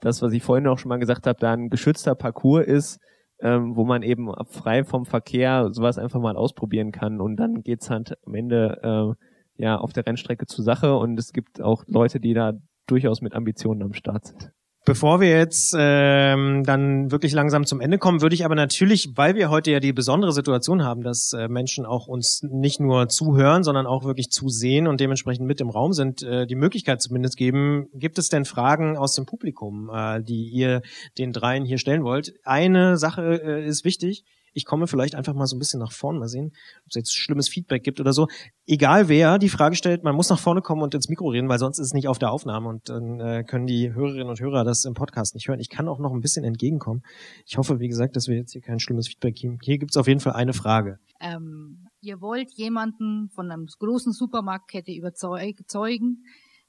das, was ich vorhin auch schon mal gesagt habe, da ein geschützter Parcours ist, ähm, wo man eben frei vom Verkehr sowas einfach mal ausprobieren kann und dann geht's halt am Ende äh, ja auf der Rennstrecke zur Sache und es gibt auch Leute, die da durchaus mit Ambitionen am Start sind. Bevor wir jetzt ähm, dann wirklich langsam zum Ende kommen, würde ich aber natürlich, weil wir heute ja die besondere Situation haben, dass äh, Menschen auch uns nicht nur zuhören, sondern auch wirklich zusehen und dementsprechend mit im Raum sind, äh, die Möglichkeit zumindest geben. Gibt es denn Fragen aus dem Publikum, äh, die ihr den dreien hier stellen wollt? Eine Sache äh, ist wichtig ich komme vielleicht einfach mal so ein bisschen nach vorne, mal sehen, ob es jetzt schlimmes Feedback gibt oder so. Egal wer die Frage stellt, man muss nach vorne kommen und ins Mikro reden, weil sonst ist es nicht auf der Aufnahme und dann äh, können die Hörerinnen und Hörer das im Podcast nicht hören. Ich kann auch noch ein bisschen entgegenkommen. Ich hoffe, wie gesagt, dass wir jetzt hier kein schlimmes Feedback geben. Hier gibt es auf jeden Fall eine Frage. Ähm, ihr wollt jemanden von einer großen Supermarktkette überzeugen,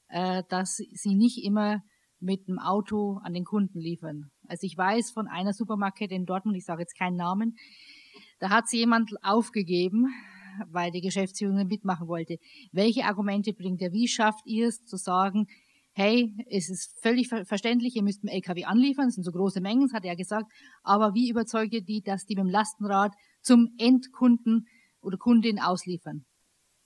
äh, dass sie nicht immer mit dem Auto an den Kunden liefern. Also ich weiß von einer Supermarktkette in Dortmund, ich sage jetzt keinen Namen, da hat sie jemand aufgegeben, weil die Geschäftsführung mitmachen wollte. Welche Argumente bringt er? Wie schafft ihr es zu sagen, hey, es ist völlig verständlich, ihr müsst einen LKW anliefern, es sind so große Mengen, das hat er gesagt, aber wie überzeugt ihr die, dass die mit dem Lastenrad zum Endkunden oder Kundin ausliefern?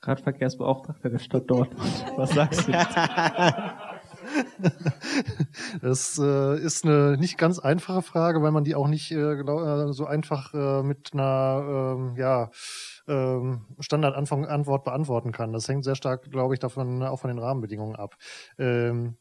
Radverkehrsbeauftragter der Stadt Dortmund. Was sagst du? Das äh, ist eine nicht ganz einfache Frage, weil man die auch nicht äh, genau, äh, so einfach äh, mit einer ähm, ja, ähm, Standardantwort beantworten kann. Das hängt sehr stark, glaube ich, davon auch von den Rahmenbedingungen ab. Ähm,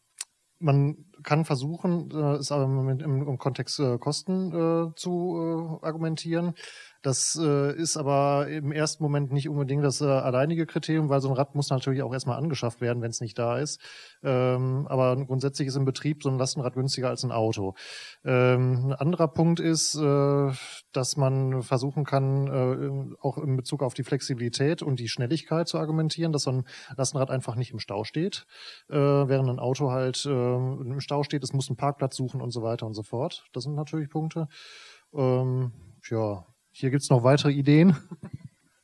man kann versuchen, äh, es aber im, im Kontext äh, Kosten äh, zu argumentieren. Das äh, ist aber im ersten Moment nicht unbedingt das äh, alleinige Kriterium, weil so ein Rad muss natürlich auch erstmal angeschafft werden, wenn es nicht da ist. Ähm, aber grundsätzlich ist im Betrieb so ein Lastenrad günstiger als ein Auto. Ähm, ein anderer Punkt ist, äh, dass man versuchen kann, äh, auch in Bezug auf die Flexibilität und die Schnelligkeit zu argumentieren, dass so ein Lastenrad einfach nicht im Stau steht, äh, während ein Auto halt äh, im Stau steht, es muss einen Parkplatz suchen und so weiter und so fort. Das sind natürlich Punkte. Ähm, ja, hier gibt's noch weitere Ideen.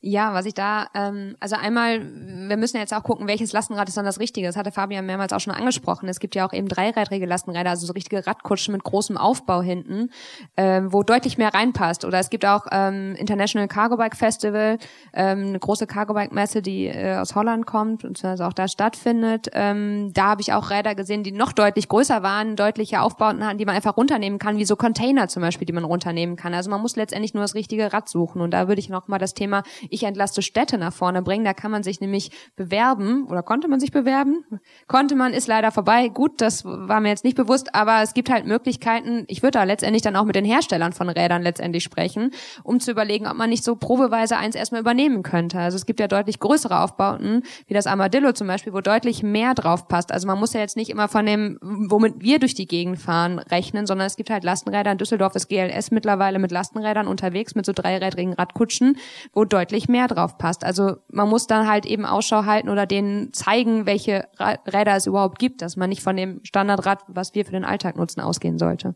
Ja, was ich da, ähm, also einmal, wir müssen jetzt auch gucken, welches Lastenrad ist dann das Richtige. Das hatte Fabian mehrmals auch schon angesprochen. Es gibt ja auch eben dreirädrige Lastenräder, also so richtige Radkutschen mit großem Aufbau hinten, ähm, wo deutlich mehr reinpasst. Oder es gibt auch ähm, International Cargo Bike Festival, ähm, eine große Cargo Bike Messe, die äh, aus Holland kommt und also auch da stattfindet. Ähm, da habe ich auch Räder gesehen, die noch deutlich größer waren, deutliche Aufbauten hatten, die man einfach runternehmen kann, wie so Container zum Beispiel, die man runternehmen kann. Also man muss letztendlich nur das richtige Rad suchen. Und da würde ich noch mal das Thema ich entlaste Städte nach vorne bringen. Da kann man sich nämlich bewerben oder konnte man sich bewerben? Konnte man, ist leider vorbei. Gut, das war mir jetzt nicht bewusst, aber es gibt halt Möglichkeiten. Ich würde da letztendlich dann auch mit den Herstellern von Rädern letztendlich sprechen, um zu überlegen, ob man nicht so probeweise eins erstmal übernehmen könnte. Also es gibt ja deutlich größere Aufbauten, wie das Armadillo zum Beispiel, wo deutlich mehr drauf passt. Also man muss ja jetzt nicht immer von dem, womit wir durch die Gegend fahren, rechnen, sondern es gibt halt Lastenräder. In Düsseldorf ist GLS mittlerweile mit Lastenrädern unterwegs, mit so dreirädrigen Radkutschen, wo deutlich mehr drauf passt. Also man muss dann halt eben Ausschau halten oder denen zeigen, welche Räder es überhaupt gibt, dass man nicht von dem Standardrad, was wir für den Alltag nutzen, ausgehen sollte.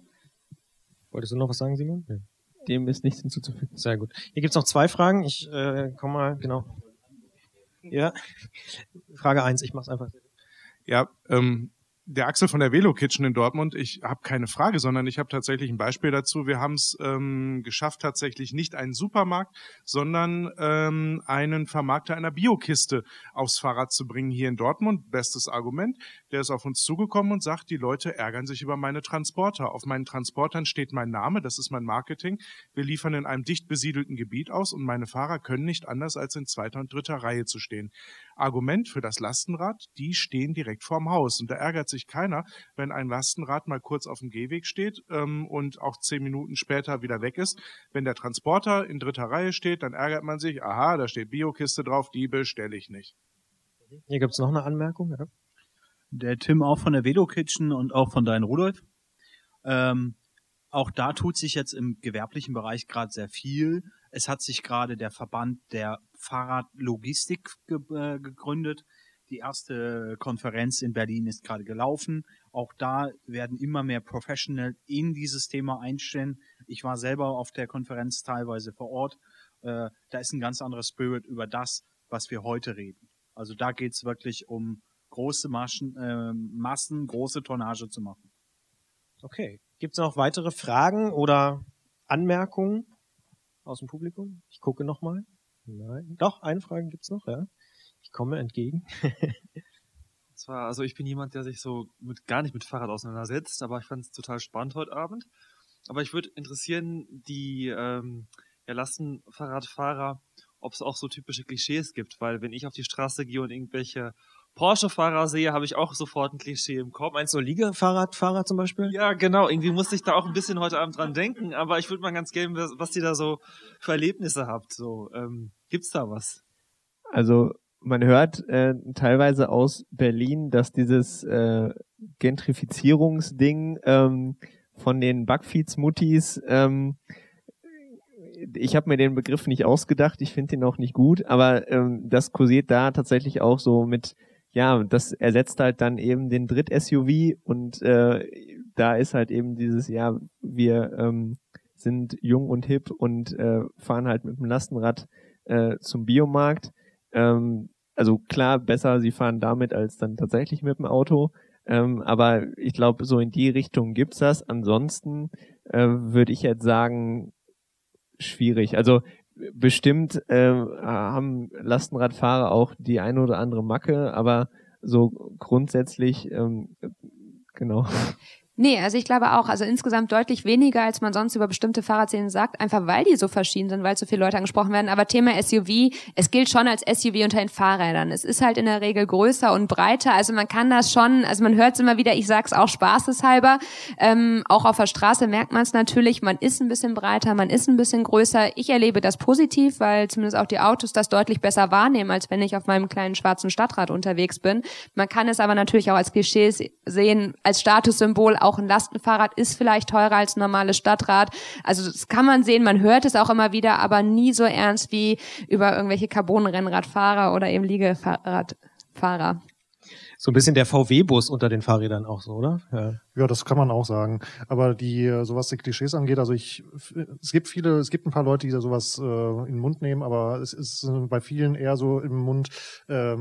Wolltest du noch was sagen, Simon? Ja. Dem ist nichts hinzuzufügen. Sehr gut. Hier gibt's noch zwei Fragen. Ich äh, komme mal, genau. Ja. Frage eins. ich mach's einfach. Ja, ähm, der Axel von der Velo Kitchen in Dortmund, ich habe keine Frage, sondern ich habe tatsächlich ein Beispiel dazu. Wir haben es ähm, geschafft, tatsächlich nicht einen Supermarkt, sondern ähm, einen Vermarkter einer Biokiste aufs Fahrrad zu bringen hier in Dortmund. Bestes Argument. Der ist auf uns zugekommen und sagt, die Leute ärgern sich über meine Transporter. Auf meinen Transportern steht mein Name, das ist mein Marketing. Wir liefern in einem dicht besiedelten Gebiet aus und meine Fahrer können nicht anders als in zweiter und dritter Reihe zu stehen. Argument für das Lastenrad, die stehen direkt vorm Haus. Und da ärgert sich keiner, wenn ein Lastenrad mal kurz auf dem Gehweg steht ähm, und auch zehn Minuten später wieder weg ist. Wenn der Transporter in dritter Reihe steht, dann ärgert man sich, aha, da steht Biokiste drauf, die bestelle ich nicht. Hier gibt's noch eine Anmerkung. Ja. Der Tim auch von der Velo Kitchen und auch von deinem Rudolf. Ähm, auch da tut sich jetzt im gewerblichen Bereich gerade sehr viel. Es hat sich gerade der Verband der Fahrradlogistik ge äh, gegründet. Die erste Konferenz in Berlin ist gerade gelaufen. Auch da werden immer mehr Professional in dieses Thema einstellen. Ich war selber auf der Konferenz teilweise vor Ort. Äh, da ist ein ganz anderer Spirit über das, was wir heute reden. Also da geht's wirklich um große Maschen, äh, Massen, große Tonnage zu machen. Okay. Gibt's noch weitere Fragen oder Anmerkungen aus dem Publikum? Ich gucke noch mal. Nein. Doch, eine Frage gibt's noch, ja. Ich komme entgegen. Und zwar, also ich bin jemand, der sich so mit gar nicht mit Fahrrad auseinandersetzt, aber ich fand es total spannend heute Abend. Aber ich würde interessieren, die ähm, ja, Lastenfahrradfahrer, ob es auch so typische Klischees gibt, weil wenn ich auf die Straße gehe und irgendwelche Porsche-Fahrer sehe, habe ich auch sofort ein Klischee im Kopf. Meinst du Liegefahrradfahrer zum Beispiel? Ja, genau. Irgendwie musste ich da auch ein bisschen heute Abend dran denken, aber ich würde mal ganz gerne, was, was ihr da so für Erlebnisse habt. So, ähm, gibt's da was? Also man hört äh, teilweise aus Berlin, dass dieses äh, Gentrifizierungsding ähm, von den Backfeeds-Muttis, ähm, ich habe mir den Begriff nicht ausgedacht, ich finde ihn auch nicht gut, aber ähm, das kursiert da tatsächlich auch so mit, ja, das ersetzt halt dann eben den Dritt-SUV und äh, da ist halt eben dieses, ja, wir ähm, sind jung und hip und äh, fahren halt mit dem Lastenrad äh, zum Biomarkt. Ähm, also klar, besser, sie fahren damit als dann tatsächlich mit dem Auto. Ähm, aber ich glaube, so in die Richtung gibt's das. Ansonsten äh, würde ich jetzt sagen, schwierig. Also bestimmt äh, haben Lastenradfahrer auch die eine oder andere Macke, aber so grundsätzlich ähm, genau. Nee, also ich glaube auch, also insgesamt deutlich weniger, als man sonst über bestimmte Fahrradszenen sagt, einfach weil die so verschieden sind, weil so viele Leute angesprochen werden. Aber Thema SUV, es gilt schon als SUV unter den Fahrrädern. Es ist halt in der Regel größer und breiter, also man kann das schon, also man hört es immer wieder, ich sag's auch spaßeshalber, ähm, auch auf der Straße merkt man es natürlich, man ist ein bisschen breiter, man ist ein bisschen größer. Ich erlebe das positiv, weil zumindest auch die Autos das deutlich besser wahrnehmen, als wenn ich auf meinem kleinen schwarzen Stadtrad unterwegs bin. Man kann es aber natürlich auch als Klischee sehen, als Statussymbol, auch ein Lastenfahrrad ist vielleicht teurer als ein normales Stadtrad. Also das kann man sehen, man hört es auch immer wieder, aber nie so ernst wie über irgendwelche Carbon-Rennradfahrer oder eben Liegefahrradfahrer. So ein bisschen der VW-Bus unter den Fahrrädern auch so, oder? Ja. Ja, das kann man auch sagen. Aber die, äh, so was die Klischees angeht, also ich, es gibt viele, es gibt ein paar Leute, die da sowas äh, in den Mund nehmen, aber es ist äh, bei vielen eher so im Mund, äh,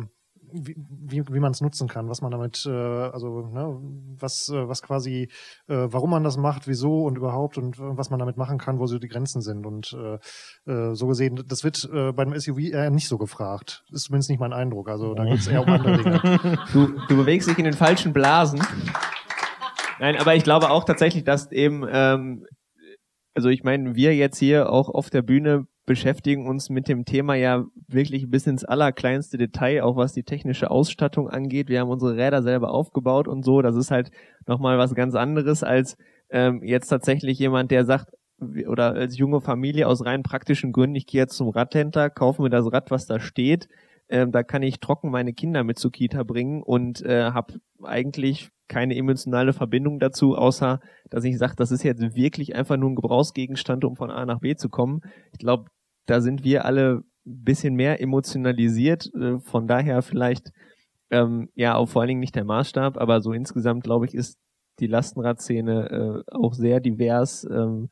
wie, wie, wie man es nutzen kann, was man damit, äh, also ne, was, äh, was quasi, äh, warum man das macht, wieso und überhaupt und äh, was man damit machen kann, wo so die Grenzen sind. Und äh, äh, so gesehen, das wird äh, bei einem SUV eher nicht so gefragt. Ist zumindest nicht mein Eindruck. Also da geht es eher um andere Dinge. Du, du bewegst dich in den falschen Blasen. Nein, aber ich glaube auch tatsächlich, dass eben, ähm, also ich meine, wir jetzt hier auch auf der Bühne beschäftigen uns mit dem Thema ja wirklich bis ins allerkleinste Detail, auch was die technische Ausstattung angeht. Wir haben unsere Räder selber aufgebaut und so. Das ist halt nochmal was ganz anderes als ähm, jetzt tatsächlich jemand, der sagt, oder als junge Familie aus rein praktischen Gründen, ich gehe jetzt zum Radhändler, kaufe mir das Rad, was da steht, ähm, da kann ich trocken meine Kinder mit zur Kita bringen und äh, habe eigentlich keine emotionale Verbindung dazu, außer dass ich sage, das ist jetzt wirklich einfach nur ein Gebrauchsgegenstand, um von A nach B zu kommen. Ich glaube, da sind wir alle ein bisschen mehr emotionalisiert, äh, von daher vielleicht ähm, ja auch vor allen Dingen nicht der Maßstab, aber so insgesamt glaube ich ist die Lastenradszene äh, auch sehr divers, ähm,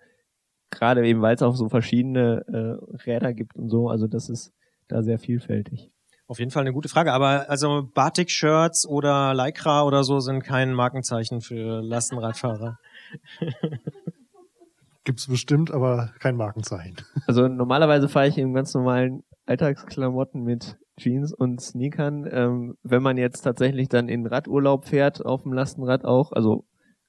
gerade eben weil es auch so verschiedene äh, Räder gibt und so, also das ist da sehr vielfältig. Auf jeden Fall eine gute Frage. Aber also Batik-Shirts oder Lycra oder so sind kein Markenzeichen für Lastenradfahrer. Gibt's bestimmt, aber kein Markenzeichen. Also normalerweise fahre ich in ganz normalen Alltagsklamotten mit Jeans und Sneakern. Ähm, wenn man jetzt tatsächlich dann in Radurlaub fährt, auf dem Lastenrad auch, also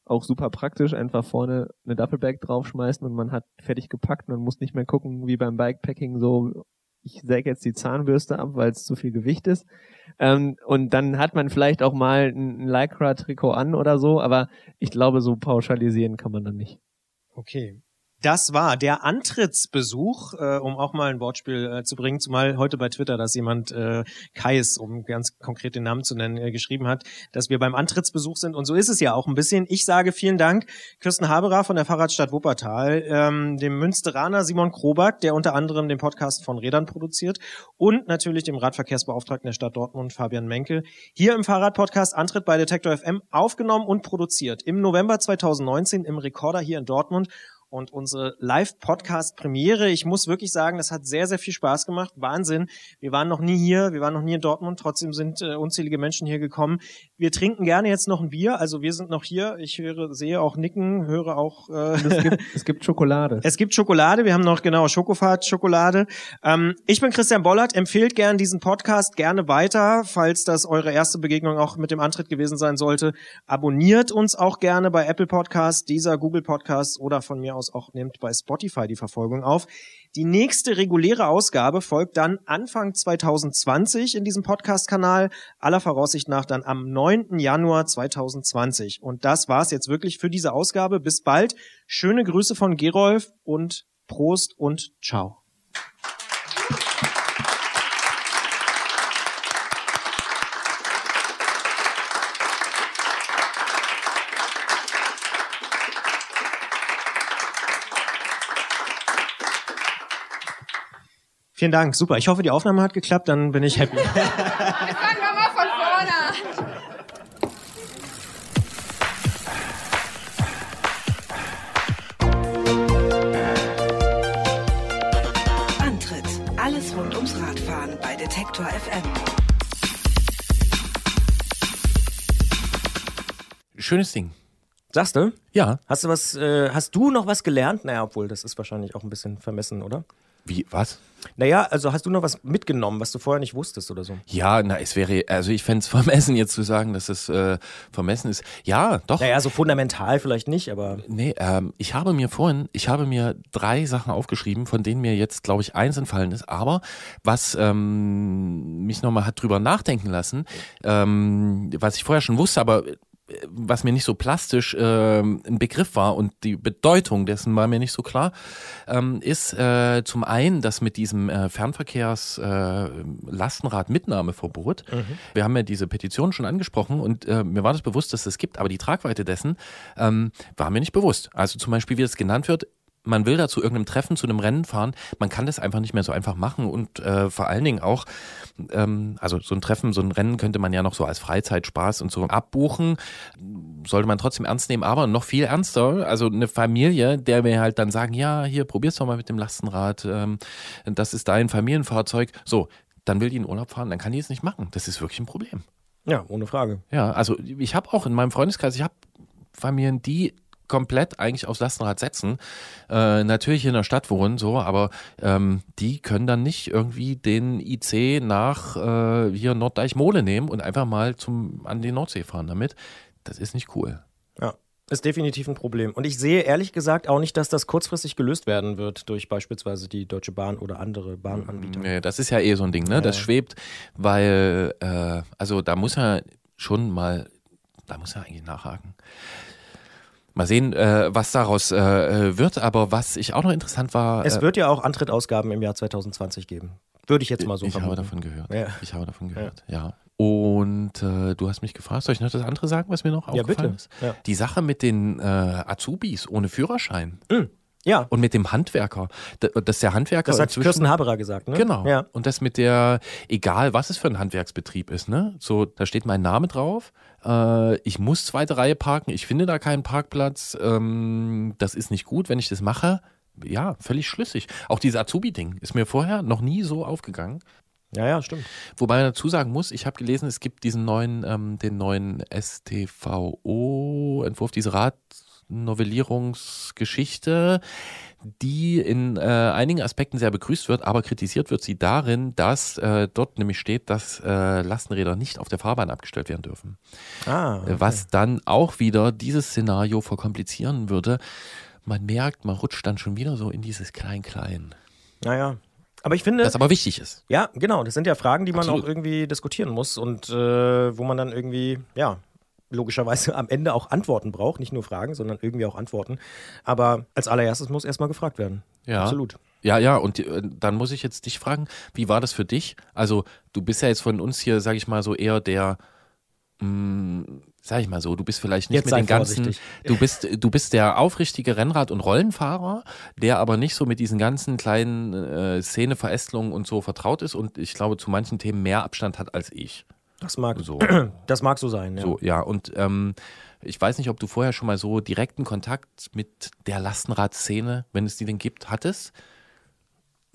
auch super praktisch, einfach vorne eine Duffelbag draufschmeißen und man hat fertig gepackt. Man muss nicht mehr gucken, wie beim Bikepacking so, ich säge jetzt die Zahnbürste ab, weil es zu viel Gewicht ist. Ähm, und dann hat man vielleicht auch mal ein, ein Lycra-Trikot an oder so, aber ich glaube, so pauschalisieren kann man dann nicht. Okay. Das war der Antrittsbesuch, äh, um auch mal ein Wortspiel äh, zu bringen, zumal heute bei Twitter, dass jemand äh, Kais, um ganz konkret den Namen zu nennen, äh, geschrieben hat, dass wir beim Antrittsbesuch sind. Und so ist es ja auch ein bisschen. Ich sage vielen Dank Kirsten Haberer von der Fahrradstadt Wuppertal, ähm, dem Münsteraner Simon Krobak, der unter anderem den Podcast von Rädern produziert und natürlich dem Radverkehrsbeauftragten der Stadt Dortmund, Fabian Menkel, hier im Fahrradpodcast Antritt bei Detektor FM aufgenommen und produziert im November 2019 im Rekorder hier in Dortmund und unsere Live-Podcast-Premiere. Ich muss wirklich sagen, das hat sehr, sehr viel Spaß gemacht. Wahnsinn. Wir waren noch nie hier, wir waren noch nie in Dortmund, trotzdem sind äh, unzählige Menschen hier gekommen. Wir trinken gerne jetzt noch ein Bier, also wir sind noch hier. Ich höre, sehe auch Nicken, höre auch. Äh, es, gibt, es gibt Schokolade. Es gibt Schokolade, wir haben noch genau Schokofahrt-Schokolade. Ähm, ich bin Christian Bollert, empfehlt gern diesen Podcast gerne weiter, falls das eure erste Begegnung auch mit dem Antritt gewesen sein sollte. Abonniert uns auch gerne bei Apple Podcasts, dieser Google Podcasts oder von mir aus auch nehmt bei Spotify die Verfolgung auf. Die nächste reguläre Ausgabe folgt dann Anfang 2020 in diesem Podcast-Kanal, aller Voraussicht nach dann am 9. Januar 2020. Und das war's jetzt wirklich für diese Ausgabe. Bis bald. Schöne Grüße von Gerolf und Prost und Ciao. Vielen Dank, super. Ich hoffe, die Aufnahme hat geklappt, dann bin ich happy. Fangen wir mal von vorne an. Antritt. Alles rund ums Radfahren bei Detektor FM. Schönes Ding. Sagst du? Ja. Hast du was, äh, hast du noch was gelernt? Naja, obwohl, das ist wahrscheinlich auch ein bisschen vermessen, oder? Wie, was? Naja, also hast du noch was mitgenommen, was du vorher nicht wusstest oder so? Ja, na, es wäre, also ich fände es vermessen, jetzt zu sagen, dass es äh, vermessen ist. Ja, doch. Naja, so fundamental vielleicht nicht, aber. Nee, ähm, ich habe mir vorhin, ich habe mir drei Sachen aufgeschrieben, von denen mir jetzt, glaube ich, eins entfallen ist. Aber was ähm, mich nochmal hat drüber nachdenken lassen, ähm, was ich vorher schon wusste, aber was mir nicht so plastisch äh, ein Begriff war und die Bedeutung dessen war mir nicht so klar, ähm, ist äh, zum einen das mit diesem äh, Fernverkehrs äh, Lastenrad-Mitnahmeverbot. Mhm. Wir haben ja diese Petition schon angesprochen und äh, mir war das bewusst, dass es das gibt, aber die Tragweite dessen ähm, war mir nicht bewusst. Also zum Beispiel, wie das genannt wird, man will da zu irgendeinem Treffen, zu einem Rennen fahren, man kann das einfach nicht mehr so einfach machen und äh, vor allen Dingen auch, ähm, also so ein Treffen, so ein Rennen könnte man ja noch so als Freizeitspaß und so abbuchen, sollte man trotzdem ernst nehmen, aber noch viel ernster, also eine Familie, der wir halt dann sagen, ja, hier, probier's doch mal mit dem Lastenrad, ähm, das ist dein Familienfahrzeug, so, dann will die in Urlaub fahren, dann kann die es nicht machen, das ist wirklich ein Problem. Ja, ohne Frage. Ja, also ich habe auch in meinem Freundeskreis, ich habe Familien, die komplett eigentlich aufs Lastenrad setzen. Äh, natürlich in der Stadt wohnen, so, aber ähm, die können dann nicht irgendwie den IC nach äh, hier Norddeich-Mole nehmen und einfach mal zum, an die Nordsee fahren damit. Das ist nicht cool. Ja. Ist definitiv ein Problem. Und ich sehe ehrlich gesagt auch nicht, dass das kurzfristig gelöst werden wird durch beispielsweise die Deutsche Bahn oder andere Bahnanbieter. Nee, das ist ja eh so ein Ding, ne? Ja, Das schwebt, weil, äh, also da muss er schon mal, da muss er eigentlich nachhaken. Mal sehen, äh, was daraus äh, äh, wird, aber was ich auch noch interessant war. Es äh, wird ja auch Antrittausgaben im Jahr 2020 geben. Würde ich jetzt mal so ich vermuten. habe davon gehört. Ja. Ich habe davon gehört, ja. Und äh, du hast mich gefragt, soll ich noch das andere sagen, was mir noch Ja, aufgefallen bitte. ist? Ja. Die Sache mit den äh, Azubis ohne Führerschein. Ja. Und mit dem Handwerker. Dass der Handwerker Das hat Kirsten Haberer gesagt, ne? Genau. Ja. Und das mit der, egal was es für ein Handwerksbetrieb ist, ne? So, da steht mein Name drauf. Äh, ich muss zweite Reihe parken. Ich finde da keinen Parkplatz. Ähm, das ist nicht gut, wenn ich das mache. Ja, völlig schlüssig. Auch dieses Azubi-Ding ist mir vorher noch nie so aufgegangen. Ja, ja, stimmt. Wobei man dazu sagen muss, ich habe gelesen, es gibt diesen neuen, ähm, den neuen STVO-Entwurf, diese Radnovellierungsgeschichte, die in äh, einigen Aspekten sehr begrüßt wird, aber kritisiert wird sie darin, dass äh, dort nämlich steht, dass äh, Lastenräder nicht auf der Fahrbahn abgestellt werden dürfen. Ah, okay. Was dann auch wieder dieses Szenario verkomplizieren würde. Man merkt, man rutscht dann schon wieder so in dieses Klein-Klein. Naja. Aber ich finde. Das aber wichtig ist. Ja, genau. Das sind ja Fragen, die man Absolut. auch irgendwie diskutieren muss und äh, wo man dann irgendwie, ja, logischerweise am Ende auch Antworten braucht. Nicht nur Fragen, sondern irgendwie auch Antworten. Aber als allererstes muss erstmal gefragt werden. Ja. Absolut. Ja, ja, und äh, dann muss ich jetzt dich fragen, wie war das für dich? Also, du bist ja jetzt von uns hier, sag ich mal, so eher der, mh, sag ich mal so, du bist vielleicht nicht Jetzt mit den ganzen, vorsichtig. du bist, du bist der aufrichtige Rennrad- und Rollenfahrer, der aber nicht so mit diesen ganzen kleinen äh, Szeneverästelungen und so vertraut ist und ich glaube, zu manchen Themen mehr Abstand hat als ich. Das mag so. Das mag so sein, ja. So, ja, und ähm, ich weiß nicht, ob du vorher schon mal so direkten Kontakt mit der Lastenradszene, wenn es die denn gibt, hattest.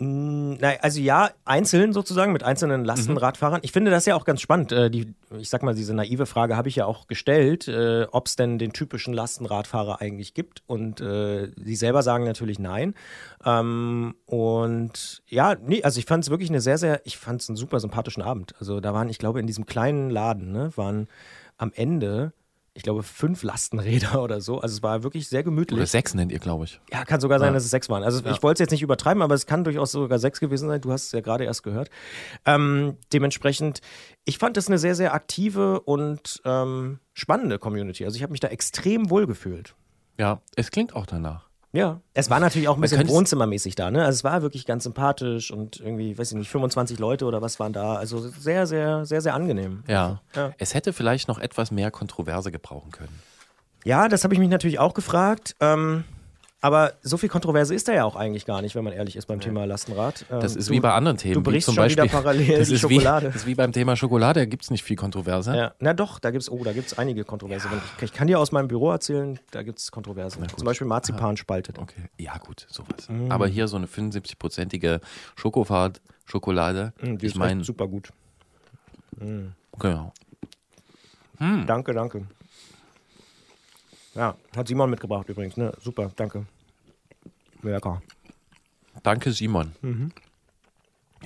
Mm, Nein, also ja, einzeln sozusagen mit einzelnen Lastenradfahrern. Ich finde das ja auch ganz spannend. Äh, die, ich sag mal, diese naive Frage habe ich ja auch gestellt, äh, ob es denn den typischen Lastenradfahrer eigentlich gibt. Und äh, sie selber sagen natürlich nein. Ähm, und ja, nee, also ich fand es wirklich eine sehr, sehr, ich fand es einen super sympathischen Abend. Also da waren, ich glaube, in diesem kleinen Laden, ne, waren am Ende, ich glaube, fünf Lastenräder oder so. Also es war wirklich sehr gemütlich. Oder sechs nennt ihr, glaube ich. Ja, kann sogar sein, Ja. dass es sechs waren. Also Ja. ich wollte es jetzt nicht übertreiben, aber es kann durchaus sogar sechs gewesen sein. Du hast es ja gerade erst gehört. Ähm, dementsprechend, ich fand es eine sehr, sehr aktive und ähm, spannende Community. Also ich habe mich da extrem wohl gefühlt. Ja, es klingt auch danach. Ja, es war natürlich auch ein bisschen wohnzimmermäßig da, ne? Also es war wirklich ganz sympathisch und irgendwie, weiß ich nicht, 25 Leute oder was waren da. Also sehr, sehr, sehr, sehr angenehm. Ja. Ja. Es hätte vielleicht noch etwas mehr Kontroverse gebrauchen können. Ja, das habe ich mich natürlich auch gefragt. Ähm, aber so viel Kontroverse ist da ja auch eigentlich gar nicht, wenn man ehrlich ist beim Thema Lastenrad. Ähm, Das ist du- wie bei anderen Themen. Du brichst zum schon Beispiel, wieder parallel das die ist Schokolade. Wie, das ist wie beim Thema Schokolade, da gibt es nicht viel Kontroverse. Ja, na doch, da gibt's, oh, da gibt's einige Kontroverse. Ich, ich kann dir aus meinem Büro erzählen, da gibt's Kontroverse. Zum Beispiel Marzipan spaltet. Okay. Ja, gut, sowas. Mm. Aber hier so eine 75-prozentige Schokofahrt, Schokolade. Mm, die ich ist echt super gut. Mm. genau. Danke, danke. Ja, hat Simon mitgebracht übrigens, ne? Super, danke. Lecker. Danke, Simon. Mhm.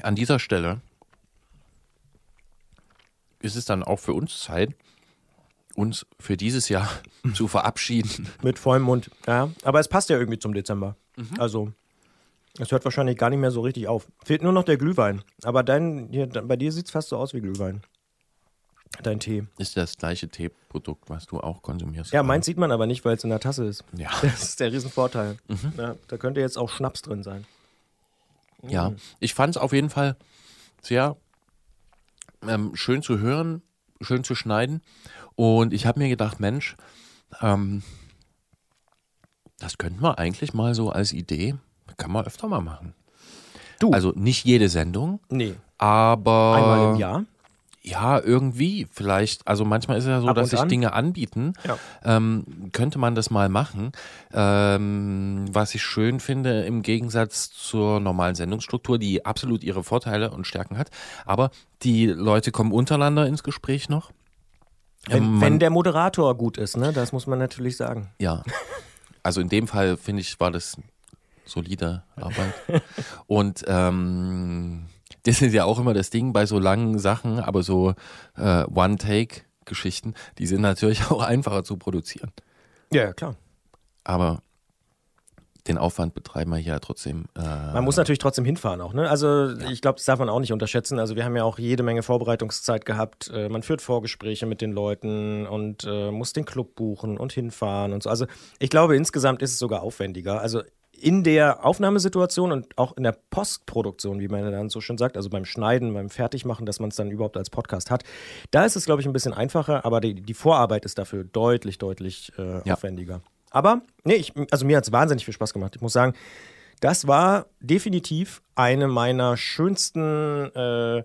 An dieser Stelle ist es dann auch für uns Zeit, uns für dieses Jahr zu verabschieden. Mit vollem Mund. Ja, aber es passt ja irgendwie zum Dezember. Mhm. Also, es hört wahrscheinlich gar nicht mehr so richtig auf. Fehlt nur noch der Glühwein. Aber dein, hier, bei dir sieht es fast so aus wie Glühwein. Dein Tee. Ist das gleiche Teeprodukt, was du auch konsumierst? Ja, meins sieht man aber nicht, weil es in der Tasse ist. Ja. Das ist der Riesenvorteil. Mhm. Ja, da könnte jetzt auch Schnaps drin sein. Ja, ich fand es auf jeden Fall sehr ähm, schön zu hören, schön zu schneiden. Und ich habe mir gedacht, Mensch, ähm, das könnten wir eigentlich mal so als Idee, kann man öfter mal machen. Du. Also nicht jede Sendung. Nee. Aber. Einmal im Jahr? Ja, irgendwie vielleicht. Also manchmal ist es ja so, Ab dass sich an? Dinge anbieten. Ja. Ähm, könnte man das mal machen. Ähm, was ich schön finde, im Gegensatz zur normalen Sendungsstruktur, die absolut ihre Vorteile und Stärken hat. Aber die Leute kommen untereinander ins Gespräch noch. Wenn, Ähm, man- wenn der Moderator gut ist, ne? Das muss man natürlich sagen. ja. Also in dem Fall finde ich, war das solide Arbeit. Und ähm, das ist ja auch immer das Ding bei so langen Sachen, aber so äh, One-Take-Geschichten, die sind natürlich auch einfacher zu produzieren. Ja, klar. Aber den Aufwand betreiben wir hier ja trotzdem. Äh, Man muss natürlich trotzdem hinfahren auch, ne? Also ich glaube, das darf man auch nicht unterschätzen. Also wir haben ja auch jede Menge Vorbereitungszeit gehabt. Äh, man führt Vorgespräche mit den Leuten und äh, muss den Club buchen und hinfahren und so. Also ich glaube, insgesamt ist es sogar aufwendiger. Also in der Aufnahmesituation und auch in der Postproduktion, wie man dann so schön sagt, also beim Schneiden, beim Fertigmachen, dass man es dann überhaupt als Podcast hat, da ist es, glaube ich, ein bisschen einfacher, aber die, die Vorarbeit ist dafür deutlich, deutlich äh, Ja. aufwendiger. Aber, nee, ich, also mir hat es wahnsinnig viel Spaß gemacht. Ich muss sagen, das war definitiv eine meiner schönsten äh,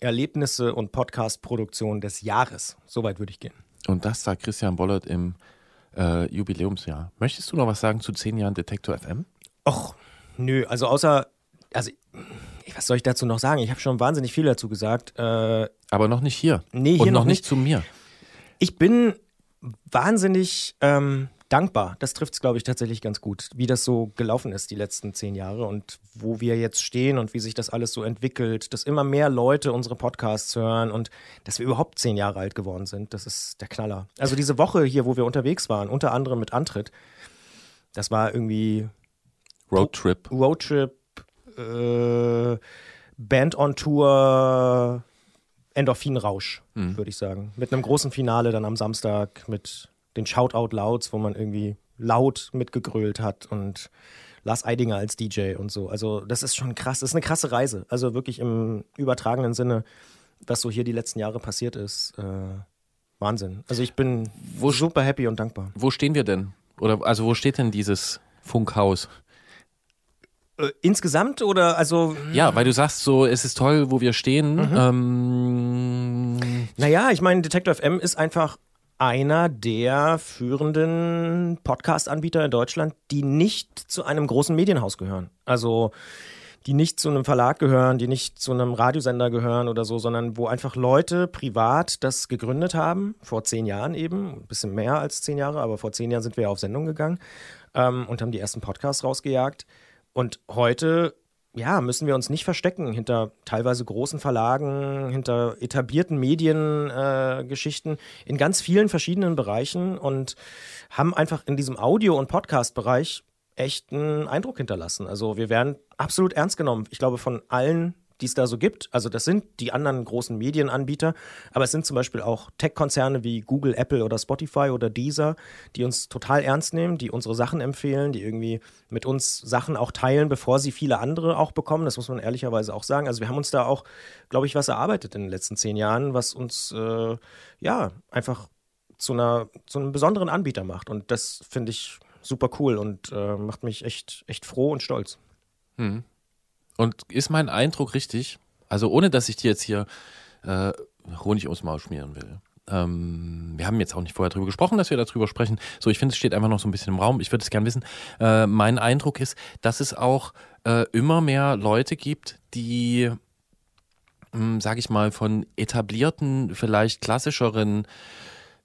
Erlebnisse und Podcast-Produktionen des Jahres. Soweit würde ich gehen. Und das sagt Christian Bollert im äh, Jubiläumsjahr. Möchtest du noch was sagen zu zehn Jahren Detektor FM? Och, nö, also außer, also, was soll ich dazu noch sagen? Ich habe schon wahnsinnig viel dazu gesagt. Äh, Aber noch nicht hier. Nee, hier Und noch noch nicht nicht. zu mir. Ich bin wahnsinnig ähm, dankbar. Das trifft es, glaube ich, tatsächlich ganz gut, wie das so gelaufen ist die letzten zehn Jahre und wo wir jetzt stehen und wie sich das alles so entwickelt, dass immer mehr Leute unsere Podcasts hören und dass wir überhaupt zehn Jahre alt geworden sind. Das ist der Knaller. Also diese Woche hier, wo wir unterwegs waren, unter anderem mit Antritt, das war irgendwie Roadtrip. Roadtrip, äh, Band on Tour, Endorphinrausch, Mhm. würde ich sagen. Mit einem großen Finale dann am Samstag mit den Shoutout Louds, wo man irgendwie laut mitgegrölt hat und Lars Eidinger als DJ und so. Also das ist schon krass, das ist eine krasse Reise. Also wirklich im übertragenen Sinne, was so hier die letzten Jahre passiert ist. Äh, Wahnsinn. Also ich bin super happy und dankbar. Wo stehen wir denn? Oder also wo steht denn dieses Funkhaus? Äh, insgesamt oder also Ja, weil du sagst so, es ist toll, wo wir stehen. Mhm. Ähm, Naja, ich meine, Detector FM ist einfach einer der führenden Podcast-Anbieter in Deutschland, die nicht zu einem großen Medienhaus gehören. Also die nicht zu einem Verlag gehören, die nicht zu einem Radiosender gehören oder so, sondern wo einfach Leute privat das gegründet haben, vor zehn Jahren eben, ein bisschen mehr als zehn Jahre, aber vor zehn Jahren sind wir ja auf Sendung gegangen ähm, und haben die ersten Podcasts rausgejagt. Und heute, ja, müssen wir uns nicht verstecken hinter teilweise großen Verlagen, hinter etablierten Mediengeschichten äh, in ganz vielen verschiedenen Bereichen und haben einfach in diesem Audio- und Podcast-Bereich echt Eindruck hinterlassen. Also wir werden absolut ernst genommen. Ich glaube, von allen, die es da so gibt. Also das sind die anderen großen Medienanbieter, aber es sind zum Beispiel auch Tech-Konzerne wie Google, Apple oder Spotify oder Deezer, die uns total ernst nehmen, die unsere Sachen empfehlen, die irgendwie mit uns Sachen auch teilen, bevor sie viele andere auch bekommen. Das muss man ehrlicherweise auch sagen. Also wir haben uns da auch, glaube ich, was erarbeitet in den letzten zehn Jahren, was uns äh, ja einfach zu einer zu einem besonderen Anbieter macht. Und das finde ich super cool und äh, macht mich echt echt froh und stolz. Hm. Und ist mein Eindruck richtig? Also ohne, dass ich dir jetzt hier äh, Honig ums Maul schmieren will. Ähm, wir haben jetzt auch nicht vorher drüber gesprochen, dass wir darüber sprechen. So, ich finde, es steht einfach noch so ein bisschen im Raum. Ich würde es gern wissen. Äh, mein Eindruck ist, dass es auch äh, immer mehr Leute gibt, die, sage ich mal, von etablierten, vielleicht klassischeren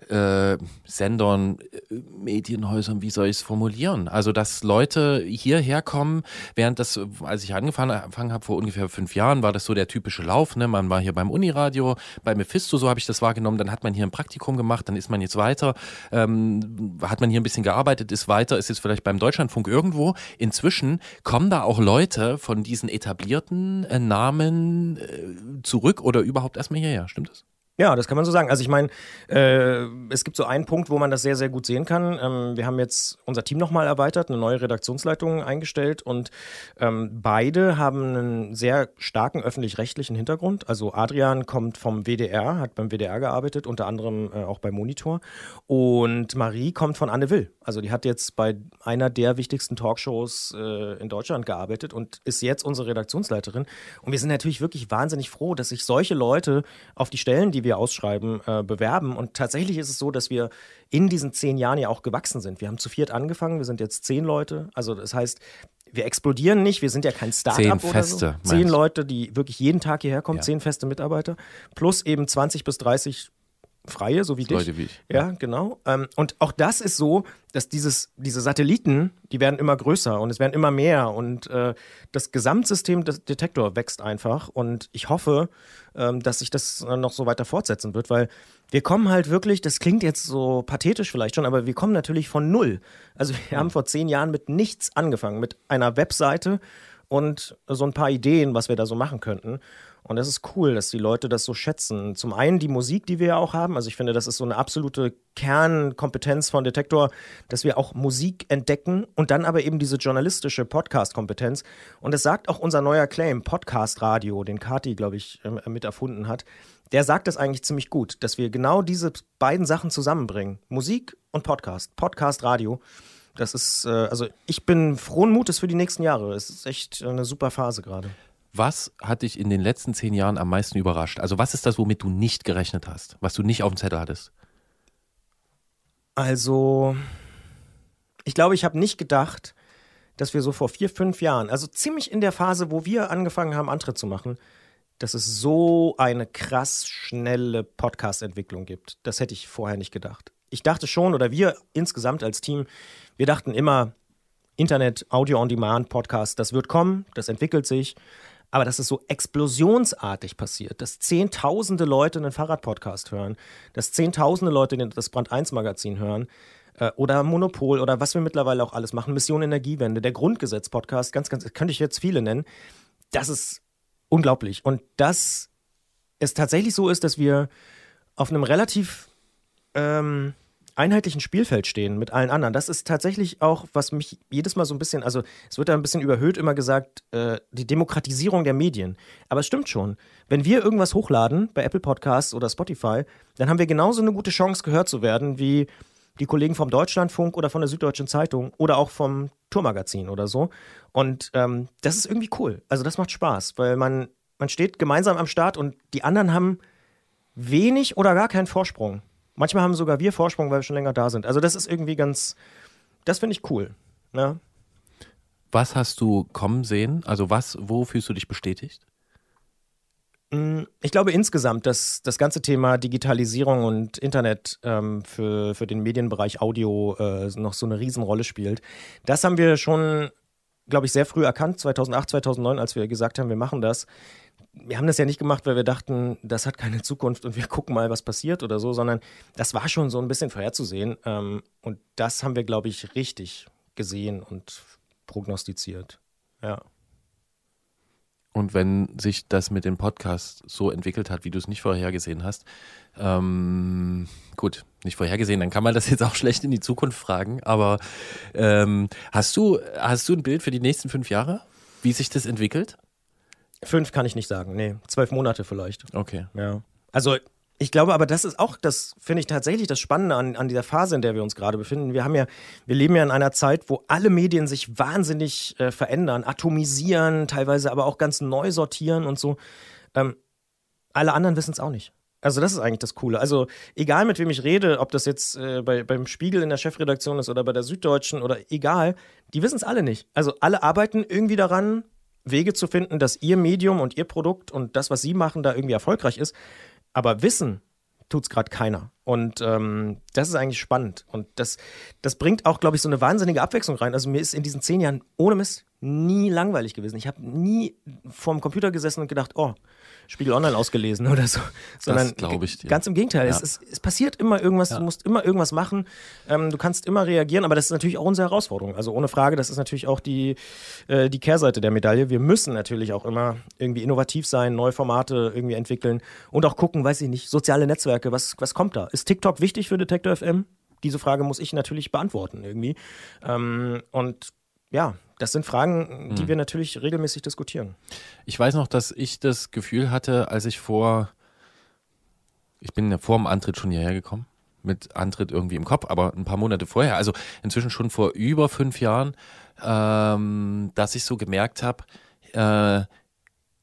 äh, Sendern, äh, Medienhäusern, wie soll ich es formulieren? Also, dass Leute hierher kommen, während das, als ich angefangen, habe, vor ungefähr fünf Jahren, war das so der typische Lauf. Ne? Man war hier beim Uniradio, bei Mephisto, so habe ich das wahrgenommen. Dann hat man hier ein Praktikum gemacht, dann ist man jetzt weiter, ähm, hat man hier ein bisschen gearbeitet, ist weiter, ist jetzt vielleicht beim Deutschlandfunk irgendwo. Inzwischen kommen da auch Leute von diesen etablierten äh, Namen äh, zurück oder überhaupt erstmal hierher. Stimmt das? Ja, das kann man so sagen. Also ich meine, äh, es gibt so einen Punkt, wo man das sehr, sehr gut sehen kann. Ähm, wir haben jetzt unser Team nochmal erweitert, eine neue Redaktionsleitung eingestellt und ähm, beide haben einen sehr starken öffentlich-rechtlichen Hintergrund. Also Adrian kommt vom WDR, hat beim WDR gearbeitet, unter anderem äh, auch bei Monitor. Und Marie kommt von Anne Will. Also die hat jetzt bei einer der wichtigsten Talkshows äh, in Deutschland gearbeitet und ist jetzt unsere Redaktionsleiterin. Und wir sind natürlich wirklich wahnsinnig froh, dass sich solche Leute auf die Stellen, die wir ausschreiben, äh, bewerben. Und tatsächlich ist es so, dass wir in diesen zehn Jahren ja auch gewachsen sind. Wir haben zu viert angefangen, wir sind jetzt zehn Leute. Also das heißt, wir explodieren nicht, wir sind ja kein Start-up Zehn oder so. Zehn? Leute, die wirklich jeden Tag hierher kommen, zehn feste Mitarbeiter, plus eben 20 bis 30 Freie, so wie dich. Leute wie ich. Ja, genau. Ähm, und auch das ist so, dass dieses, diese Satelliten, die werden immer größer und es werden immer mehr und äh, das Gesamtsystem des Detektor wächst einfach und ich hoffe, ähm, dass sich das äh, noch so weiter fortsetzen wird, weil wir kommen halt wirklich, das klingt jetzt so pathetisch vielleicht schon, aber wir kommen natürlich von null. Also wir haben vor zehn Jahren mit nichts angefangen, mit einer Webseite und so ein paar Ideen, was wir da so machen könnten. Und das ist cool, dass die Leute das so schätzen. Zum einen die Musik, die wir ja auch haben. Also ich finde, das ist so eine absolute Kernkompetenz von Detektor, dass wir auch Musik entdecken und dann aber eben diese journalistische Podcast-Kompetenz. Und das sagt auch unser neuer Claim, Podcast Radio, den Kati, glaube ich, äh, mit erfunden hat. Der sagt das eigentlich ziemlich gut, dass wir genau diese beiden Sachen zusammenbringen. Musik und Podcast. Podcast Radio. Das ist, äh, also ich bin frohen Mutes für die nächsten Jahre. Es ist echt eine super Phase gerade. Was hat dich in den letzten zehn Jahren am meisten überrascht? Also was ist das, womit du nicht gerechnet hast, was du nicht auf dem Zettel hattest? Also, ich glaube, ich habe nicht gedacht, dass wir so vor vier, fünf Jahren, also ziemlich in der Phase, wo wir angefangen haben, Antritt zu machen, dass es so eine krass schnelle Podcast-Entwicklung gibt. Das hätte ich vorher nicht gedacht. Ich dachte schon, oder wir insgesamt als Team, wir dachten immer, Internet, Audio on Demand, Podcast, das wird kommen, das entwickelt sich. Aber dass es so explosionsartig passiert, dass zehntausende Leute einen Fahrradpodcast hören, dass zehntausende Leute das Brand 1 Magazin hören äh, oder Monopol oder was wir mittlerweile auch alles machen, Mission Energiewende, der Grundgesetz-Podcast, ganz, ganz, könnte ich jetzt viele nennen. Das ist unglaublich. Und dass es tatsächlich so ist, dass wir auf einem relativ ähm, einheitlichen Spielfeld stehen mit allen anderen. Das ist tatsächlich auch, was mich jedes Mal so ein bisschen, also es wird da ein bisschen überhöht immer gesagt, äh, die Demokratisierung der Medien. Aber es stimmt schon. Wenn wir irgendwas hochladen bei Apple Podcasts oder Spotify, dann haben wir genauso eine gute Chance, gehört zu werden, wie die Kollegen vom Deutschlandfunk oder von der Süddeutschen Zeitung oder auch vom Tourmagazin oder so. Und ähm, das ist irgendwie cool. Also das macht Spaß, weil man, man steht gemeinsam am Start und die anderen haben wenig oder gar keinen Vorsprung. Manchmal haben sogar wir Vorsprung, weil wir schon länger da sind. Also das ist irgendwie ganz, das finde ich cool. Ne? Was hast du kommen sehen? Also was, wo fühlst du dich bestätigt? Mm, Ich glaube insgesamt, dass das ganze Thema Digitalisierung und Internet ähm, für, für den Medienbereich Audio äh, noch so eine Riesenrolle spielt. Das haben wir schon, glaube ich, sehr früh erkannt, 2008, 2009, als wir gesagt haben, wir machen das. Wir haben das ja nicht gemacht, weil wir dachten, das hat keine Zukunft und wir gucken mal, was passiert oder so, sondern das war schon so ein bisschen vorherzusehen. Ähm, und das haben wir, glaube ich, richtig gesehen und prognostiziert. Ja. Und wenn sich das mit dem Podcast so entwickelt hat, wie du es nicht vorhergesehen hast, ähm, gut, nicht vorhergesehen, dann kann man das jetzt auch schlecht in die Zukunft fragen. Aber ähm, hast du hast du ein Bild für die nächsten fünf Jahre, wie sich das entwickelt? Fünf kann ich nicht sagen, nee, zwölf Monate vielleicht. Okay. Ja. Also ich glaube aber, das ist auch, das finde ich tatsächlich das Spannende an, an dieser Phase, in der wir uns gerade befinden. Wir haben ja, wir leben ja in einer Zeit, wo alle Medien sich wahnsinnig äh, verändern, atomisieren, teilweise aber auch ganz neu sortieren und so. Ähm, alle anderen wissen es auch nicht. Also das ist eigentlich das Coole. Also egal mit wem ich rede, ob das jetzt äh, bei, beim Spiegel in der Chefredaktion ist oder bei der Süddeutschen oder egal, die wissen es alle nicht. Also alle arbeiten irgendwie daran, Wege zu finden, dass ihr Medium und ihr Produkt und das, was sie machen, da irgendwie erfolgreich ist. Aber wissen tut es gerade keiner. Und ähm, das ist eigentlich spannend. Und das, das bringt auch, glaube ich, so eine wahnsinnige Abwechslung rein. Also mir ist in diesen zehn Jahren ohne Mist nie langweilig gewesen. Ich habe nie vorm Computer gesessen und gedacht, oh, Spiegel Online ausgelesen oder so. Sondern glaube ich dir. ganz im Gegenteil. Ja. Es, ist, es passiert immer irgendwas, Ja. du musst immer irgendwas machen. Ähm, du kannst immer reagieren, aber das ist natürlich auch unsere Herausforderung. Also ohne Frage, das ist natürlich auch die, äh, die Kehrseite der Medaille. Wir müssen natürlich auch immer irgendwie innovativ sein, neue Formate irgendwie entwickeln und auch gucken, weiß ich nicht, soziale Netzwerke, was, was kommt da? Ist TikTok wichtig für Detektor FM? Diese Frage muss ich natürlich beantworten irgendwie. Ähm, und ja, das sind Fragen, die Hm. wir natürlich regelmäßig diskutieren. Ich weiß noch, dass ich das Gefühl hatte, als ich vor, ich bin ja vor dem Antritt schon hierher gekommen, mit Antritt irgendwie im Kopf, aber ein paar Monate vorher, also inzwischen schon vor über fünf Jahren, ähm, dass ich so gemerkt habe, äh,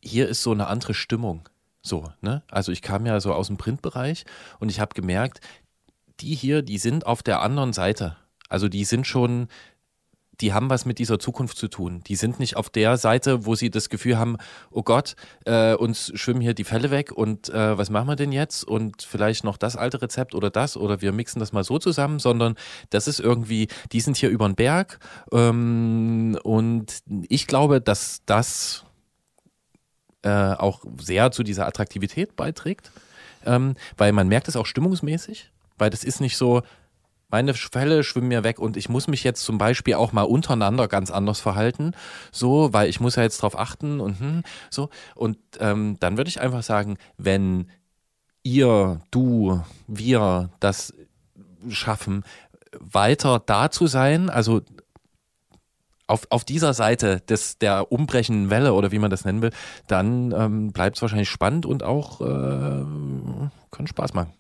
hier ist so eine andere Stimmung. So, ne? Also ich kam ja so aus dem Printbereich und ich habe gemerkt, die hier, die sind auf der anderen Seite. Also die sind schon die haben was mit dieser Zukunft zu tun. Die sind nicht auf der Seite, wo sie das Gefühl haben, oh Gott, äh, uns schwimmen hier die Fälle weg und äh, was machen wir denn jetzt? Und vielleicht noch das alte Rezept oder das oder wir mixen das mal so zusammen, sondern das ist irgendwie, die sind hier über den Berg ähm, und ich glaube, dass das äh, auch sehr zu dieser Attraktivität beiträgt, ähm, weil man merkt es auch stimmungsmäßig, weil das ist nicht so, meine Fälle schwimmen mir weg und ich muss mich jetzt zum Beispiel auch mal untereinander ganz anders verhalten, so, weil ich muss ja jetzt drauf achten und hm, so. Und ähm, dann würde ich einfach sagen, wenn ihr, du, wir das schaffen, weiter da zu sein, also auf, auf dieser Seite des, der umbrechenden Welle oder wie man das nennen will, dann ähm, bleibt es wahrscheinlich spannend und auch äh, kann Spaß machen.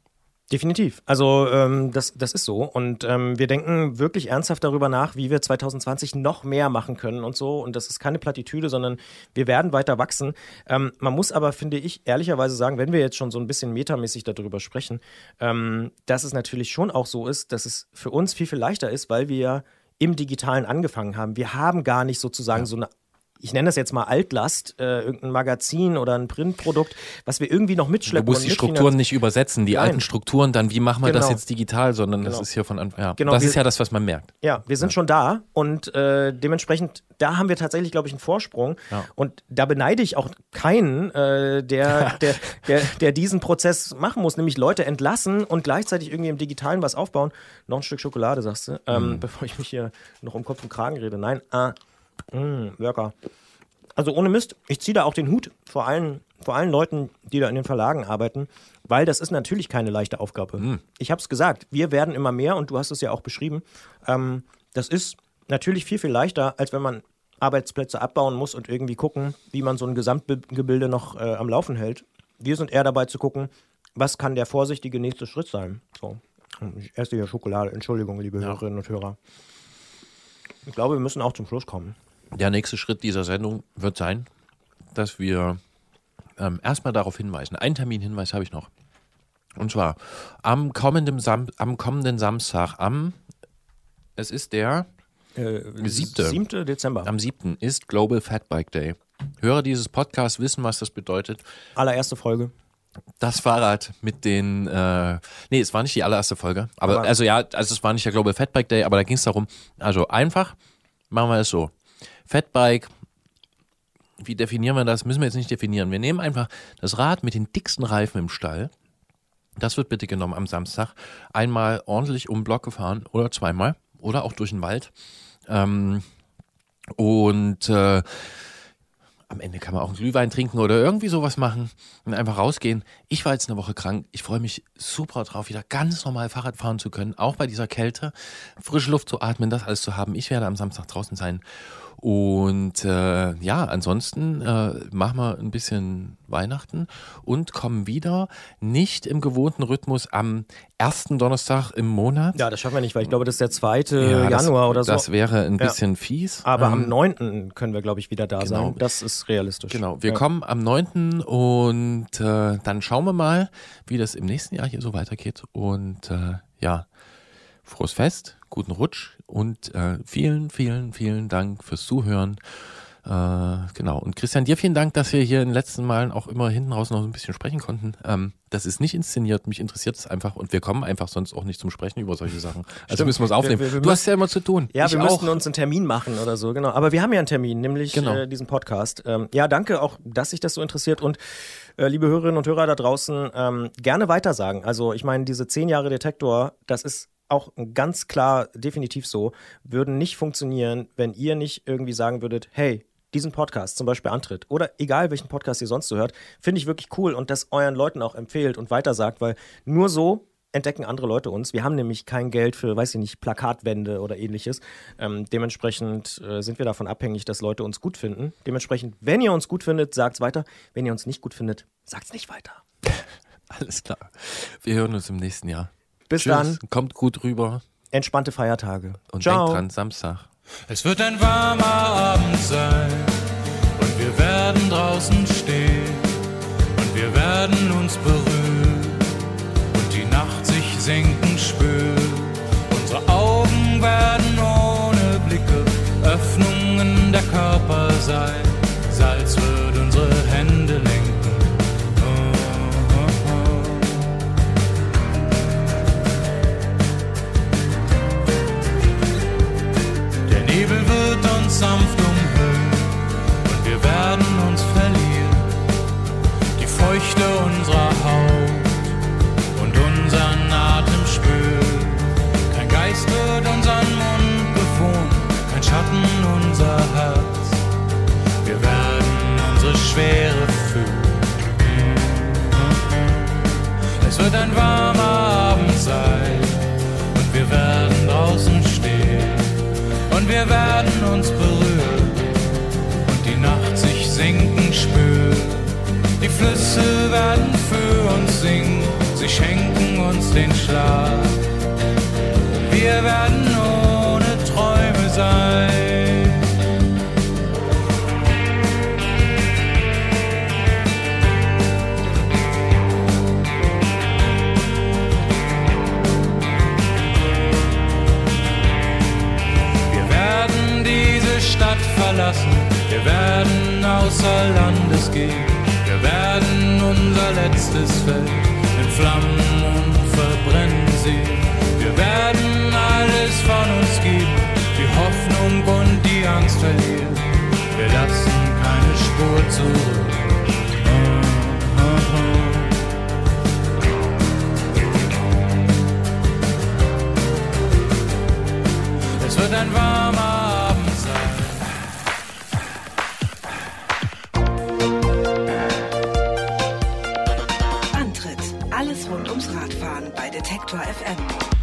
Definitiv. Also ähm, das, das ist so. Und ähm, wir denken wirklich ernsthaft darüber nach, wie wir 2020 noch mehr machen können und so. Und das ist keine Plattitüde, sondern wir werden weiter wachsen. Ähm, man muss aber, finde ich, ehrlicherweise sagen, wenn wir jetzt schon so ein bisschen metamäßig darüber sprechen, ähm, dass es natürlich schon auch so ist, dass es für uns viel, viel leichter ist, weil wir im Digitalen angefangen haben. Wir haben gar nicht sozusagen so eine ich nenne das jetzt mal Altlast, äh, irgendein Magazin oder ein Printprodukt, was wir irgendwie noch mitschleppen. Du musst die Strukturen nicht übersetzen, die Nein. alten Strukturen, dann wie machen wir das Genau. jetzt digital, sondern Genau. das ist hier von Anfang ja. Genau, das wir- ist ja das, was man merkt. Ja, wir sind schon da und äh, dementsprechend, da haben wir tatsächlich, glaube ich, einen Vorsprung. Ja. Und da beneide ich auch keinen, äh, der, der, der, der diesen Prozess machen muss, nämlich Leute entlassen und gleichzeitig irgendwie im Digitalen was aufbauen. Noch ein Stück Schokolade, sagst du, ähm, Mhm. bevor ich mich hier noch um Kopf und Kragen rede. Nein, ah, mh, lecker. Also ohne Mist, ich ziehe da auch den Hut vor allen, vor allen Leuten, die da in den Verlagen arbeiten, weil das ist natürlich keine leichte Aufgabe. Ich habe es gesagt, wir werden immer mehr und du hast es ja auch beschrieben. Ähm, das ist natürlich viel, viel leichter, als wenn man Arbeitsplätze abbauen muss und irgendwie gucken, wie man so ein Gesamtgebilde noch äh, am Laufen hält. Wir sind eher dabei zu gucken, was kann der vorsichtige nächste Schritt sein. So. Ich esse hier Schokolade, Entschuldigung, liebe Hörerinnen und Hörer. Ich glaube, wir müssen auch zum Schluss kommen. Der nächste Schritt dieser Sendung wird sein, dass wir ähm, erstmal darauf hinweisen. Einen Terminhinweis habe ich noch. Und zwar am kommenden, Sam am kommenden Samstag, am, es ist der Äh, siebte. 7. Dezember. Am 7. ist Global Fat Bike Day. Hörer dieses Podcasts wissen, was das bedeutet. Allererste Folge. Das Fahrrad mit den, äh, nee, es war nicht die allererste Folge, aber, Aber- also ja, also es war nicht der Global Fatbike Day, aber da ging es darum, also einfach, machen wir es so. Fatbike, wie definieren wir das? Müssen wir jetzt nicht definieren. Wir nehmen einfach das Rad mit den dicksten Reifen im Stall. Das wird bitte genommen am Samstag. Einmal ordentlich um den Block gefahren oder zweimal oder auch durch den Wald. Ähm, und äh, am Ende kann man auch einen Glühwein trinken oder irgendwie sowas machen und einfach rausgehen. Ich war jetzt eine Woche krank. Ich freue mich super drauf, wieder ganz normal Fahrrad fahren zu können, auch bei dieser Kälte, frische Luft zu atmen, das alles zu haben. Ich werde am Samstag draußen sein. Und äh, ja, ansonsten äh, machen wir ein bisschen Weihnachten und kommen wieder nicht im gewohnten Rhythmus am ersten Donnerstag im Monat. Ja, das schaffen wir nicht, weil ich glaube, das ist der 2. Ja, das- Januar oder so. das wäre ein Ja. bisschen fies. Aber am Ähm, 9. können wir, glaube ich, wieder da genau. sein. Das ist realistisch. Genau, wir ja. kommen am 9. und äh, dann schauen wir mal, wie das im nächsten Jahr hier so weitergeht. Und äh, ja, frohes Fest, guten Rutsch und äh, vielen, vielen, vielen Dank fürs Zuhören. Äh, genau. Und Christian, dir vielen Dank, dass wir hier in den letzten Malen auch immer hinten raus noch ein bisschen sprechen konnten. Ähm, das ist nicht inszeniert, mich interessiert es einfach und wir kommen einfach sonst auch nicht zum Sprechen über solche Sachen. Also Stimmt. müssen wir es aufnehmen. Wir- wir- wir du hast ja immer zu tun. Ja, ich wir auch. müssten uns einen Termin machen oder so, genau. Aber wir haben ja einen Termin, nämlich Genau. äh, diesen Podcast. Ähm, ja, danke auch, dass sich das so interessiert und äh, liebe Hörerinnen und Hörer da draußen, ähm, gerne weitersagen. Also ich meine, diese zehn Jahre Detektor, das ist auch ganz klar definitiv so, würden nicht funktionieren, wenn ihr nicht irgendwie sagen würdet, hey, diesen Podcast zum Beispiel antritt oder egal welchen Podcast ihr sonst so hört, finde ich wirklich cool und das euren Leuten auch empfehlt und weitersagt, weil nur so entdecken andere Leute uns. Wir haben nämlich kein Geld für, weiß ich nicht, Plakatwände oder ähnliches. Ähm, dementsprechend äh, sind wir davon abhängig, dass Leute uns gut finden. Dementsprechend, wenn ihr uns gut findet, sagt's weiter. Wenn ihr uns nicht gut findet, sagt's nicht weiter. Alles klar. Wir hören uns im nächsten Jahr. Bis Tschüss. dann. Kommt gut rüber. Entspannte Feiertage. Und Ciao. denkt dran, Samstag. Es wird ein warmer Abend sein und wir werden draußen stehen und wir werden uns berühren und die Nacht sich senken spüren. Unsere Augen werden ohne Blicke kann der Körper sein. Salz wird unsere Hände lenken. Nebel wird uns sanft umhüllen und wir werden uns verlieren. Die Feuchte unserer Haut und unseren Atem spüren. Kein Geist wird unseren Mund bewohnen, kein Schatten unser Herz. Wir werden unsere Schwere fühlen. Es wird ein warmer Abend sein und wir werden draußen wir werden uns berühren und die Nacht sich sinken spüren. Die Flüsse werden für uns singen, sie schenken uns den Schlaf. Wir werden Stadt verlassen, wir werden außer Landes gehen, wir werden unser letztes Feld in Flammen und verbrennen sehen. Wir werden alles von uns geben, die Hoffnung und die Angst verlieren. Wir lassen keine Spur zurück. Oh, wird ein warmer Detektor FM.